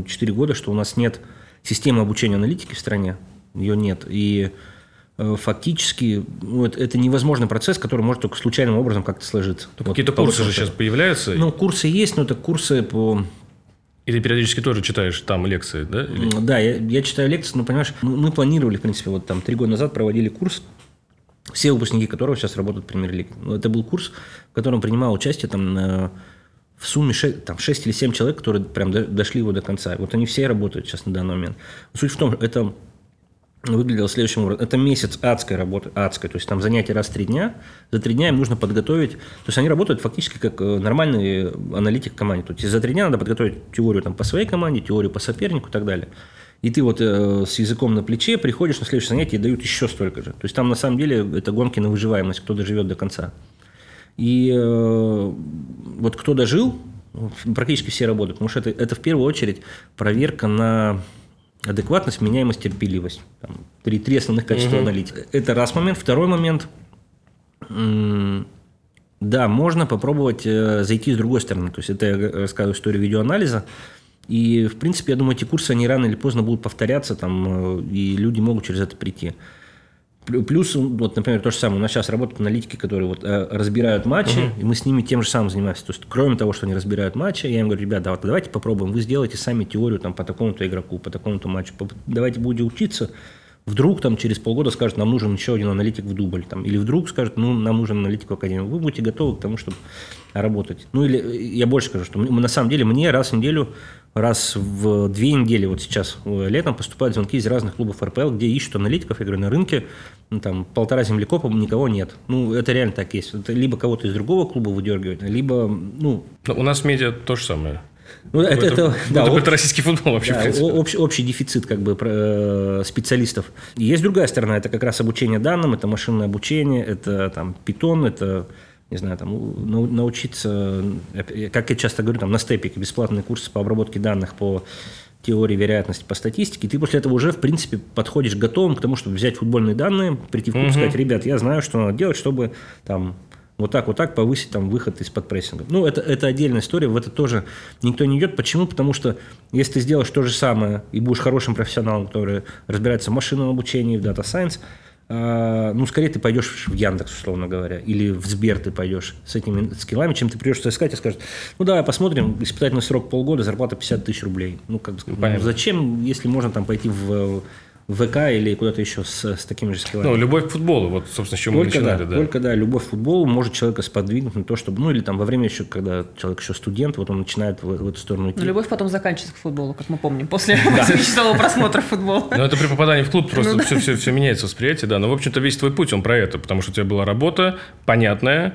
4 года, что у нас нет системы обучения аналитики в стране, ее нет. И э, фактически ну, это, невозможный процесс, который может только случайным образом как-то сложиться. Вот Какие-то курсы же сейчас появляются, Ну, курсы есть, но это курсы по... и ты периодически тоже читаешь там лекции, да? Или- Да, я, я читаю лекции, но, понимаешь, мы, мы планировали, в принципе, вот там три года назад проводили курс, все выпускники которого сейчас работают в премьер-лиге. Ну, Это был курс, в котором принимал участие там э, в сумме 6, там, 6 или 7 человек, которые прям до- дошли его до конца. Вот они все работают сейчас на данный момент. Суть в том, это выглядело следующим образом. Это месяц адской работы, адской, то есть там занятия раз в три дня. За три дня им нужно подготовить, то есть они работают фактически как э, нормальный аналитик в команде. То есть за три дня надо подготовить теорию там, по своей команде, теорию по сопернику и так далее. И ты вот э, с языком на плече приходишь на следующее занятие и дают еще столько же. То есть там на самом деле это гонки на выживаемость, кто доживет до конца. И э, вот кто дожил, практически все работают, потому что это, это в первую очередь проверка на адекватность, меняемость, терпеливость. Там, три, три основных качества угу. аналитика. Это раз момент. Второй момент. Да, можно попробовать э, зайти с другой стороны. То есть это я рассказываю историю видеоанализа. И, в принципе, я думаю, эти курсы, они рано или поздно будут повторяться, там, э, и люди могут через это прийти. Плюс, вот, например, то же самое, у нас сейчас работают аналитики, которые вот, э, разбирают матчи, uh-huh. и мы с ними тем же самым занимаемся. То есть, кроме того, что они разбирают матчи, я им говорю, ребята, вот, давайте попробуем, вы сделаете сами теорию там, по такому-то игроку, по такому-то матчу, давайте будете учиться, вдруг там через полгода скажут, нам нужен еще один аналитик в дубль, там, или вдруг скажут, ну, нам нужен аналитик в академию. Вы будете готовы к тому, чтобы работать. Ну, или я больше скажу, что мы, на самом деле мне раз в неделю, раз в две недели, вот сейчас э, летом поступают звонки из разных клубов РПЛ, где ищут аналитиков, я говорю, на рынке ну, там полтора землекопа, никого нет. Ну, это реально так есть. Это либо кого-то из другого клуба выдергивать, либо, ну... Но у нас медиа то же самое. Ну, это, это, это, да, это об... российский футбол вообще, да, общий, общий дефицит как бы э, специалистов. И есть другая сторона, это как раз обучение данным, это машинное обучение, это там питон, это не знаю, там, научиться, э, как я часто говорю, там, на степике бесплатные курсы по обработке данных по теории вероятности, по статистике, ты после этого уже, в принципе, подходишь готовым к тому, чтобы взять футбольные данные, прийти в клуб и сказать, ребят, я знаю, что надо делать, чтобы там вот так, вот так повысить там выход из-под прессинга. Ну, это, это отдельная история, в это тоже никто не идет. Почему? Потому что если ты сделаешь то же самое и будешь хорошим профессионалом, который разбирается в машинном обучении, в дата science, э, ну, скорее ты пойдешь в Яндекс, условно говоря, или в Сбер ты пойдешь с этими скиллами, чем ты придешь искать и скажешь, ну, давай посмотрим, испытательный срок полгода, зарплата 50 тысяч рублей. Ну, как бы, ну, зачем, если можно там пойти в ВК или куда-то еще с, с такими же скиллами. Ну, любовь к футболу, вот, собственно, с чем только мы начинали. Да, да. Только, да, любовь к футболу может человека сподвигнуть на то, чтобы, ну, или там во время еще, когда человек еще студент, вот он начинает в, в эту сторону идти. Но любовь потом заканчивается к футболу, как мы помним, после часового просмотра футбола. Ну, это при попадании в клуб просто все, все, все меняется восприятие, да. Но, в общем-то, весь твой путь, он про это, потому что у тебя была работа понятная,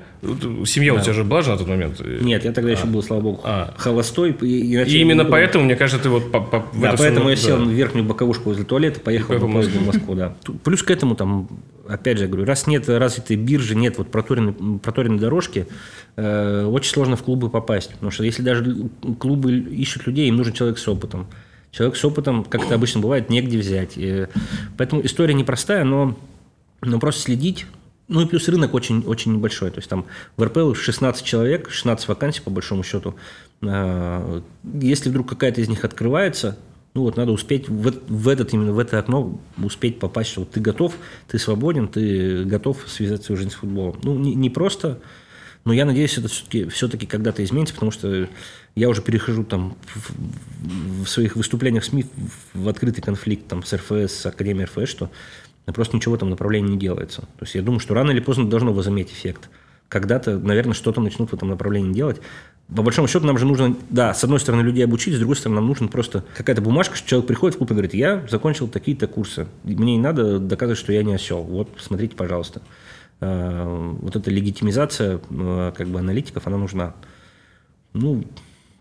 семья у тебя же была же на тот момент? Нет, я тогда еще а. был, слава богу, а. холостой. И, именно поэтому, мне кажется, ты вот Да, поэтому я сел в верхнюю боковушку возле туалета, поехал в Москву Москву, да. Плюс к этому, там, опять же, говорю, раз нет развитой биржи, нет вот проторенной, проторенной дорожки, э, очень сложно в клубы попасть. Потому что если даже клубы ищут людей, им нужен человек с опытом. Человек с опытом, как это обычно бывает, негде взять. И, поэтому история непростая, но, но просто следить. Ну и плюс рынок очень, очень небольшой. То есть там в РПЛ 16 человек, 16 вакансий по большому счету. Э, если вдруг какая-то из них открывается, ну вот надо успеть в, в этот именно в это окно успеть попасть, что вот ты готов, ты свободен, ты готов связать свою жизнь с футболом. Ну не, не просто, но я надеюсь, это все-таки все-таки когда-то изменится, потому что я уже перехожу там в, в своих выступлениях в СМИ в открытый конфликт там с РФС, с Академией РФС, что просто ничего там направлении не делается. То есть я думаю, что рано или поздно должно возыметь эффект. Когда-то, наверное, что-то начнут в этом направлении делать по большому счету нам же нужно, да, с одной стороны людей обучить, с другой стороны нам нужно просто какая-то бумажка, что человек приходит в клуб и говорит, я закончил такие-то курсы, мне не надо доказывать, что я не осел, вот, смотрите, пожалуйста. Э, вот эта легитимизация э, как бы аналитиков, она нужна. Ну,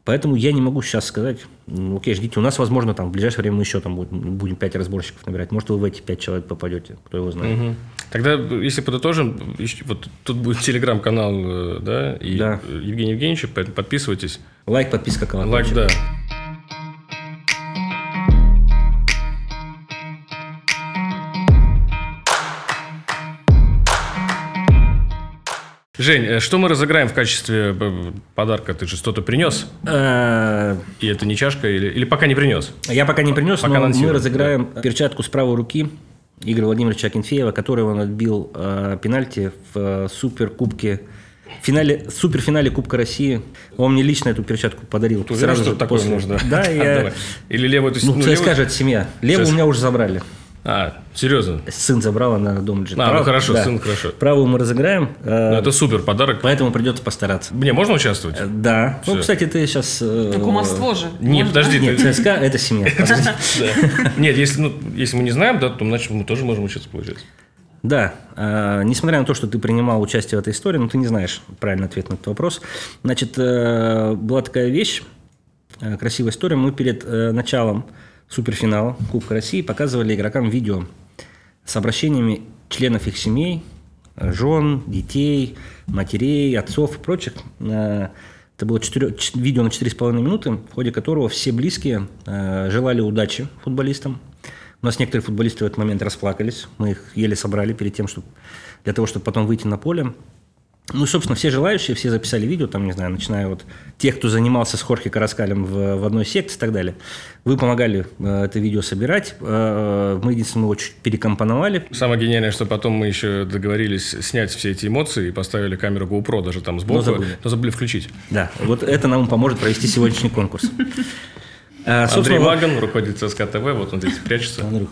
Поэтому я не могу сейчас сказать, ну, окей, ждите, у нас, возможно, там в ближайшее время мы еще там будем, 5 разборщиков набирать. Может, вы в эти 5 человек попадете, кто его знает. Угу. Тогда, если подытожим, вот тут будет телеграм-канал, э, да, и да. Евгений Евгеньевич, подписывайтесь. Лайк, подписка, колокольчик. Лайк, да. Жень, э, что мы разыграем в качестве э, подарка? Ты же что-то принес? И это не чашка или, или пока не принес? Я пока не принес, пока но мы разыграем перчатку с правой руки Игоря Владимировича Акинфеева, которого он отбил пенальти в суперкубке в финале, суперфинале Кубка России. Он мне лично эту перчатку подарил. Ты сразу же такое после. можно? Да, я... Или левую... Ну, ну ЦСКА левую... же это семья. Левую у меня уже забрали. А, серьезно? Сын забрала на дом джин. А, Прав... ну хорошо, да. сын хорошо. Правую мы разыграем. Э, ну, это супер подарок. Поэтому придется постараться. Мне можно участвовать? Э, да. Все. Ну, кстати, ты сейчас... Ну, кумовство же. Нет, подожди. Нет, ЦСКА – это семья. Нет, если ну, если мы не знаем, да, то значит мы тоже можем участвовать, получается. Да, э, несмотря на то, что ты принимал участие в этой истории, но ты не знаешь правильный ответ на этот вопрос. Значит, э, была такая вещь, э, красивая история. Мы перед э, началом суперфинала Кубка России показывали игрокам видео с обращениями членов их семей жен, детей, матерей, отцов и прочих. Э, это было 4, видео на 4,5 минуты, в ходе которого все близкие э, желали удачи футболистам. У нас некоторые футболисты в этот момент расплакались. Мы их еле собрали перед тем, чтобы, для того, чтобы потом выйти на поле. Ну, собственно, все желающие, все записали видео, там, не знаю, начиная вот тех, кто занимался с Хорхе Караскалем в, в одной секции и так далее. Вы помогали э, это видео собирать. Э, мы, единственное, его чуть перекомпоновали. Самое гениальное, что потом мы еще договорились снять все эти эмоции и поставили камеру GoPro даже там сбоку, но забыли, но забыли включить. Да, вот это нам поможет провести сегодняшний конкурс. Э, Андрей Маган, руководитель ЦСКА ТВ, вот он здесь прячется. Андрюх,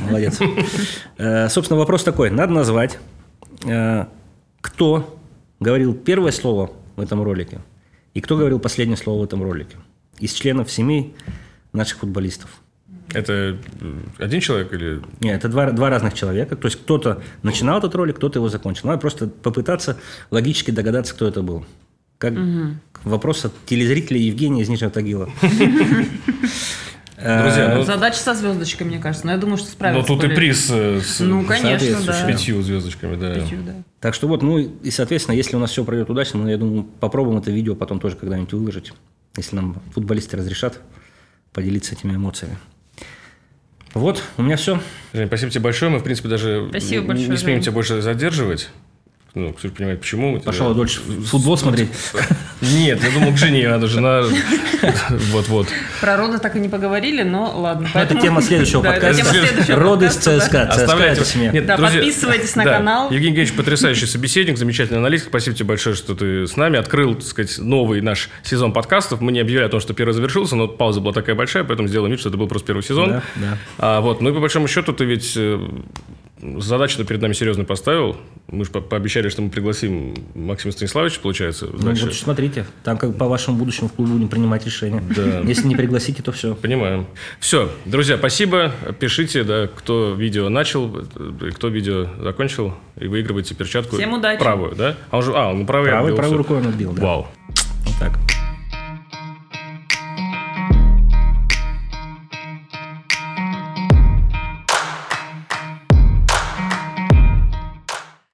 молодец. Э, собственно, вопрос такой. Надо назвать, э, кто говорил первое слово в этом ролике и кто говорил последнее слово в этом ролике из членов семей наших футболистов. Это один человек или... Нет, это два, два разных человека. То есть кто-то начинал этот ролик, кто-то его закончил. Надо просто попытаться логически догадаться, кто это был. Как угу. вопрос от телезрителя Евгения из Нижнего Тагила. Друзья, ну... Задача со звездочкой, мне кажется. Но я думаю, что справится. Ну, тут и приз э, с, ну, конечно, да. с пятью звездочками, да. Пятью, да. Так что вот, ну и, соответственно, если у нас все пройдет удачно, ну, я думаю, попробуем это видео потом тоже когда-нибудь выложить, если нам футболисты разрешат поделиться этими эмоциями. Вот, у меня все. Жень, спасибо тебе большое. Мы, в принципе, даже спасибо не, большое, не смеем тебя больше задерживать. Ну, Ксюша понимает, почему. Пошел тебя... дольше футбол смотреть. Нет, я думал, к жене надо, жена... Вот-вот. Про роды так и не поговорили, но ладно. Это тема следующего подкаста. Роды с ЦСКА. Оставляйте семье. Да, подписывайтесь на канал. Евгений Евгеньевич потрясающий собеседник, замечательный аналитик. Спасибо тебе большое, что ты с нами. Открыл, так сказать, новый наш сезон подкастов. Мы не объявляли о том, что первый завершился, но пауза была такая большая, поэтому сделаем вид, что это был просто первый сезон. Да, да. А, вот, ну и по большому счету ты ведь э, задачу-то перед нами серьезно поставил. Мы же по пообещали, что мы пригласим Максима Станиславовича, получается. Ну, вот смотрите, там как по вашему будущему в клубе будем принимать решение. Да. Если не пригласите, то все. Понимаем. Все, друзья, спасибо. Пишите, да, кто видео начал, кто видео закончил, и выигрывайте перчатку. Всем удачи. Правую, да? А он же, а, он правый Правый, правой рукой он отбил, да. Вау. Вот так.